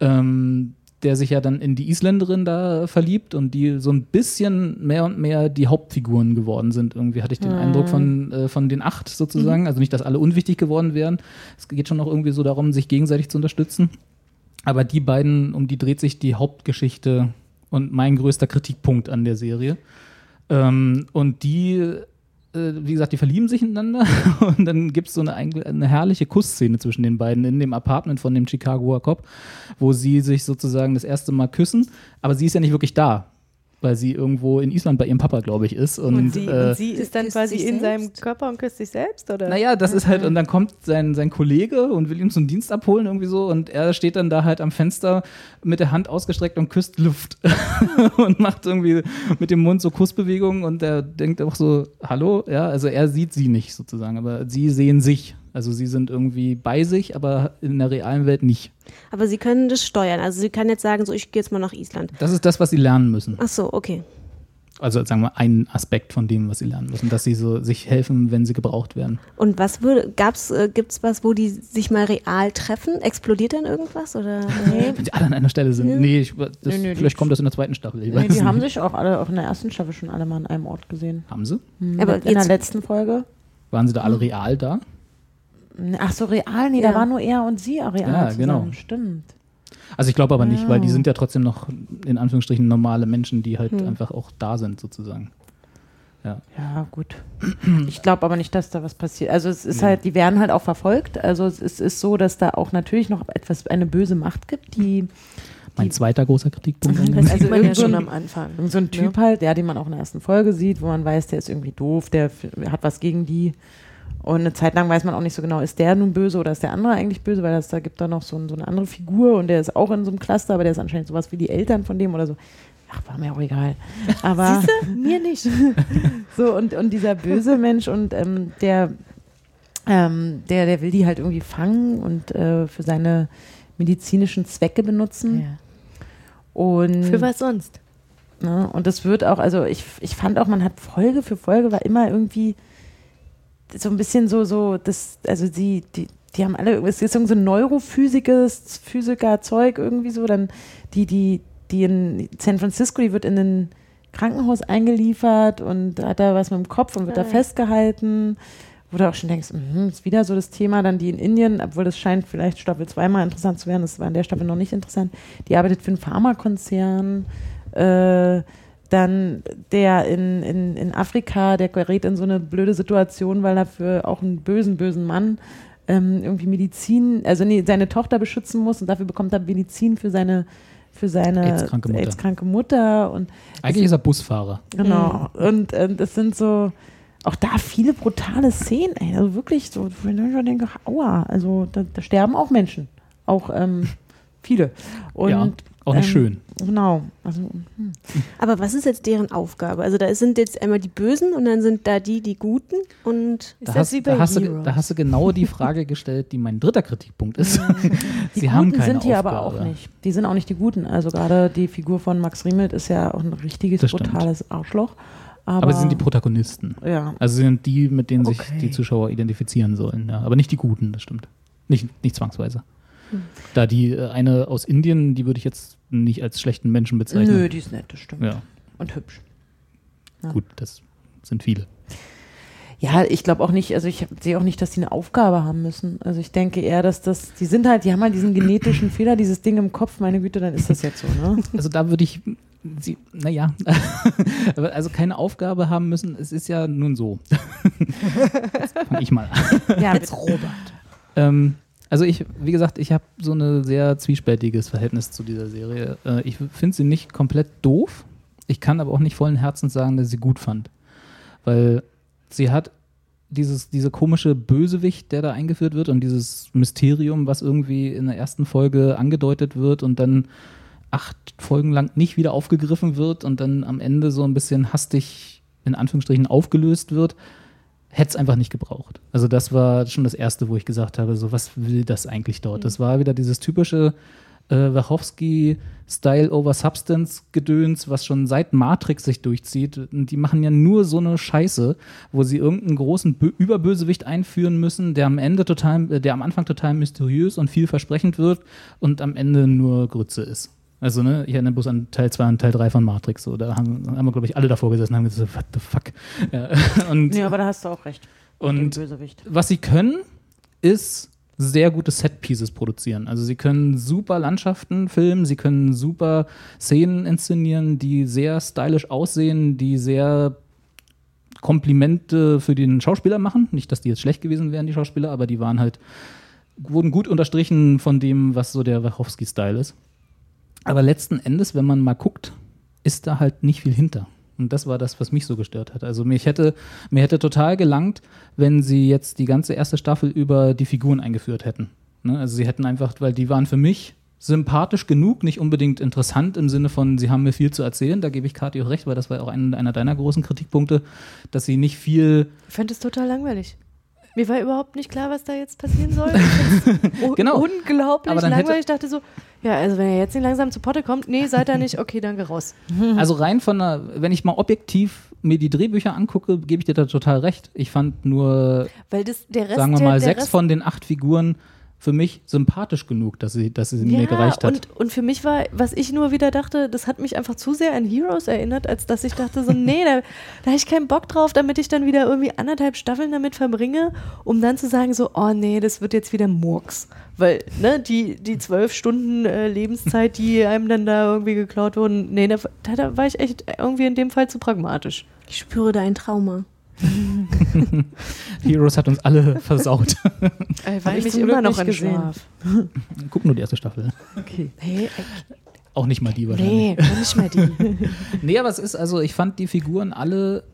Speaker 1: Ähm, der sich ja dann in die Isländerin da verliebt und die so ein bisschen mehr und mehr die Hauptfiguren geworden sind. Irgendwie hatte ich den Eindruck von, äh, von den acht sozusagen. Also nicht, dass alle unwichtig geworden wären. Es geht schon auch irgendwie so darum, sich gegenseitig zu unterstützen. Aber die beiden, um die dreht sich die Hauptgeschichte und mein größter Kritikpunkt an der Serie. Ähm, und die, wie gesagt, die verlieben sich ineinander *laughs* und dann gibt es so eine, eine herrliche Kussszene zwischen den beiden in dem Apartment von dem Chicagoer Cop, wo sie sich sozusagen das erste Mal küssen, aber sie ist ja nicht wirklich da. Weil sie irgendwo in Island bei ihrem Papa, glaube ich, ist. Und,
Speaker 3: Und, sie,
Speaker 1: äh,
Speaker 3: und sie ist dann quasi
Speaker 4: sich
Speaker 3: in seinem
Speaker 4: selbst?
Speaker 3: Körper und küsst sich selbst, oder?
Speaker 1: Naja, das ist halt, und dann kommt sein, sein Kollege und will ihm zum Dienst abholen, irgendwie so, und er steht dann da halt am Fenster mit der Hand ausgestreckt und küsst Luft *laughs* und macht irgendwie mit dem Mund so Kussbewegungen und er denkt auch so, hallo, ja, also er sieht sie nicht sozusagen, aber sie sehen sich. Also sie sind irgendwie bei sich, aber in der realen Welt nicht.
Speaker 4: Aber sie können das steuern. Also sie kann jetzt sagen, so ich gehe jetzt mal nach Island.
Speaker 1: Das ist das, was sie lernen müssen.
Speaker 4: Ach so, okay.
Speaker 1: Also sagen wir ein Aspekt von dem, was sie lernen müssen, dass sie so sich helfen, wenn sie gebraucht werden.
Speaker 4: Und was würde, gab's, äh, gibt's was, wo die sich mal real treffen? Explodiert dann irgendwas oder?
Speaker 2: Nee.
Speaker 1: Wenn sie alle an einer Stelle sind.
Speaker 4: Ja.
Speaker 1: Nee, ich, das,
Speaker 2: Nee, nee, die-
Speaker 1: vielleicht kommt das in der zweiten Staffel. Ich
Speaker 2: Nee, die haben
Speaker 1: nicht.
Speaker 2: sich auch alle, auch in der ersten Staffel schon alle mal an einem Ort gesehen.
Speaker 1: haben sie?
Speaker 2: Hm,
Speaker 4: Aber
Speaker 2: in der letzten Folge.
Speaker 1: Waren sie da alle real da?
Speaker 2: Ach so, real, nee,
Speaker 4: Ja.
Speaker 2: da war nur er und sie real
Speaker 1: Ja,
Speaker 2: zusammen.
Speaker 1: genau.
Speaker 2: Stimmt.
Speaker 1: Also ich glaube aber nicht,
Speaker 2: Ah.
Speaker 1: weil die sind ja trotzdem noch in Anführungsstrichen normale Menschen, die halt
Speaker 2: Hm.
Speaker 1: einfach auch da sind sozusagen. Ja.
Speaker 2: Ja, gut. Ich glaube aber nicht, dass da was passiert. Also es ist halt, die werden halt auch verfolgt. Also es ist, ist so, dass da auch natürlich noch etwas, eine böse Macht gibt, die
Speaker 1: Mein zweiter großer Kritikpunkt.
Speaker 3: Das sieht man ja
Speaker 2: irgend so
Speaker 3: schon am Anfang.
Speaker 2: Irgend so ein Typ halt, ja, den man auch in der ersten Folge sieht, wo man weiß, der ist irgendwie doof, der hat was gegen die. Und eine Zeit lang weiß man auch nicht so genau, ist der nun böse oder ist der andere eigentlich böse, weil das, da gibt da noch so, ein, so eine andere Figur und der ist auch in so einem Cluster, aber der ist anscheinend sowas wie die Eltern von dem oder so. Ach, war mir auch egal. Aber
Speaker 3: Mir nicht. *laughs*
Speaker 2: so, und, und dieser böse Mensch und ähm, der, ähm, der, der will die halt irgendwie fangen und äh, für seine medizinischen Zwecke benutzen. Und
Speaker 3: Für was sonst?
Speaker 2: Ne? Und das wird auch, also ich, ich fand auch, man hat Folge für Folge war immer irgendwie so ein bisschen so, so, das, also die, die, die haben alle, es ist irgend so ein Neurophysikes, Physiker-Zeug irgendwie so, dann die, die, die in San Francisco, die wird in ein Krankenhaus eingeliefert und hat da was mit dem Kopf und wird da festgehalten, wo du auch schon denkst, mhm, ist wieder so das Thema, dann die in Indien, obwohl das scheint vielleicht Staffel 2 mal interessant zu werden, das war in der Staffel noch nicht interessant, die arbeitet für einen Pharmakonzern, äh, dann der in, in, in Afrika, der gerät in so eine blöde Situation, weil er für auch einen bösen, bösen Mann ähm, irgendwie Medizin, also nee, seine Tochter beschützen muss und dafür bekommt er Medizin für seine für seine
Speaker 1: AIDS-kranke Mutter.
Speaker 2: AIDS-kranke Mutter und
Speaker 1: Eigentlich ist er Busfahrer.
Speaker 2: Genau. Und ähm, das sind so, auch da viele brutale Szenen, ey. Also wirklich so, wo ich schon denke, aua, also da, da sterben auch Menschen. Auch ähm, *laughs* viele. Und,
Speaker 1: ja, auch nicht
Speaker 2: ähm,
Speaker 1: schön.
Speaker 2: Genau. Also, hm.
Speaker 4: Aber was ist jetzt deren Aufgabe? Also da sind jetzt einmal die Bösen und dann sind da die, die Guten und
Speaker 1: Da
Speaker 3: das
Speaker 1: hast,
Speaker 3: wie
Speaker 1: da, hast du, da hast du genau die Frage gestellt, die mein dritter Kritikpunkt ist. *laughs*
Speaker 2: Die
Speaker 1: Sie
Speaker 2: Guten
Speaker 1: haben keine
Speaker 2: sind hier
Speaker 1: Aufgabe.
Speaker 2: aber auch nicht. Die sind auch nicht die Guten. Also gerade die Figur von Max Riemelt ist ja auch ein richtiges,
Speaker 1: Das stimmt.
Speaker 2: brutales Arschloch. Aber,
Speaker 1: Aber sie sind die Protagonisten.
Speaker 2: ja.
Speaker 1: Also sie sind die, mit denen sich
Speaker 2: Okay.
Speaker 1: die Zuschauer identifizieren sollen. Ja. Aber nicht die Guten, das stimmt. Nicht, nicht zwangsweise.
Speaker 2: Hm.
Speaker 1: Da die äh, eine aus Indien, die würde ich jetzt nicht als schlechten Menschen bezeichnen.
Speaker 2: Nö, die ist nett, das stimmt.
Speaker 1: Ja,
Speaker 2: Und hübsch.
Speaker 1: gut, das sind viele.
Speaker 2: Ja, ich glaube auch nicht, also ich sehe auch nicht, dass die eine Aufgabe haben müssen. Also ich denke eher, dass das, die sind halt, die haben halt diesen genetischen Fehler, dieses Ding im Kopf, meine Güte, dann ist das jetzt so, ne?
Speaker 1: Also da würde ich sie, naja, *laughs* also keine Aufgabe haben müssen. Es ist ja nun so. *laughs* Jetzt fange ich mal an.
Speaker 2: Ja, jetzt Robert.
Speaker 1: Ähm, also ich, wie gesagt, ich habe so ein sehr zwiespältiges Verhältnis zu dieser Serie. Äh, ich finde sie nicht komplett doof. Ich kann aber auch nicht vollen Herzens sagen, dass ich sie gut fand. Weil sie hat dieses, diese komische Bösewicht, der da eingeführt wird und dieses Mysterium, was irgendwie in der ersten Folge angedeutet wird und dann acht Folgen lang nicht wieder aufgegriffen wird und dann am Ende so ein bisschen hastig in Anführungsstrichen aufgelöst wird, hätte es einfach nicht gebraucht. Also das war schon das Erste, wo ich gesagt habe, so was will das eigentlich dort? Das war wieder dieses typische äh, Wachowski-Style over Substance-Gedöns, was schon seit Matrix sich durchzieht. Die machen ja nur so eine Scheiße, wo sie irgendeinen großen Bö Überbösewicht einführen müssen, der am Ende total, äh, der am Anfang total mysteriös und vielversprechend wird und am Ende nur Grütze ist. Also, ne, ich erinnere bloß an Teil 2 und Teil 3 von Matrix. So, da haben, haben wir, glaube ich, alle davor gesessen und haben gesagt, what the fuck. Ja, *laughs* und,
Speaker 2: Nee, aber da hast du auch recht.
Speaker 1: und was sie können, ist sehr gute Set-Pieces produzieren. Also sie können super Landschaften filmen, sie können super Szenen inszenieren, die sehr stylisch aussehen, die sehr Komplimente für den Schauspieler machen. Nicht, dass die jetzt schlecht gewesen wären, die Schauspieler, aber die waren halt, wurden gut unterstrichen von dem, was so der Wachowski-Style ist. Aber letzten Endes, wenn man mal guckt, ist da halt nicht viel hinter. Und das war das, was mich so gestört hat. Also mich hätte, mir hätte total gelangt, wenn sie jetzt die ganze erste Staffel über die Figuren eingeführt hätten. Ne? Also sie hätten einfach, weil die waren für mich sympathisch genug, nicht unbedingt interessant im Sinne von, sie haben mir viel zu erzählen, da gebe ich Kathi auch recht, weil das war auch ein, einer deiner großen Kritikpunkte, dass sie nicht viel
Speaker 3: Ich fand es total langweilig. Mir war überhaupt nicht klar, was da jetzt passieren soll. *laughs*
Speaker 1: Genau.
Speaker 3: Unglaublich
Speaker 1: Aber dann
Speaker 3: langweilig. Ich dachte so, ja, also wenn er jetzt nicht langsam zu Potte kommt, nee, seid ihr nicht, okay, danke, raus. *laughs*
Speaker 1: Also rein von der, wenn ich mal objektiv mir die Drehbücher angucke, gebe ich dir da total recht. Ich fand nur,
Speaker 3: Weil das, der Rest,
Speaker 1: sagen wir
Speaker 3: der,
Speaker 1: mal,
Speaker 3: der
Speaker 1: sechs
Speaker 3: Rest,
Speaker 1: von den acht Figuren für mich sympathisch genug, dass sie, dass sie mir gereicht hat.
Speaker 3: Und, und für mich war, was ich nur wieder dachte, das hat mich einfach zu sehr an Heroes erinnert, als dass ich dachte so, *laughs* nee, da, da habe ich keinen Bock drauf, damit ich dann wieder irgendwie anderthalb Staffeln damit verbringe, um dann zu sagen so, oh nee, das wird jetzt wieder Murks. Weil, ne, die, die zwölf Stunden äh, Lebenszeit, die *laughs* einem dann da irgendwie geklaut wurden, nee, da, da, da war ich echt irgendwie in dem Fall zu pragmatisch.
Speaker 4: Ich spüre da ein Trauma. *laughs*
Speaker 1: Heroes hat uns alle versaut.
Speaker 2: Hab ich zum Glück nicht gesehen.
Speaker 3: Schlaf. *laughs*
Speaker 1: Guck nur die erste Staffel.
Speaker 2: Okay.
Speaker 3: Nee,
Speaker 1: Auch nicht mal die wahrscheinlich.
Speaker 3: nee, nicht mehr die. *laughs*
Speaker 1: Nee, aber es ist, also ich fand die Figuren alle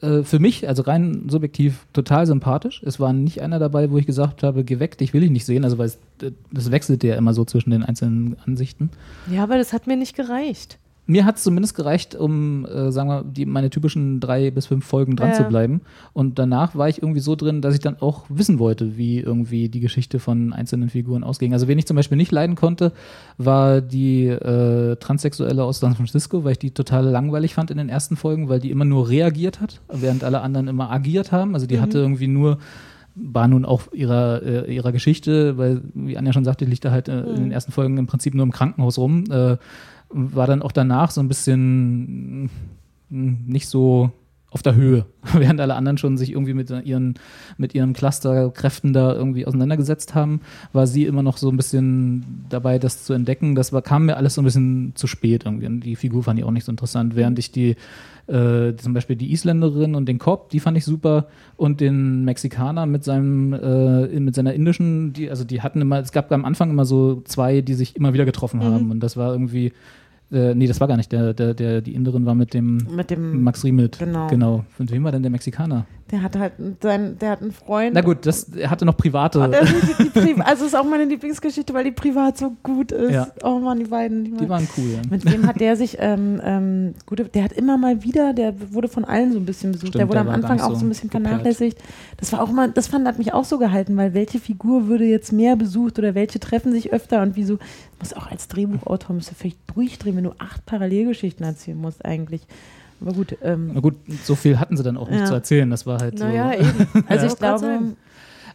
Speaker 1: äh, für mich, also rein subjektiv, total sympathisch. Es war nicht einer dabei, wo ich gesagt habe, geh weg, dich will ich nicht sehen. Also weil es, äh, das wechselt ja immer so zwischen den einzelnen Ansichten.
Speaker 3: Ja, aber das hat mir nicht gereicht.
Speaker 1: Mir hat es zumindest gereicht, um, äh, sagen wir, die, meine typischen drei bis fünf Folgen dran
Speaker 3: Ja.
Speaker 1: zu bleiben. Und danach war ich irgendwie so drin, dass ich dann auch wissen wollte, wie irgendwie die Geschichte von einzelnen Figuren ausging. Also wen ich zum Beispiel nicht leiden konnte, war die äh, Transsexuelle aus San Francisco, weil ich die total langweilig fand in den ersten Folgen, weil die immer nur reagiert hat, während alle anderen immer agiert haben. Also die hatte irgendwie nur war nun auch ihrer, äh, ihrer Geschichte, weil, wie Anja schon sagte, liegt da halt äh, in den ersten Folgen im Prinzip nur im Krankenhaus rum. Äh, war dann auch danach so ein bisschen mh, nicht so auf der Höhe, *laughs* während alle anderen schon sich irgendwie mit ihren, mit ihren Clusterkräften da irgendwie auseinandergesetzt haben, war sie immer noch so ein bisschen dabei, das zu entdecken. Das war, kam mir alles so ein bisschen zu spät irgendwie. Und die Figur fand ich auch nicht so interessant, während ich die, äh, zum Beispiel die Isländerin und den Cop, die fand ich super und den Mexikaner mit seinem, äh, mit seiner indischen, die, also die hatten immer, es gab am Anfang immer so zwei, die sich immer wieder getroffen haben und das war irgendwie, äh, nee, das war gar nicht, der, der, der, die Inderin war mit dem
Speaker 2: Mit dem,
Speaker 1: Max Riemelt.
Speaker 2: Genau.
Speaker 1: Genau. Von wem war denn der Mexikaner?
Speaker 2: Der hat halt sein, der hat einen Freund.
Speaker 1: Na gut, das, er hatte noch private.
Speaker 2: Das ist die, die Pri- also ist auch meine Lieblingsgeschichte, weil die privat so gut ist.
Speaker 1: Ja.
Speaker 2: Oh Mann, die beiden. Die,
Speaker 1: die waren cool. Ja.
Speaker 2: mit wem hat der sich, ähm, ähm, gut, der hat immer mal wieder, der wurde von allen so ein bisschen besucht.
Speaker 1: Stimmt,
Speaker 2: der wurde
Speaker 1: der
Speaker 2: am Anfang auch
Speaker 1: so
Speaker 2: ein bisschen vernachlässigt. Das war auch mal, das fand, hat mich auch so gehalten, weil welche Figur würde jetzt mehr besucht oder welche treffen sich öfter und wieso, muss auch als Drehbuchautor musst du vielleicht durchdrehen, wenn du acht Parallelgeschichten erzählen musst eigentlich. Aber gut, ähm,
Speaker 1: Na gut, so viel hatten sie dann auch nicht
Speaker 2: Ja.
Speaker 1: zu erzählen. Das war halt
Speaker 3: Naja,
Speaker 1: so.
Speaker 3: eben. *laughs*
Speaker 2: also
Speaker 3: Ja.
Speaker 2: ich glaube,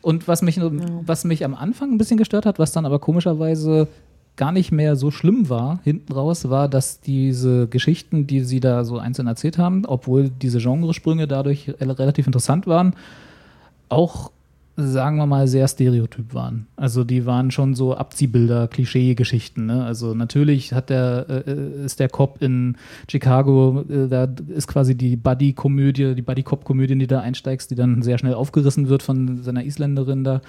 Speaker 1: Und was mich, was mich am Anfang ein bisschen gestört hat, was dann aber komischerweise gar nicht mehr so schlimm war, hinten raus, war, dass diese Geschichten, die sie da so einzeln erzählt haben, obwohl diese Genresprünge dadurch rel- relativ interessant waren, auch, sagen wir mal, sehr stereotyp waren. Also die waren schon so Abziehbilder, Klischee-Geschichten. Ne? Also natürlich hat der, äh, ist der Cop in Chicago, äh, da ist quasi die Buddy-Komödie, die Buddy-Cop-Komödie, in die da einsteigst, die dann sehr schnell aufgerissen wird von seiner Isländerin da.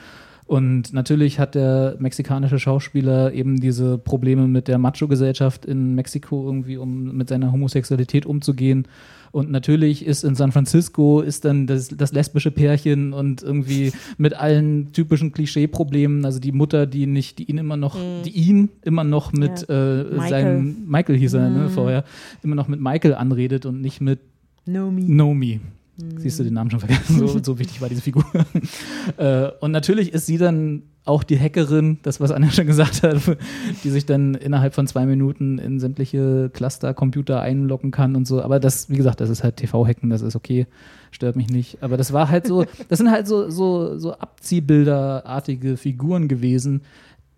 Speaker 1: Und natürlich hat der mexikanische Schauspieler eben diese Probleme mit der Macho-Gesellschaft in Mexiko irgendwie, um mit seiner Homosexualität umzugehen. Und natürlich ist in San Francisco ist dann das, das lesbische Pärchen und irgendwie mit allen typischen Klischee-Problemen, also die Mutter, die nicht, die ihn immer noch, die ihn immer noch mit äh,
Speaker 2: Michael.
Speaker 1: seinem Michael hieß er, ne, vorher, immer noch mit Michael anredet und nicht mit
Speaker 2: no me.
Speaker 1: Nomi. Siehst du den Namen schon vergessen? So, so wichtig war diese Figur. *laughs* äh, und natürlich ist sie dann auch die Hackerin, das, was Anja schon gesagt hat, *laughs* die sich dann innerhalb von zwei Minuten in sämtliche Cluster-Computer einloggen kann und so. Aber das, wie gesagt, das ist halt TV-Hacken, das ist okay, stört mich nicht. Aber das war halt so, *laughs* das sind halt so, so, so Abziehbilderartige Figuren gewesen,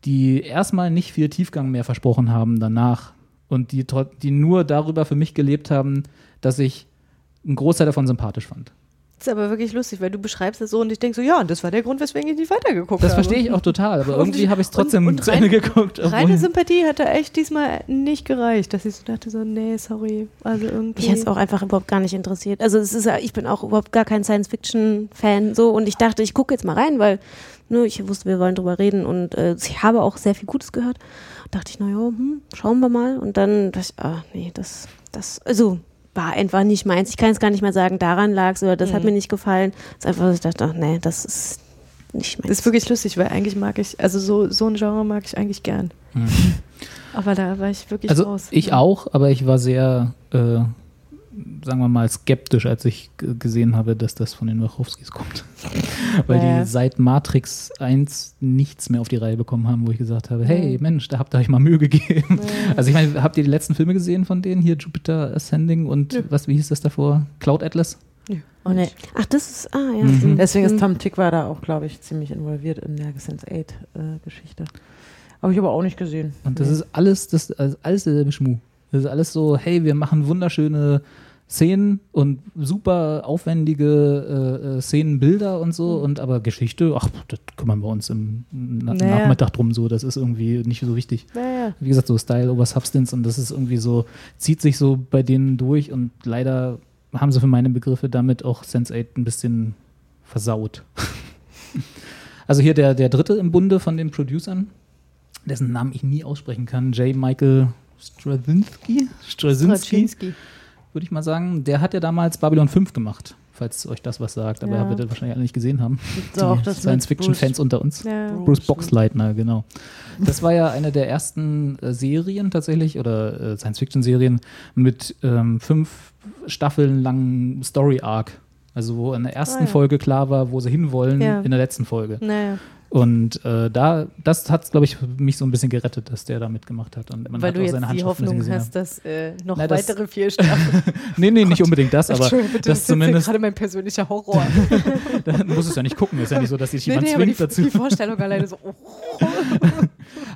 Speaker 1: die erstmal nicht viel Tiefgang mehr versprochen haben danach. Und die, die nur darüber für mich gelebt haben, dass ich einen Großteil davon sympathisch fand.
Speaker 3: Das ist aber wirklich lustig, weil du beschreibst es so und ich denke so, ja, und das war der Grund, weswegen ich nicht weitergeguckt
Speaker 1: Das
Speaker 3: habe.
Speaker 1: verstehe ich auch total, aber
Speaker 3: Und-
Speaker 1: irgendwie habe ich es trotzdem
Speaker 3: und- und *laughs*
Speaker 1: zu Ende geguckt.
Speaker 3: Reine Sympathie hat da echt diesmal nicht gereicht, dass ich so dachte so, nee, sorry, also irgendwie.
Speaker 4: Mich hat es auch einfach überhaupt gar nicht interessiert. Also es ist ja, ich bin auch überhaupt gar kein Science-Fiction-Fan so und ich dachte, ich gucke jetzt mal rein, weil ne, ich wusste, wir wollen drüber reden und äh, ich habe auch sehr viel Gutes gehört. Dachte ich, naja, hm, schauen wir mal. Und dann dachte ich, ah, nee, das das, also war einfach nicht meins. Ich kann es gar nicht mehr sagen, daran lag es oder das hat mir nicht gefallen. Es ist einfach, ich dachte, ach, nee, das ist nicht meins.
Speaker 3: Das ist wirklich lustig, weil eigentlich mag ich, also so, so ein Genre mag ich eigentlich gern. Aber da war ich wirklich
Speaker 1: Also
Speaker 3: raus.
Speaker 1: ich auch, aber ich war sehr, äh, sagen wir mal, skeptisch, als ich gesehen habe, dass das von den Wachowskis kommt. *laughs* Weil
Speaker 3: Ja.
Speaker 1: die seit Matrix 1 nichts mehr auf die Reihe bekommen haben, wo ich gesagt habe, hey Mensch, da habt ihr euch mal Mühe gegeben. Also ich meine, habt ihr die letzten Filme gesehen von denen? Hier Jupiter Ascending und was, wie hieß das davor? Cloud Atlas?
Speaker 2: Oh, nee.
Speaker 4: Ach, das ist, ah ja.
Speaker 1: Mhm.
Speaker 2: Deswegen ist
Speaker 4: Mhm.
Speaker 2: Tom Tick war da auch, glaube ich, ziemlich involviert in der Sense 8 äh, Geschichte. Habe ich aber auch nicht gesehen.
Speaker 1: Und das
Speaker 2: Nee.
Speaker 1: ist alles, das also alles derselbe Schmuh. Das ist alles so, hey, wir machen wunderschöne Szenen und super aufwendige äh, äh, Szenenbilder und so, und aber Geschichte, ach, das kümmern wir uns im Na
Speaker 3: Naja.
Speaker 1: Nachmittag drum so, das ist irgendwie nicht so wichtig.
Speaker 3: Naja.
Speaker 1: Wie gesagt, so Style over Substance und das ist irgendwie so, zieht sich so bei denen durch und leider haben sie für meine Begriffe damit auch Sense8 ein bisschen versaut. *laughs* also hier der, der dritte im Bunde von den Producern, dessen Namen ich nie aussprechen kann, J. Michael Straczynski, Straczynski,
Speaker 3: Straczynski.
Speaker 1: Würde ich mal sagen. Der hat ja damals Babylon 5 gemacht, falls euch das was sagt, aber
Speaker 3: Ja.
Speaker 1: ihr das wahrscheinlich alle nicht gesehen haben.
Speaker 2: Auch
Speaker 1: Die Science-Fiction-Fans unter uns.
Speaker 3: Ja.
Speaker 1: Bruce Boxleitner, genau. Das war ja eine der ersten äh, Serien tatsächlich oder äh, Science-Fiction-Serien mit ähm, fünf Staffeln langen Story-Arc. Also wo in der ersten
Speaker 3: Ah, ja.
Speaker 1: Folge klar war, wo sie hinwollen,
Speaker 3: Ja.
Speaker 1: in der letzten Folge.
Speaker 3: Naja.
Speaker 1: Und äh, da, das hat, glaube ich, mich so ein bisschen gerettet, dass der da mitgemacht hat. Und man
Speaker 3: Weil
Speaker 1: hat
Speaker 3: du
Speaker 1: auch
Speaker 3: jetzt
Speaker 1: seine
Speaker 3: die
Speaker 1: ein bisschen
Speaker 3: Hoffnung hast, dass äh, noch
Speaker 1: Na, das-
Speaker 3: weitere vier Staffeln. *laughs*
Speaker 1: Nee, nee, nicht unbedingt das, aber
Speaker 3: bitte,
Speaker 1: das
Speaker 3: jetzt
Speaker 1: zumindest,
Speaker 3: gerade mein persönlicher Horror. *laughs*
Speaker 1: dann muss es ja nicht gucken. Ist ja nicht so, dass sich jemand
Speaker 3: die,
Speaker 1: zwingt dazu.
Speaker 3: die Vorstellung alleine so, oh, *laughs*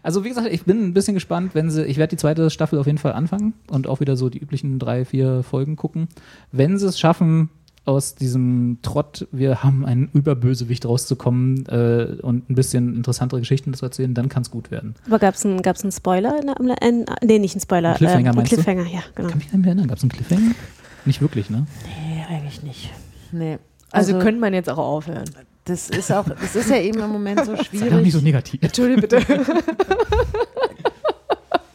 Speaker 1: Also wie gesagt, ich bin ein bisschen gespannt, wenn sie, ich werde die zweite Staffel auf jeden Fall anfangen und auch wieder so die üblichen drei, vier Folgen gucken. Wenn sie es schaffen, aus diesem Trott, wir haben einen Überbösewicht rauszukommen äh, und ein bisschen interessantere Geschichten zu erzählen, dann kann es gut werden.
Speaker 4: Aber gab es einen, gab's einen Spoiler? In, in, nee, nicht einen Spoiler.
Speaker 1: Ein Cliffhanger meinst du?
Speaker 4: Cliffhanger, ja, genau.
Speaker 1: Kann mich nicht mehr erinnern, gab es einen Cliffhanger? Nicht wirklich, ne?
Speaker 2: Nee, eigentlich nicht. Nee.
Speaker 3: also, könnte man jetzt auch aufhören.
Speaker 2: das ist auch, das ist ja eben im Moment so
Speaker 1: Sei *laughs* doch
Speaker 2: schwierig.
Speaker 1: nicht so negativ.
Speaker 3: Entschuldigung, bitte. *laughs*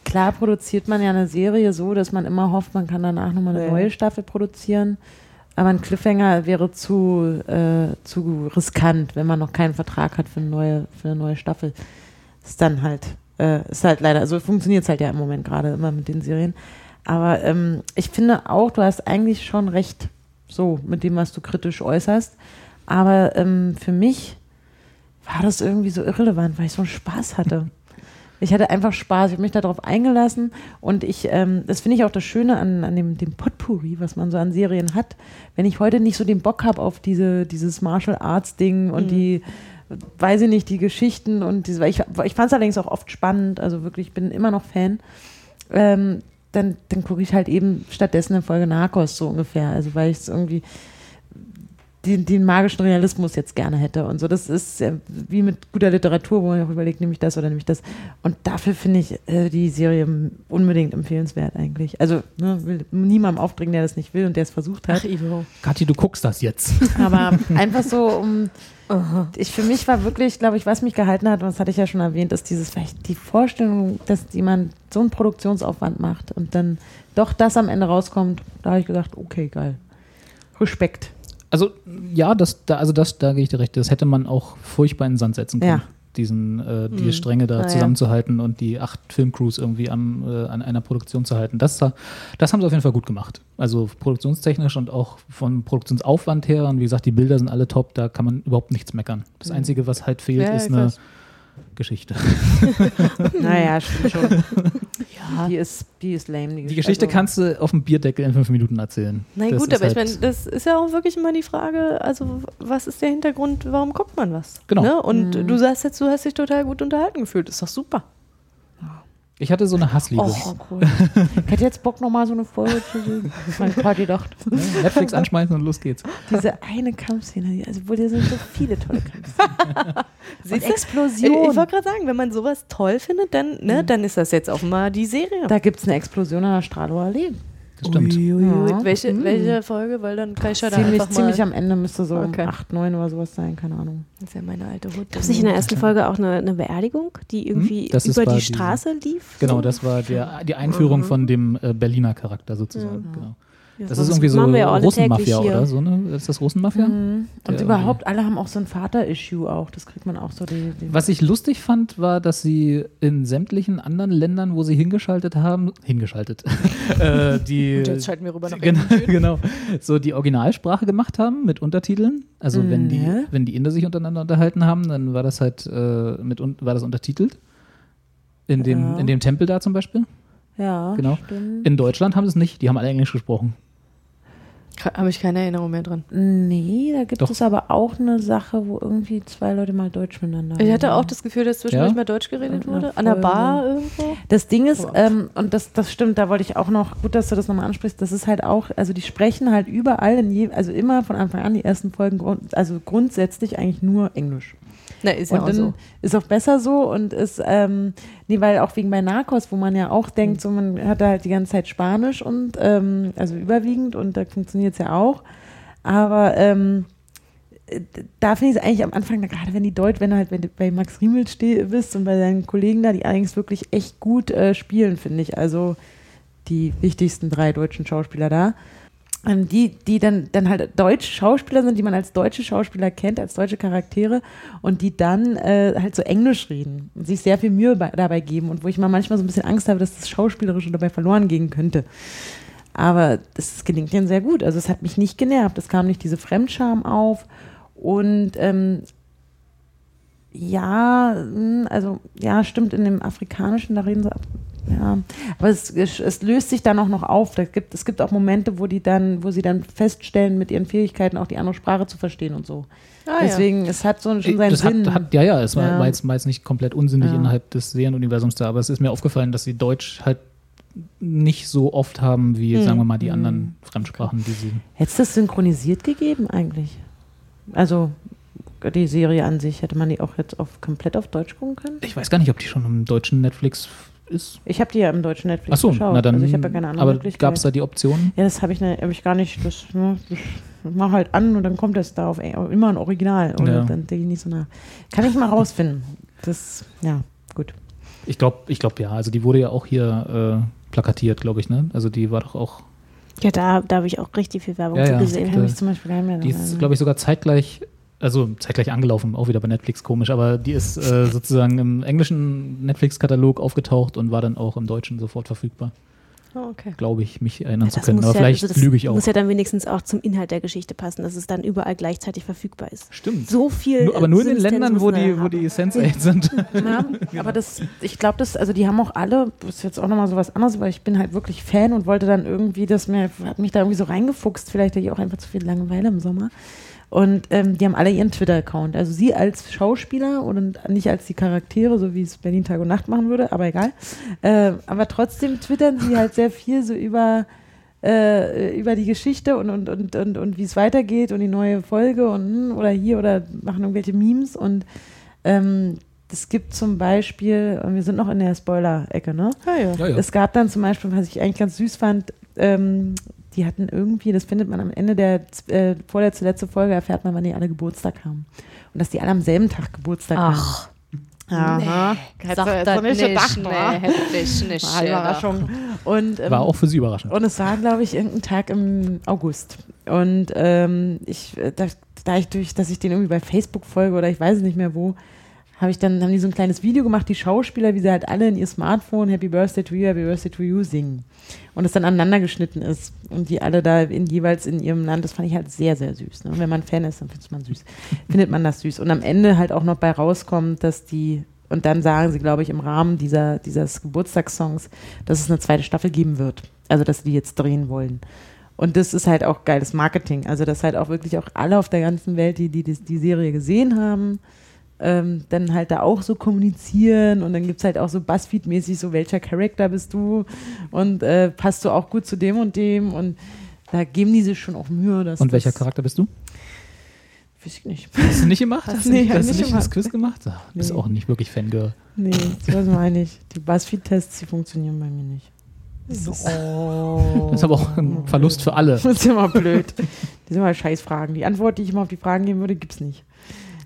Speaker 2: Klar produziert man ja eine Serie so, dass man immer hofft, man kann danach nochmal eine
Speaker 3: Ja.
Speaker 2: neue Staffel produzieren. Aber ein Cliffhanger wäre zu, äh, zu riskant, wenn man noch keinen Vertrag hat für eine neue, für eine neue Staffel. Ist dann halt, äh, ist halt leider, also funktioniert es halt ja im Moment gerade immer mit den Serien. Aber ähm, ich finde auch, du hast eigentlich schon recht, so mit dem, was du kritisch äußerst. Aber ähm, für mich war das irgendwie so irrelevant, weil ich so einen Spaß hatte. Ich hatte einfach Spaß, ich habe mich darauf eingelassen und ich, ähm, das finde ich auch das Schöne an, an dem, dem Potpourri, was man so an Serien hat. Wenn ich heute nicht so den Bock habe auf diese, dieses Martial Arts Ding und die, weiß ich nicht, die Geschichten und diese, weil ich, ich fand es allerdings auch oft spannend, also wirklich, ich bin immer noch Fan, ähm, dann, dann gucke ich halt eben stattdessen eine Folge Narcos so ungefähr, also weil ich es irgendwie den, den magischen Realismus jetzt gerne hätte und so. Das ist ja wie mit guter Literatur, wo man auch überlegt, nehme ich das oder nehme ich das. Und dafür finde ich äh, die Serie unbedingt empfehlenswert eigentlich. Also ne, will niemandem aufdringen, der das nicht will und der es versucht hat.
Speaker 3: Ach, Ivo.
Speaker 1: Kathi, du guckst das jetzt. *laughs*
Speaker 2: Aber einfach so, um. *laughs* Ich, für mich war wirklich, glaube ich, was mich gehalten hat, und das hatte ich ja schon erwähnt, ist dieses, vielleicht die Vorstellung, dass jemand so einen Produktionsaufwand macht und dann doch das am Ende rauskommt. Da habe ich gedacht, okay, geil. Respekt.
Speaker 1: Also ja, das, da, also das, da gehe ich dir recht. Das hätte man auch furchtbar in den Sand setzen können.
Speaker 2: Ja.
Speaker 1: Diesen, äh, die
Speaker 3: Mhm.
Speaker 1: Stränge da
Speaker 3: Ah, ja.
Speaker 1: zusammenzuhalten und die acht Filmcrews irgendwie am, äh, an einer Produktion zu halten. Das, das haben sie auf jeden Fall gut gemacht. Also produktionstechnisch und auch vom Produktionsaufwand her. Und wie gesagt, die Bilder sind alle top, da kann man überhaupt nichts meckern. Das Einzige, was halt fehlt,
Speaker 3: Ja,
Speaker 1: ist eine
Speaker 3: weiß.
Speaker 1: Geschichte. *laughs*
Speaker 2: Naja, stimmt schon. ja. Die ist, die ist lame.
Speaker 1: Die Geschichte
Speaker 2: also,
Speaker 1: kannst du auf dem Bierdeckel in fünf Minuten erzählen.
Speaker 3: Nein,
Speaker 1: Das
Speaker 3: gut, aber ich
Speaker 1: halt-
Speaker 3: meine, das ist ja auch wirklich immer die Frage, also was ist der Hintergrund, warum guckt man was?
Speaker 1: Genau.
Speaker 3: Ne? Und
Speaker 2: Mhm.
Speaker 3: du sagst jetzt, du hast dich total gut unterhalten gefühlt. Ist doch super.
Speaker 1: Ich hatte so eine Hassliebe.
Speaker 2: Oh, cool. Ich hätte jetzt Bock, nochmal so eine Folge zu sehen. Mein Gott, gedacht.
Speaker 1: Ne? Netflix *laughs* anschmeißen und los geht's.
Speaker 2: Diese eine Kampfszene, also, wo dir sind so viele tolle Kampfszenen. *laughs* Und? Explosion.
Speaker 3: Ich, ich wollte gerade sagen, wenn man sowas toll findet, dann, ne, dann ist das jetzt offenbar die Serie.
Speaker 2: Da gibt es eine Explosion an der Strahlower Allee.
Speaker 1: Das stimmt.
Speaker 2: Ja.
Speaker 3: Welche,
Speaker 2: Hm.
Speaker 3: welche Folge? Weil dann kann ich ja da
Speaker 2: Ziemlich,
Speaker 3: einfach
Speaker 2: ziemlich
Speaker 3: mal.
Speaker 2: am Ende müsste so
Speaker 3: Okay.
Speaker 2: um 8, 9 oder sowas sein, keine Ahnung.
Speaker 3: Das ist ja meine alte Hut.
Speaker 4: Gab es nicht in der ersten Folge auch eine, eine Beerdigung, die irgendwie
Speaker 1: Hm? Das ist
Speaker 4: über die Straße lief?
Speaker 1: Genau, das war der, die Einführung von dem äh, Berliner Charakter sozusagen.
Speaker 4: Ja.
Speaker 1: Genau.
Speaker 4: Ja,
Speaker 1: Das ist irgendwie so
Speaker 4: ja
Speaker 1: Russenmafia, oder? So, ne? Ist das Russenmafia?
Speaker 2: Mhm. Und überhaupt, alle haben auch so ein Vater-Issue auch. Das kriegt man auch so. Die, die
Speaker 1: Was ich lustig fand, war, dass sie in sämtlichen anderen Ländern, wo sie hingeschaltet haben, hingeschaltet, *laughs* äh, die, *laughs*
Speaker 3: Und jetzt schalten wir rüber nach
Speaker 1: genau, *laughs* genau, so die Originalsprache gemacht haben mit Untertiteln. Also wenn die,
Speaker 2: Mhm.
Speaker 1: wenn die Inder sich untereinander unterhalten haben, dann war das halt äh, mit war das untertitelt. In dem,
Speaker 2: Ja.
Speaker 1: in dem Tempel da zum Beispiel.
Speaker 2: ja,
Speaker 1: Genau.
Speaker 2: stimmt.
Speaker 1: In Deutschland haben sie es nicht, die haben alle Englisch gesprochen.
Speaker 3: Habe ich keine Erinnerung mehr dran.
Speaker 2: Nee, da gibt
Speaker 1: Doch.
Speaker 2: es aber auch eine Sache, wo irgendwie zwei Leute mal Deutsch miteinander
Speaker 3: Ich hatte auch das Gefühl, dass zwischendurch
Speaker 1: Ja?
Speaker 3: mal Deutsch geredet wurde. An der. Bar irgendwo.
Speaker 2: Das Ding ist, ähm, und das, das stimmt, da wollte ich auch noch, gut, dass du das nochmal ansprichst, das ist halt auch, also die sprechen halt überall, in je, also immer von Anfang an, die ersten Folgen, also grundsätzlich eigentlich nur Englisch.
Speaker 3: Na, ist ja
Speaker 2: Und
Speaker 3: auch
Speaker 2: dann
Speaker 3: so.
Speaker 2: ist auch besser so und ist, ähm, nee, weil auch wegen bei Narcos, wo man ja auch denkt, so man hat da halt die ganze Zeit Spanisch und, ähm, also überwiegend und da funktioniert es ja auch. Aber ähm, äh, da finde ich es eigentlich am Anfang, gerade wenn die Deutsch, wenn du halt wenn du bei Max Riemel steh, bist und bei deinen Kollegen da, die allerdings wirklich echt gut äh, spielen, finde ich. Also die wichtigsten drei deutschen Schauspieler da. Ähm, die, die dann, dann halt deutsche Schauspieler sind, die man als deutsche Schauspieler kennt, als deutsche Charaktere und die dann äh, halt so Englisch reden und sich sehr viel Mühe bei, dabei geben und wo ich mal manchmal so ein bisschen Angst habe, dass das Schauspielerische dabei verloren gehen könnte. Aber es gelingt ihnen sehr gut. Also es hat mich nicht genervt. Es kam nicht diese Fremdscham auf. Und ähm, ja, mh, also ja, stimmt, in dem Afrikanischen, da reden sie. Ja, aber es, es, es löst sich dann auch noch auf. Da gibt, es gibt auch Momente, wo die dann, wo sie dann feststellen, mit ihren Fähigkeiten auch die andere Sprache zu verstehen und so.
Speaker 3: Ah,
Speaker 2: Deswegen, es hat so schon seinen
Speaker 1: das
Speaker 2: Sinn.
Speaker 1: Hat, hat, ja, ja, es war,
Speaker 2: Ja.
Speaker 1: war, jetzt, war jetzt nicht komplett unsinnig
Speaker 2: Ja.
Speaker 1: innerhalb des Serienuniversums da, aber es ist mir aufgefallen, dass sie Deutsch halt nicht so oft haben wie,
Speaker 2: Hm.
Speaker 1: sagen wir mal, die anderen Fremdsprachen, die sie.
Speaker 2: Hätte es das synchronisiert gegeben eigentlich? Also die Serie an sich, hätte man die auch jetzt auf, komplett auf Deutsch gucken können?
Speaker 1: Ich weiß gar nicht, ob die schon im deutschen Netflix ist.
Speaker 2: Ich habe die ja im deutschen Netflix
Speaker 1: Achso,
Speaker 2: geschaut.
Speaker 1: na dann.
Speaker 2: also ich habe ja keine andere
Speaker 1: aber
Speaker 2: Möglichkeit.
Speaker 1: gab es da die Option?
Speaker 2: ja, das habe ich, ne, hab ich gar nicht. Das, ne, das mach halt an und dann kommt das da auf immer ein Original. Oder
Speaker 1: Ja.
Speaker 2: dann denke ich nicht so nach. Kann ich mal rausfinden. Das, ja, gut.
Speaker 1: Ich glaube, ich glaube ja. Also die wurde ja auch hier äh, plakatiert, glaube ich, ne? Also die war doch auch.
Speaker 4: Ja, da, da habe ich auch richtig viel Werbung
Speaker 1: Ja,
Speaker 4: zu
Speaker 1: ja.
Speaker 4: gesehen.
Speaker 1: Äh,
Speaker 2: ich zum Beispiel gar nicht mehr
Speaker 1: Die ist, glaube ich, sogar zeitgleich, also zeitgleich angelaufen, auch wieder bei Netflix komisch, aber die ist äh, *laughs* sozusagen im englischen Netflix-Katalog aufgetaucht und war dann auch im deutschen sofort verfügbar.
Speaker 3: Oh, okay.
Speaker 1: Glaube ich, mich erinnern zu
Speaker 4: Das
Speaker 1: können. Aber
Speaker 4: ja,
Speaker 1: vielleicht
Speaker 4: also das
Speaker 1: lüge ich auch.
Speaker 4: muss ja dann wenigstens auch zum Inhalt der Geschichte passen, dass es dann überall gleichzeitig verfügbar ist.
Speaker 1: Stimmt.
Speaker 4: So viel.
Speaker 1: Nur, aber nur in den Ländern, wo die,
Speaker 4: ja
Speaker 1: wo die Sense8 sind. *laughs*
Speaker 2: Ja, aber das, ich glaube, das, also die haben auch alle, das ist jetzt auch nochmal so was anderes, weil ich bin halt wirklich Fan und wollte dann irgendwie, das mir, hat mich da irgendwie so reingefuchst, vielleicht hatte ich auch einfach zu viel Langeweile im Sommer. Und ähm, die haben alle ihren Twitter-Account. Also sie als Schauspieler und nicht als die Charaktere, so wie es Berlin Tag und Nacht machen würde, aber egal. Äh, aber trotzdem twittern sie halt sehr viel so über, äh, über die Geschichte und, und, und, und, und wie es weitergeht und die neue Folge und hm, oder hier oder machen irgendwelche Memes und ähm, es gibt zum Beispiel, und wir sind noch in der Spoiler-Ecke, ne?
Speaker 3: Ah, ja.
Speaker 1: Ja, ja.
Speaker 2: Es gab dann zum Beispiel, was ich eigentlich ganz süß fand, ähm, die hatten irgendwie, das findet man am Ende der äh, vorletzte, letzte Folge, erfährt man, wann die alle Geburtstag haben. Und dass die alle am selben Tag Geburtstag
Speaker 3: Ach,
Speaker 2: haben. Aha. Noch nicht gedacht,
Speaker 3: ich nicht. *laughs*
Speaker 2: War Überraschung. Und, ähm,
Speaker 1: War auch für sie überraschend.
Speaker 2: und es war, glaube ich, irgendein Tag im August. Und ähm, ich, äh, da, da ich durch, dass ich den irgendwie bei Facebook folge oder ich weiß es nicht mehr wo, habe ich dann, haben die so ein kleines Video gemacht, die Schauspieler, wie sie halt alle in ihr Smartphone Happy Birthday to you, Happy Birthday to you singen. Und es dann aneinander geschnitten ist. Und die alle da in, jeweils in ihrem Land, das fand ich halt sehr, sehr süß. Ne? Und wenn man Fan ist, dann findet man süß. *laughs* findet man das süß. Und am Ende halt auch noch bei rauskommt, dass die, und dann sagen sie, glaube ich, im Rahmen dieser, dieses Geburtstagssongs, dass es eine zweite Staffel geben wird. Also, dass sie die jetzt drehen wollen. Und das ist halt auch geiles Marketing. Also, dass halt auch wirklich auch alle auf der ganzen Welt, die die, die, die Serie gesehen haben, ähm, dann halt da auch so kommunizieren und dann gibt es halt auch so Buzzfeed-mäßig so, welcher Charakter bist du und äh, passt du auch gut zu dem und dem und da geben die sich schon auch Mühe. Dass
Speaker 1: Und welcher
Speaker 2: das,
Speaker 1: Charakter bist du?
Speaker 2: Weiß ich nicht.
Speaker 1: Hast du nicht gemacht? *laughs* Hast du
Speaker 2: Nee,
Speaker 1: nicht, hast du
Speaker 2: nicht
Speaker 1: nicht das. Quiz gemacht? Ach, du bist
Speaker 2: Nee.
Speaker 1: auch nicht wirklich Fangirl.
Speaker 2: Nee, das meine ich. Die Buzzfeed-Tests, die funktionieren bei mir nicht. Oh. *laughs*
Speaker 1: Das ist aber auch ein Verlust für alle.
Speaker 2: Das ist immer blöd. Die sind immer Scheißfragen. Die Antwort, die ich immer auf die Fragen geben würde, gibt's nicht.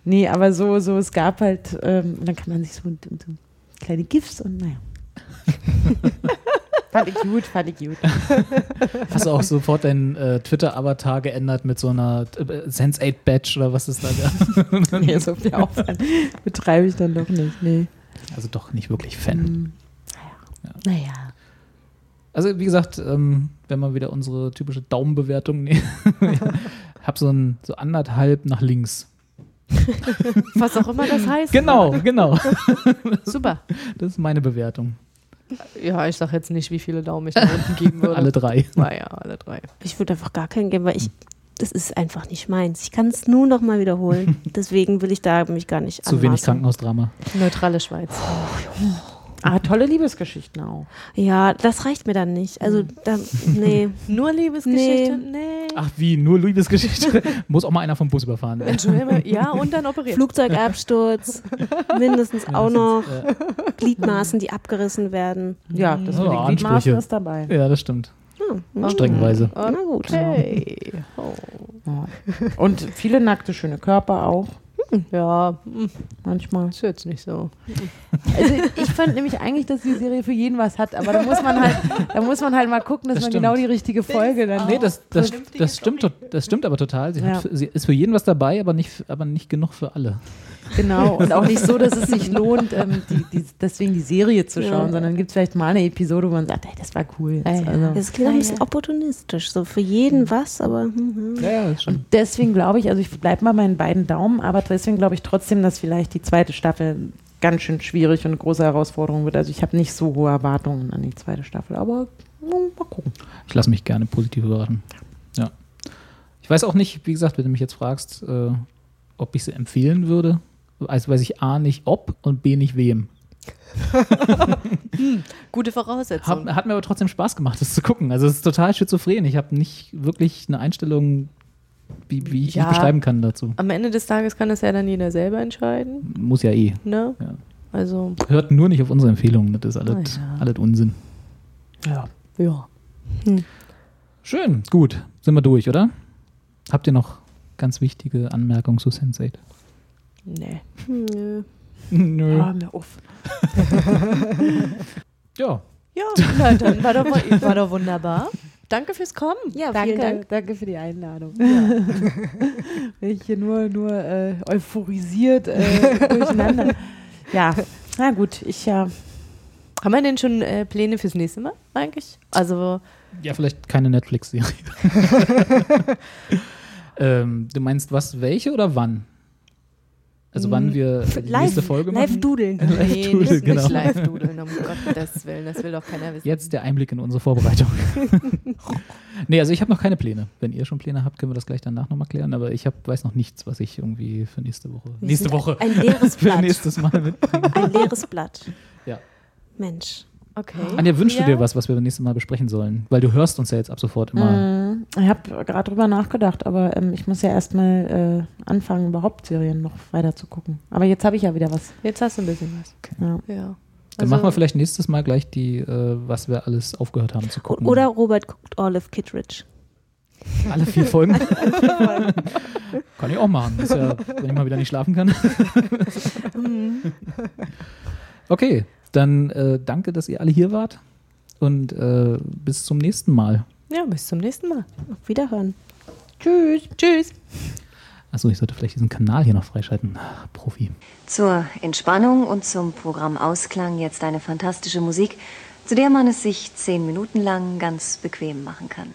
Speaker 2: Nee, aber so, so, es gab halt, ähm, dann kann man sich so, so kleine GIFs und naja. *laughs* fand ich gut, fand ich gut. *laughs*
Speaker 1: Hast du auch sofort deinen äh, Twitter-Avatar geändert mit so einer äh, Sense8-Badge oder was ist da? Der? *laughs*
Speaker 2: nee, so viel Aufwand betreibe ich dann doch nicht. Nee.
Speaker 1: Also doch nicht wirklich Fan.
Speaker 2: Hm. Naja.
Speaker 1: Also wie gesagt, ähm, wenn man wieder unsere typische Daumenbewertung nehmen, hab so ein so anderthalb nach links. *laughs*
Speaker 3: Was auch immer das heißt.
Speaker 1: Genau, genau. *laughs*
Speaker 3: Super.
Speaker 1: Das ist meine Bewertung.
Speaker 3: Ja, ich sag jetzt nicht, wie viele Daumen ich da unten geben würde.
Speaker 1: Alle drei.
Speaker 3: Naja, alle drei.
Speaker 4: Ich würde einfach gar keinen geben, weil ich, das ist einfach nicht meins. Ich kann es nur noch mal wiederholen. *laughs* Deswegen will ich da mich gar nicht
Speaker 1: Zu wenig
Speaker 4: anmaßen.
Speaker 1: Krankenhausdrama.
Speaker 3: Neutrale Schweiz.
Speaker 2: Ah, tolle Liebesgeschichten auch.
Speaker 4: Ja, das reicht mir dann nicht. Also, da, nee. *laughs*
Speaker 3: Nur Liebesgeschichte? Nee.
Speaker 1: Ach wie, nur Liebesgeschichte? *laughs* Muss auch mal einer vom Bus überfahren.
Speaker 3: Entschuldigung, ja, und dann operiert.
Speaker 4: Flugzeugabsturz, mindestens auch noch.
Speaker 1: Äh,
Speaker 4: Gliedmaßen, die abgerissen werden.
Speaker 2: Ja, das
Speaker 1: Oh,
Speaker 2: mit den Gliedmaßen
Speaker 1: Ansprüche.
Speaker 2: ist dabei.
Speaker 1: ja, das stimmt.
Speaker 4: Hm.
Speaker 1: Streckenweise.
Speaker 4: Na gut.
Speaker 3: Okay. *laughs* Oh.
Speaker 2: Ja. Und viele nackte, schöne Körper auch,
Speaker 3: Ja, hm,
Speaker 2: manchmal.
Speaker 3: ist jetzt nicht so.
Speaker 2: Also ich fand nämlich eigentlich, dass die Serie für jeden was hat, aber da muss man halt, da muss man halt mal gucken, dass
Speaker 1: Das
Speaker 2: man
Speaker 1: stimmt.
Speaker 2: genau die richtige Folge dann.
Speaker 1: Nee, das, das, das, stimmt, tot- das stimmt aber total. Sie, hat,
Speaker 2: Ja.
Speaker 1: sie ist für jeden was dabei, aber nicht, aber nicht genug für alle.
Speaker 2: Genau. Und auch nicht so, dass es sich lohnt, ähm, die, die, deswegen die Serie zu schauen,
Speaker 4: Ja.
Speaker 2: sondern gibt es vielleicht mal eine Episode, wo man sagt, hey, das war cool. Jetzt.
Speaker 3: Ja, ja.
Speaker 2: Also,
Speaker 4: Das klingt ein bisschen opportunistisch. So für jeden was, aber. Hm, hm.
Speaker 1: Ja, ja, das stimmt.
Speaker 2: deswegen glaube ich, also ich bleibe mal meinen beiden Daumen, aber deswegen glaube ich trotzdem, dass vielleicht die zweite Staffel ganz schön schwierig und eine große Herausforderung wird. Also ich habe nicht so hohe Erwartungen an die zweite Staffel, aber hm, mal gucken.
Speaker 1: Ich lasse mich gerne positiv überraschen. Ja. Ich weiß auch nicht, wie gesagt, wenn du mich jetzt fragst, äh, ob ich sie empfehlen würde. Also weiß ich A nicht ob und B nicht wem.
Speaker 3: Gute Voraussetzung.
Speaker 1: Hat, hat mir aber trotzdem Spaß gemacht, das zu gucken. Also es ist total schizophren. Ich habe nicht wirklich eine Einstellung, wie, wie ich
Speaker 3: Ja.
Speaker 1: nicht beschreiben kann dazu.
Speaker 3: Am Ende des Tages kann das ja dann jeder selber entscheiden.
Speaker 1: Muss ja eh.
Speaker 3: Ne?
Speaker 1: Ja.
Speaker 3: Also,
Speaker 1: Hört nur nicht auf unsere Empfehlungen. Das ist alles,
Speaker 3: Ah, ja.
Speaker 1: alles Unsinn.
Speaker 2: Ja.
Speaker 3: ja.
Speaker 1: Schön, gut. Sind wir durch, oder? Habt ihr noch ganz wichtige Anmerkungen zu Sense8?
Speaker 3: Nee.
Speaker 4: Nö.
Speaker 1: Nö.
Speaker 2: Hör mir auf. *laughs*
Speaker 1: Ja.
Speaker 3: Ja, na, dann war doch, war doch wunderbar. Danke fürs Kommen.
Speaker 4: Ja,
Speaker 2: Danke,
Speaker 4: vielen Dank.
Speaker 2: danke für die Einladung. Bin *laughs* ich hier nur, nur äh, euphorisiert äh, durcheinander. Ja, na gut, ich ja.
Speaker 3: Haben wir denn schon äh, Pläne fürs nächste Mal eigentlich? Also,
Speaker 1: Ja, vielleicht keine Netflix-Serie. *laughs* ähm, du meinst was, welche oder wann? Also wann wir die
Speaker 4: Live,
Speaker 1: nächste Folge
Speaker 4: live
Speaker 1: machen?
Speaker 4: dudeln. *laughs*
Speaker 3: nee,
Speaker 1: Doodle,
Speaker 3: nicht,
Speaker 1: genau.
Speaker 3: nicht live dudeln, um Gottes Willen. Das will doch keiner wissen.
Speaker 1: Jetzt der Einblick in unsere Vorbereitung. *laughs* nee, also ich habe noch keine Pläne. Wenn ihr schon Pläne habt, können wir das gleich danach nochmal klären. Aber ich hab, weiß noch nichts, was ich irgendwie für nächste Woche.
Speaker 4: Wir
Speaker 1: nächste Woche.
Speaker 4: Ein leeres *laughs*
Speaker 1: Für
Speaker 4: Blatt.
Speaker 1: nächstes Mal mitbringe.
Speaker 4: Ein leeres Blatt.
Speaker 1: Ja.
Speaker 4: Mensch.
Speaker 3: Okay.
Speaker 1: Anja, wünschst
Speaker 3: Ja.
Speaker 1: du dir was, was wir beim nächsten Mal besprechen sollen? Weil du hörst uns ja jetzt ab sofort immer.
Speaker 2: Mm, Ich habe gerade drüber nachgedacht, aber ähm, ich muss ja erstmal äh, anfangen, überhaupt Serien noch weiter zu gucken. Aber jetzt habe ich ja wieder was.
Speaker 3: Jetzt hast du ein bisschen was.
Speaker 2: Ja.
Speaker 3: Ja.
Speaker 1: Dann
Speaker 3: Also-
Speaker 1: machen wir vielleicht nächstes Mal gleich die, äh, was wir alles aufgehört haben zu gucken.
Speaker 4: Oder Robert guckt Olive Kittredge. *laughs*
Speaker 1: alle vier Folgen. kann ich auch machen. Ist ja, wenn ich mal wieder nicht schlafen kann. *laughs* okay, dann äh, danke, dass ihr alle hier wart. Und äh, bis zum nächsten Mal.
Speaker 3: Ja, bis zum nächsten Mal.
Speaker 4: Auf Wiederhören.
Speaker 3: Tschüss. Tschüss.
Speaker 1: Achso, ich sollte vielleicht diesen Kanal hier noch freischalten. Ah, Profi.
Speaker 5: Zur Entspannung und zum Programm Ausklang jetzt eine fantastische Musik, zu der man es sich zehn Minuten lang ganz bequem machen kann.